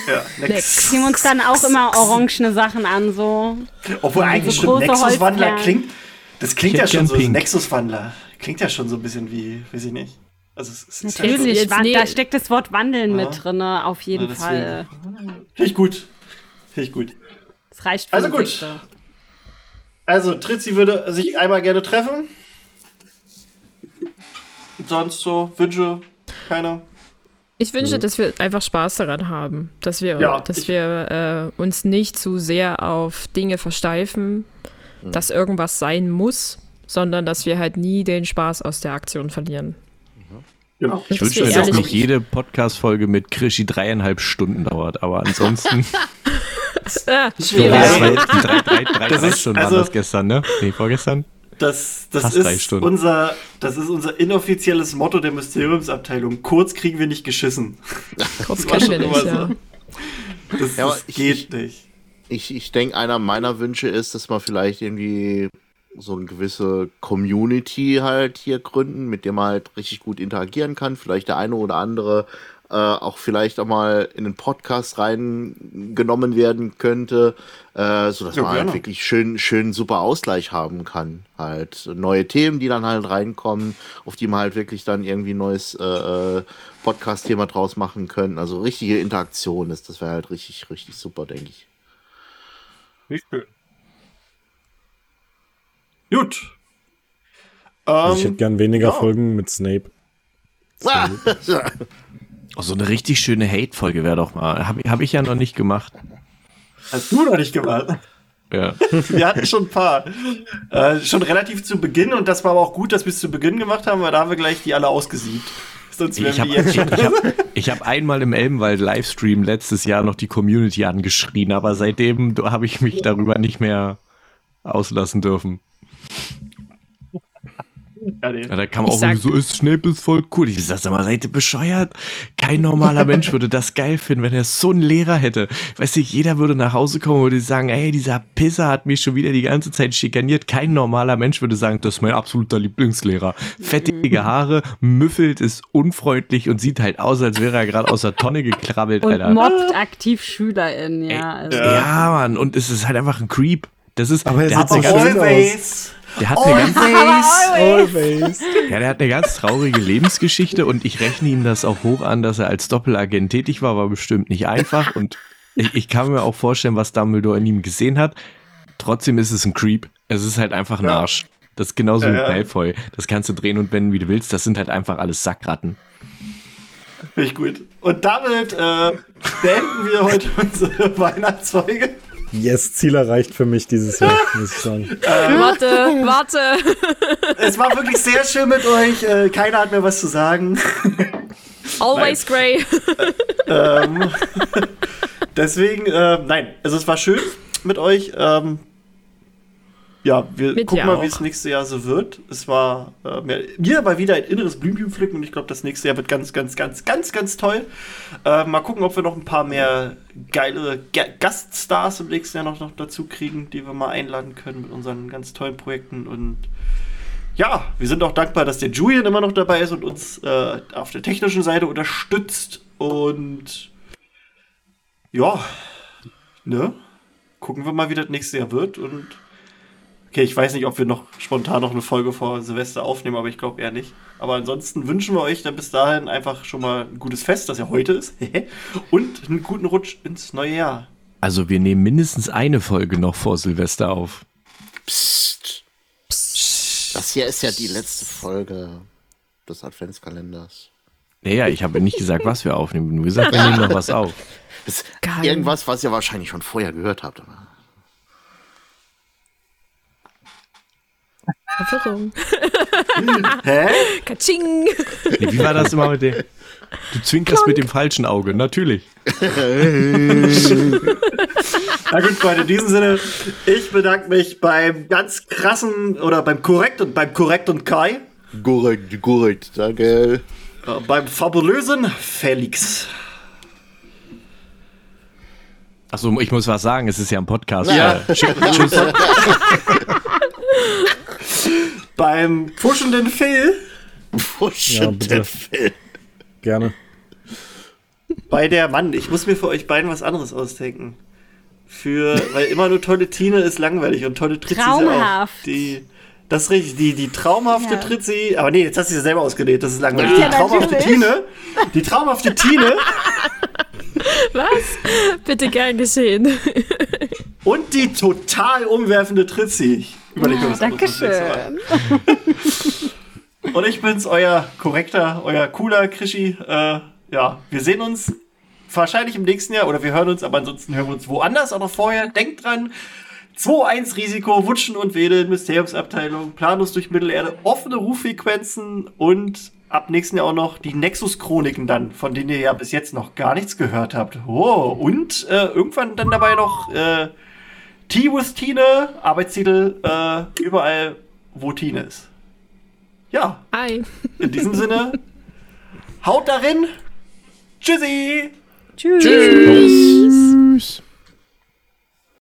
Ja, Next. Ziehen uns dann auch immer orangene Sachen an, so. Obwohl eigentlich so stimmt, Nexus-Wandler klingt, das klingt ja schon so, Nexus-Wandler. Klingt ja schon so ein bisschen wie, weiß ich nicht. Also es, es Natürlich, ja nee. da steckt das Wort Wandeln ja. mit drin, auf jeden ja, Fall. Finde ich gut. Finde ich gut. Das reicht für Also gut. Sekte. Also, Tritzi würde sich einmal gerne treffen. Sonst so Wünsche, keiner. Ich wünsche, mhm. dass wir einfach Spaß daran haben, dass wir, ja, dass wir äh, uns nicht zu sehr auf Dinge versteifen, mhm. dass irgendwas sein muss, sondern dass wir halt nie den Spaß aus der Aktion verlieren. Genau. Ich wünsche, dass noch jede Podcast-Folge mit Krischi dreieinhalb Stunden dauert, aber ansonsten. [LAUGHS] schwierig. Drei, drei, drei, drei, drei Stunden also, war das gestern, ne? Nee, vorgestern? Das, das, ist unser, das ist unser inoffizielles Motto der Mysteriumsabteilung. Kurz kriegen wir nicht geschissen. Kurz können wir nicht, so. ja. Das, ja, das geht ich, nicht. Ich, ich denke, einer meiner Wünsche ist, dass man vielleicht irgendwie so eine gewisse Community halt hier gründen, mit der man halt richtig gut interagieren kann. Vielleicht der eine oder andere äh, auch vielleicht auch mal in den Podcast reingenommen werden könnte, äh, so dass ja, man halt wirklich schön, schön super Ausgleich haben kann. Halt neue Themen, die dann halt reinkommen, auf die man halt wirklich dann irgendwie neues äh, äh Podcast-Thema draus machen können. Also richtige Interaktion ist, das wäre halt richtig, richtig super, denke ich. Nicht schön. Gut. Also ich hätte gern weniger ja. Folgen mit Snape. [LAUGHS] Snape. [LAUGHS] Oh, so eine richtig schöne Hate-Folge wäre doch mal. Habe hab ich ja noch nicht gemacht. Hast du noch nicht gemacht? Ja. [LAUGHS] Wir hatten schon ein paar. Äh, schon relativ zu Beginn und das war aber auch gut, dass wir es zu Beginn gemacht haben, weil da haben wir gleich die alle ausgesiebt. Sonst wären [LAUGHS] ich habe hab, hab einmal im Elbenwald Livestream letztes Jahr noch die Community angeschrien, aber seitdem habe ich mich darüber nicht mehr auslassen dürfen. Ja, nee. ja, da kam ich auch so, ist Snape ist voll cool. Ich sag, mal, seid ihr bescheuert? Kein normaler Mensch würde das geil finden, wenn er so einen Lehrer hätte. Weißt du, jeder würde nach Hause kommen und würde sagen, ey, dieser Pisser hat mich schon wieder die ganze Zeit schikaniert. Kein normaler Mensch würde sagen, das ist mein absoluter Lieblingslehrer. Fettige Haare, müffelt, ist unfreundlich und sieht halt aus, als wäre er gerade aus der Tonne gekrabbelt, und Alter. mobbt aktiv SchülerInnen, ja. Also. Ja, Mann, und es ist halt einfach ein Creep. Das ist, aber er der sieht hat so schön aus. Der hat [LAUGHS] always, eine ganz, always. Ja, der hat eine ganz traurige Lebensgeschichte und ich rechne ihm das auch hoch an, dass er als Doppelagent tätig war, war bestimmt nicht einfach und ich, ich kann mir auch vorstellen, was Dumbledore in ihm gesehen hat. Trotzdem ist es ein Creep. Es ist halt einfach ein ja. Arsch. Das ist genauso ja, wie Malfoy. Das kannst du drehen und wenden, wie du willst. Das sind halt einfach alles Sackratten. Finde ich gut. Und damit äh, beenden wir heute [LAUGHS] unsere Weihnachtsfolge. Yes, Ziel erreicht für mich dieses Jahr, [LAUGHS] muss ich sagen. Ähm, warte, warte. [LAUGHS] Es war wirklich sehr schön mit euch. Äh, keiner hat mehr was zu sagen. [LAUGHS] Always grey. ähm, deswegen, äh, nein, also es war schön mit euch. Ähm, ja, wir Mit gucken mal, wie es nächstes Jahr so wird. Es war äh, mir, mir mal wieder ein inneres Blümchen pflücken und ich glaube, das nächste Jahr wird ganz, ganz, ganz, ganz, ganz toll. Äh, mal gucken, ob wir noch ein paar mehr geile G Gaststars im nächsten Jahr noch, noch dazu kriegen, die wir mal einladen können mit unseren ganz tollen Projekten. Und ja, wir sind auch dankbar, dass der Julian immer noch dabei ist und uns äh, auf der technischen Seite unterstützt. Und ja, ne? Gucken wir mal, wie das nächste Jahr wird und Okay, ich weiß nicht, ob wir noch spontan noch eine Folge vor Silvester aufnehmen, aber ich glaube eher nicht. Aber ansonsten wünschen wir euch dann bis dahin einfach schon mal ein gutes Fest, das ja heute ist. [LAUGHS] und einen guten Rutsch ins neue Jahr. Also wir nehmen mindestens eine Folge noch vor Silvester auf. Psst. Psst. Das hier ist ja die letzte Folge des Adventskalenders. Naja, ich habe nicht gesagt, was wir aufnehmen. Nur gesagt, wir nehmen noch was auf. [LAUGHS] irgendwas, was ihr wahrscheinlich schon vorher gehört habt. Aber Verwirrung. [LAUGHS] Hä? Katsching. Nee, wie war das immer mit dem? Du zwinkerst mit dem falschen Auge, natürlich. [LAUGHS] Na gut, Freunde, in diesem Sinne, ich bedanke mich beim ganz krassen oder beim Korrekt und beim Korrekt und Kai. Korrekt, korrekt, danke. Äh, beim fabulösen Felix. Achso, ich muss was sagen, es ist ja ein Podcast. Ja. Äh, Tschüss. [LAUGHS] beim puschenden Phil. Puschende bitte. Phil. Gerne. Bei der Mann, ich muss mir für euch beiden was anderes ausdenken. Für, weil immer nur tolle Tine ist langweilig und tolle Tritzi ist ja auch. Traumhaft. Die, das ist richtig, die, die traumhafte Ja. Tritzi, aber nee, jetzt hast du sie selber ausgelegt, das ist langweilig. Ja, die traumhafte natürlich. Tine, die traumhafte Tine Was? Bitte gern geschehen. und die total umwerfende Tritzi. Ich überlege mir was anderes fürs nächste Mal. Dankeschön. Und ich bin's, euer korrekter, euer cooler Krischi. Äh, ja, wir sehen uns wahrscheinlich im nächsten Jahr oder wir hören uns, aber ansonsten hören wir uns woanders, auch noch vorher. Denkt dran, 2-1 Risiko, Wutschen und Wedeln, Mysteriumsabteilung, planlos durch Mittelerde, offene Ruffrequenzen und ab nächsten Jahr auch noch die Nexus-Chroniken dann, von denen ihr ja bis jetzt noch gar nichts gehört habt. Oh, und äh, irgendwann dann dabei noch äh, Tea with Tine, Arbeitstitel äh, überall, wo Tine ist. Ja, Hi. in diesem Sinne, haut darin. Tschüssi. Tschüss. Tschüss.